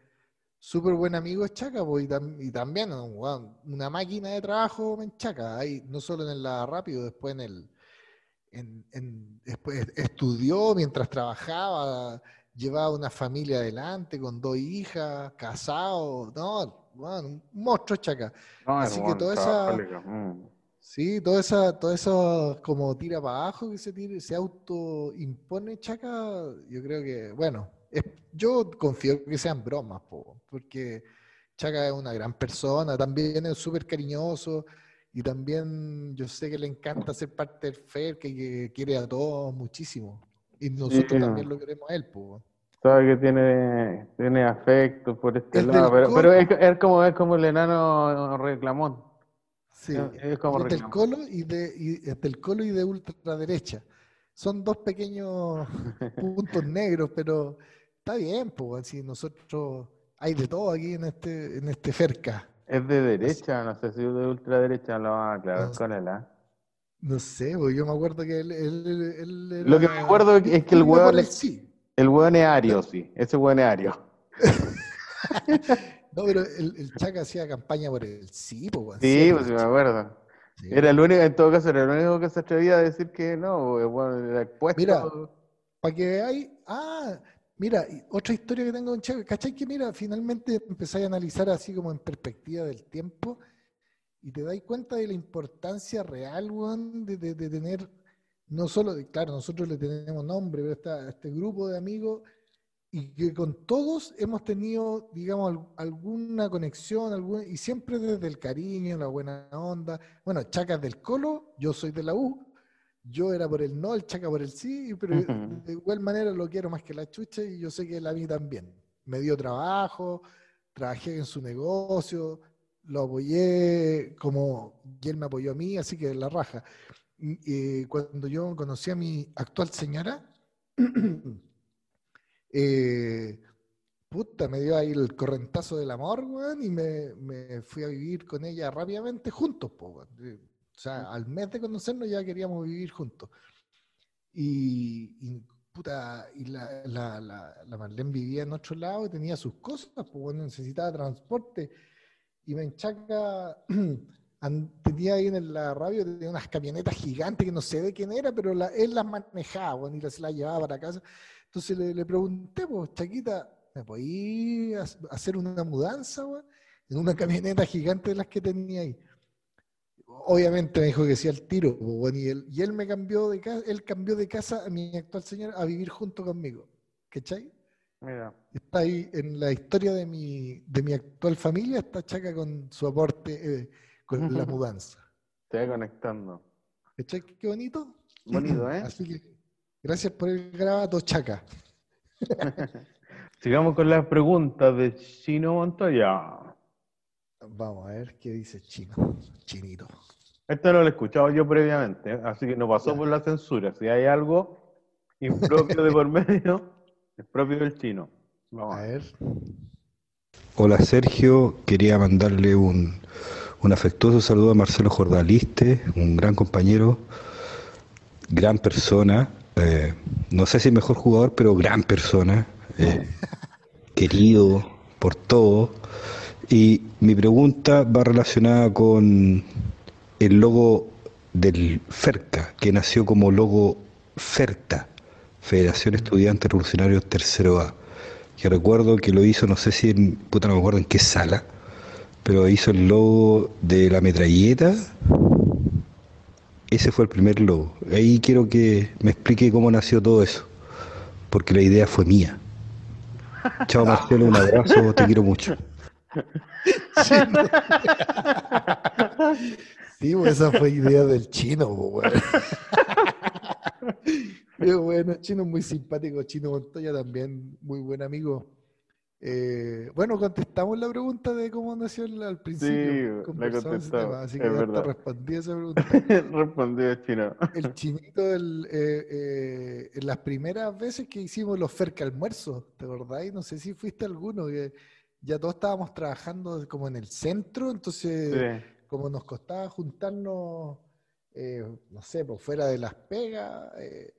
B: súper buen amigo es Chaca, y, tam- y también una máquina de trabajo en Chaca. Ahí, no solo en el la rápido, después en el. En, en- después estudió mientras trabajaba, llevaba una familia adelante con dos hijas, casado, no, un monstruo Chaca.
C: No,
B: Así que toda esa,
C: mm.
B: Sí, toda esa, todo eso como tira para abajo que se tira, se autoimpone Chaca, yo creo que, bueno, es- yo confío que sean bromas, po, porque Chaca es una gran persona, también es súper cariñoso y también yo sé que le encanta ser parte del FER, que, que quiere a todos muchísimo. Y nosotros también lo queremos a él, po.
C: Sabe que tiene, tiene afecto por este
B: Es
C: lado, pero, pero es, como, es como el enano reclamón.
B: Sí,
C: Es- como
B: es del. Colo y de, y es del Colo y de ultraderecha. Son dos pequeños puntos negros, pero está bien, pues, si nosotros hay de todo aquí en este, en este Ferca.
C: Es de derecha, no sé si es de ultraderecha, lo vamos a aclarar
B: No
C: con él, ¿ah?
B: No sé, pues yo me acuerdo que él, él- él- él
C: Lo que me acuerdo es que el
B: sí.
C: El hueón es ario, sí, ese hueón es ario.
B: No, pero el, el Chaca hacía campaña por el sí, pues,
C: Sí, pues sí me acuerdo. Era el único, en todo caso, era el único que se atrevía a decir que no, hueón era expuesto.
B: Mira, para que veáis, ah, mira, otra historia que tengo con Chaca, ¿cachai? Que mira, finalmente empezáis a analizar así como en perspectiva del tiempo y te dais cuenta de la importancia real, weón, de, de- de tener, no solo, de- claro, nosotros le tenemos nombre, pero este grupo de amigos y que con todos hemos tenido, digamos, al- alguna conexión, algún- y siempre desde el cariño, la buena onda. Bueno, Chaca es del Colo, yo soy de la U, yo era por el no, el Chaca por el sí, pero de igual manera lo quiero más que la chucha y yo sé que él a mí también. Me dio trabajo, trabajé en su negocio, lo apoyé como, y él me apoyó a mí, así que la raja. Y, eh, cuando yo conocí a mi actual señora, eh, puta, me dio ahí el correntazo del amor, weón, y me, me fui a vivir con ella rápidamente juntos, po, weón. Eh, O sea, al mes de conocernos ya queríamos vivir juntos. Y, y, puta, y la, la, la, la Marlene vivía en otro lado y tenía sus cosas, pues bueno, necesitaba transporte. Y Menchaca an- tenía ahí en la radio tenía unas camionetas gigantes que no sé de quién era, pero la- él las manejaba, bueno, y las- se las llevaba para casa. Entonces le, le pregunté, pues, Chaquita, ¿me podías hacer una mudanza, weón? En una camioneta gigante de las que tenía ahí. Obviamente me dijo que sí al tiro, pues, bueno, y él, y él me cambió de casa, él cambió de casa a mi actual señora a vivir junto conmigo. ¿Cachai?
C: Mira,
B: Está ahí en la historia de mi, de mi actual familia, está Chaca con su aporte eh, con la mudanza.
C: va conectando.
B: ¿Cachai? Qué bonito.
C: Bonito, ¿eh?
B: Así que gracias por el grabato, Chaca.
C: Sigamos con las preguntas de Chino Montoya.
B: Vamos a ver qué dice Chino. Chinito.
C: Esto no lo he escuchado yo previamente, ¿eh? así que no pasó por la censura. Si hay algo impropio de por medio, es propio del chino. Vamos
B: a ver.
N: Hola Sergio, quería mandarle un, un afectuoso saludo a Marcelo Jordaliste, un gran compañero, gran persona, eh, no sé si mejor jugador, pero gran persona, eh, querido por todo. Y mi pregunta va relacionada con el logo del FERCA, que nació como logo FERTA, Federación Estudiantes Revolucionarios Tercero A que recuerdo que lo hizo, no sé si en, puta no me acuerdo en qué sala, pero hizo el logo de la metralleta. Ese fue el primer logo. Ahí quiero que me explique cómo nació todo eso, porque la idea fue mía. Chao Marcelo, un abrazo, te quiero mucho.
B: Sí, pues esa fue idea del chino, pues, weón. Qué bueno, chino muy simpático, chino Montoya también, muy buen amigo. Eh, bueno, contestamos la pregunta de cómo nació el- al
C: Sí,
B: principio.
C: la
B: conversamos ese
C: contestamos,
B: así
C: es
B: que ya te
C: verdad.
B: respondí esa pregunta.
C: Respondió chino.
B: El chinito, el, eh, eh, en las primeras veces que hicimos los Ferca almuerzos, ¿te acordáis? No sé si fuiste alguno, que ya todos estábamos trabajando como en el centro, entonces
C: Sí.
B: como nos costaba juntarnos, eh, no sé, por fuera de las pegas, eh,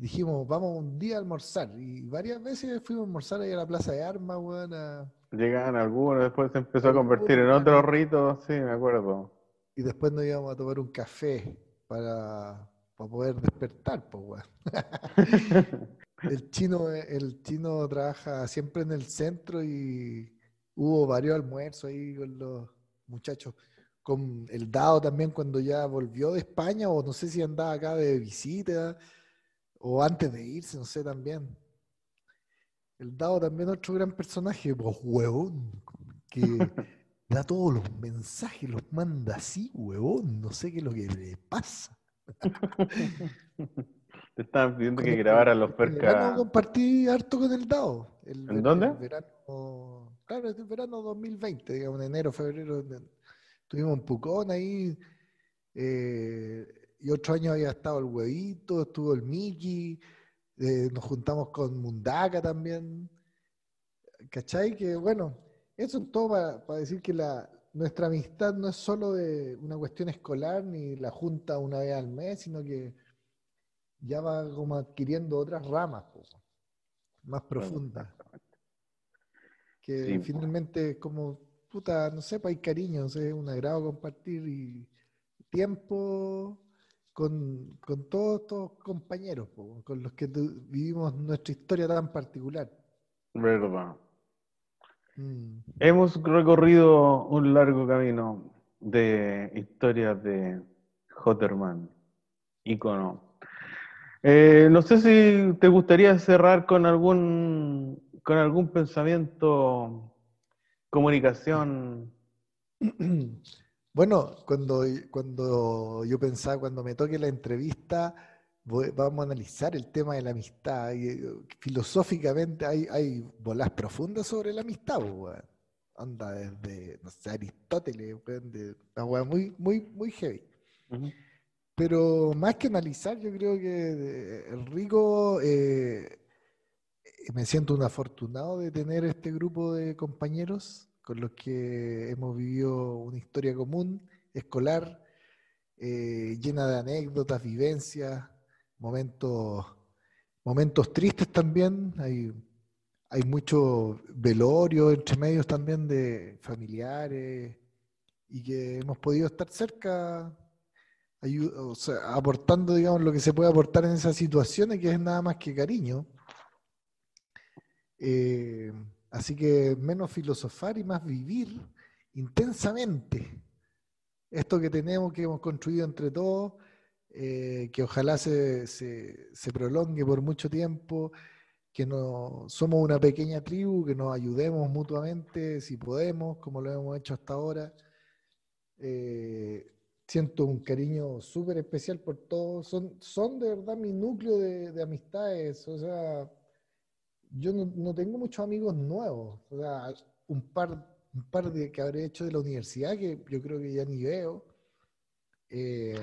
B: dijimos, vamos un día a almorzar. Y varias veces fuimos a almorzar ahí a la Plaza de Armas, weón, a-
C: Llegaban algunos, después se empezó a convertir en otro rito, sí, me acuerdo.
B: y después nos íbamos a tomar un café para, para poder despertar, pues, weón. El chino, el chino trabaja siempre en el centro y hubo varios almuerzos ahí con los muchachos. Con el Dado también cuando ya volvió de España, o no sé si andaba acá de visita, o antes de irse, no sé también. El Dado también otro gran personaje, pues huevón, que da todos los mensajes, los manda así, huevón, no sé qué es lo que le pasa.
C: Te estaban pidiendo que
B: Con el-
C: grabaras los
B: En verano
C: perca.
B: compartí harto con el Dado. El,
C: ¿En dónde?
B: el verano, claro, el verano 2020, digamos, en enero, febrero. Estuvimos en Pucón ahí. eh, y otro año había estado el Huevito, estuvo el Miki. eh, nos juntamos con Mundaka también. ¿Cachai? Que bueno, eso es todo para, para decir que la, nuestra amistad no es solo de una cuestión escolar ni la junta una vez al mes, sino que ya va como adquiriendo otras ramas más profundas. Que
C: Sí.
B: finalmente como, puta, no sé, pues hay cariño, no sé, es un agrado compartir y tiempo con, con todos estos compañeros po, con los que vivimos nuestra historia tan particular.
C: Verdad.
B: Mm.
C: Hemos recorrido un largo camino de historias de Hotterman, ícono. Eh, no sé si te gustaría cerrar con algún, con algún pensamiento, comunicación.
B: Bueno, cuando, cuando yo pensaba, cuando me toque la entrevista, voy- vamos a analizar el tema de la amistad. Y, eh, filosóficamente hay, hay bolas profundas sobre la amistad, pues, weón. Anda desde, no sé, Aristóteles, weón, de, una weá muy, muy, muy heavy. Pero más que analizar, yo creo que el rico, eh, me siento un afortunado de tener este grupo de compañeros con los que hemos vivido una historia común, escolar, eh, llena de anécdotas, vivencias, momentos, momentos tristes también. Hay, hay mucho velorio entre medios también de familiares y que hemos podido estar cerca o sea, aportando, digamos, lo que se puede aportar en esas situaciones, que es nada más que cariño. Eh, así que menos filosofar y más vivir intensamente esto que tenemos, que hemos construido entre todos, eh, que ojalá se, se- se prolongue por mucho tiempo, que no, somos una pequeña tribu, que nos ayudemos mutuamente si podemos, como lo hemos hecho hasta ahora. Eh, siento un cariño súper especial por todos. Son, son de verdad mi núcleo de, de amistades. O sea, yo no, tengo muchos amigos nuevos. O sea, un par, un par de que habré hecho de la universidad que yo creo que ya ni veo. Eh,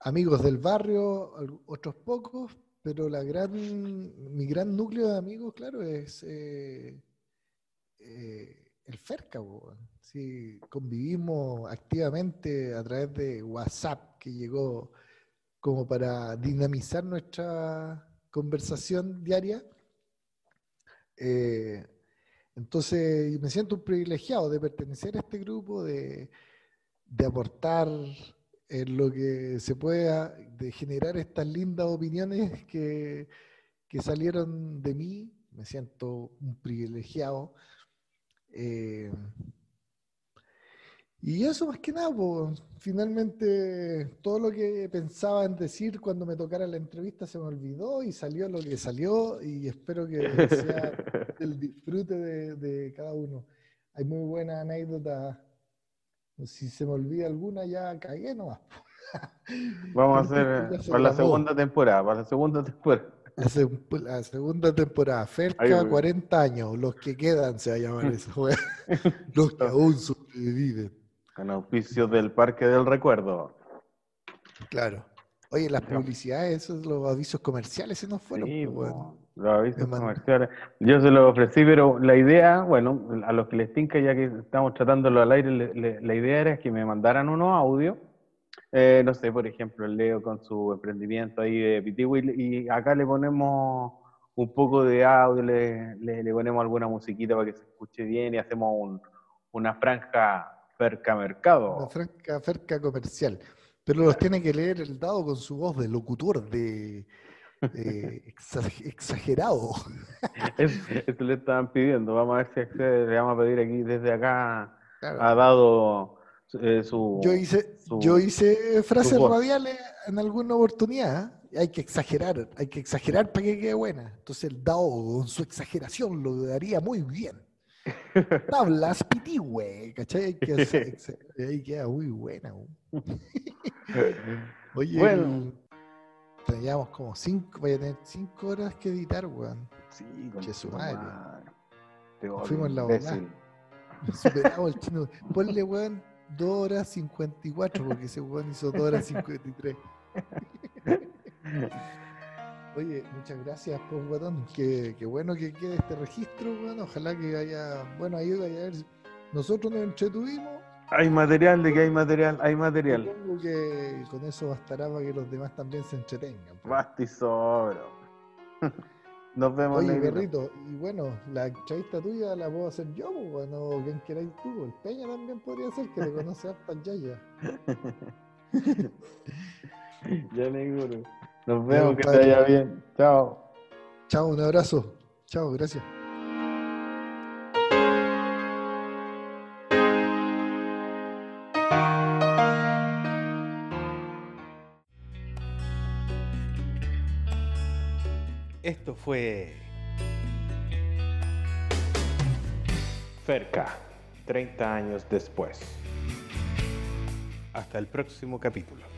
B: amigos del barrio, otros pocos, pero la gran, mi gran núcleo de amigos, claro, es eh, eh, el Ferca. Sí, convivimos activamente a través de WhatsApp, que llegó como para dinamizar nuestra conversación diaria. Eh, entonces, me siento un privilegiado de pertenecer a este grupo, de, de aportar en lo que se pueda, de generar estas lindas opiniones que, que salieron de mí. Me siento un privilegiado. Eh, y eso más que nada, po, finalmente todo lo que pensaba en decir cuando me tocara la entrevista se me olvidó y salió lo que salió y espero que sea el disfrute de, de cada uno. Hay muy buenas anécdotas. Si se me olvida alguna, ya cagué nomás.
C: Vamos a hacer para la segunda temporada, para la segunda temporada.
B: La, se- la segunda temporada, Ferca,
C: güey.
B: 40 años, los que quedan se va a llamar wea. Los que aún sobreviven.
C: Con auspicios del Parque del Recuerdo.
B: Claro. Oye, las publicidades, esos los avisos comerciales se nos fueron.
C: Sí,
B: pues,
C: po,
B: weón.
C: los avisos comerciales. Yo se los ofrecí, pero la idea, bueno, a los que les tinca, ya que estamos tratándolo al aire, le- le- la idea era que me mandaran unos audios. Eh, no sé, por ejemplo, el Leo con su emprendimiento ahí de Pitigüe, y, acá le ponemos un poco de audio, le, le- le ponemos alguna musiquita para que se escuche bien y hacemos un- una franja cerca mercado.
B: Una franca ferca comercial. Pero los tiene que leer el dado con su voz de locutor, de, de exa- exagerado.
C: Eso, le estaban pidiendo. Vamos a ver si accede. Le vamos a pedir aquí desde acá.
B: Claro.
C: Ha dado eh, su.
B: Yo hice,
C: su-
B: yo hice frases radiales en alguna oportunidad. y Hay que exagerar, hay que exagerar para que quede buena. Entonces el DAO con su exageración lo daría muy bien. Tablas pitigüe, ¿cachai? Que hacer- exa- ahí queda muy buena. Oye,
C: Bueno.
B: teníamos como cinco, vaya a tener cinco horas que editar, weón.
C: Sí, con
B: Che, su madre.
C: madre. Te
B: Nos
C: odio,
B: fuimos en la
C: imbécil.
B: Superamos el chino. Ponle, weón, 2 horas 54, porque ese weón hizo 2 horas 53. Oye, muchas gracias, pues, guatón. Qué, qué bueno que quede este registro, weón. Ojalá que haya. Bueno, ahí vaya a ver. si- Nosotros nos entretuvimos.
C: Hay material, de que hay material, hay material.
B: Supongo que con eso bastará para que los demás también se entretengan. pues.
C: Basta y sobra. Nos vemos,
B: Oye, perrito, y bueno, la entrevista tuya la puedo hacer yo, pues, bueno, quien queráis tú. El Peña también podría ser, que te conoce hartas yayas.
C: Ya, negro. Nos vemos, que te
B: compadre.
C: vaya bien. Chao.
B: Chao, un abrazo. Chao, gracias.
O: Esto fue Ferca, 30 años después. Hasta el próximo capítulo.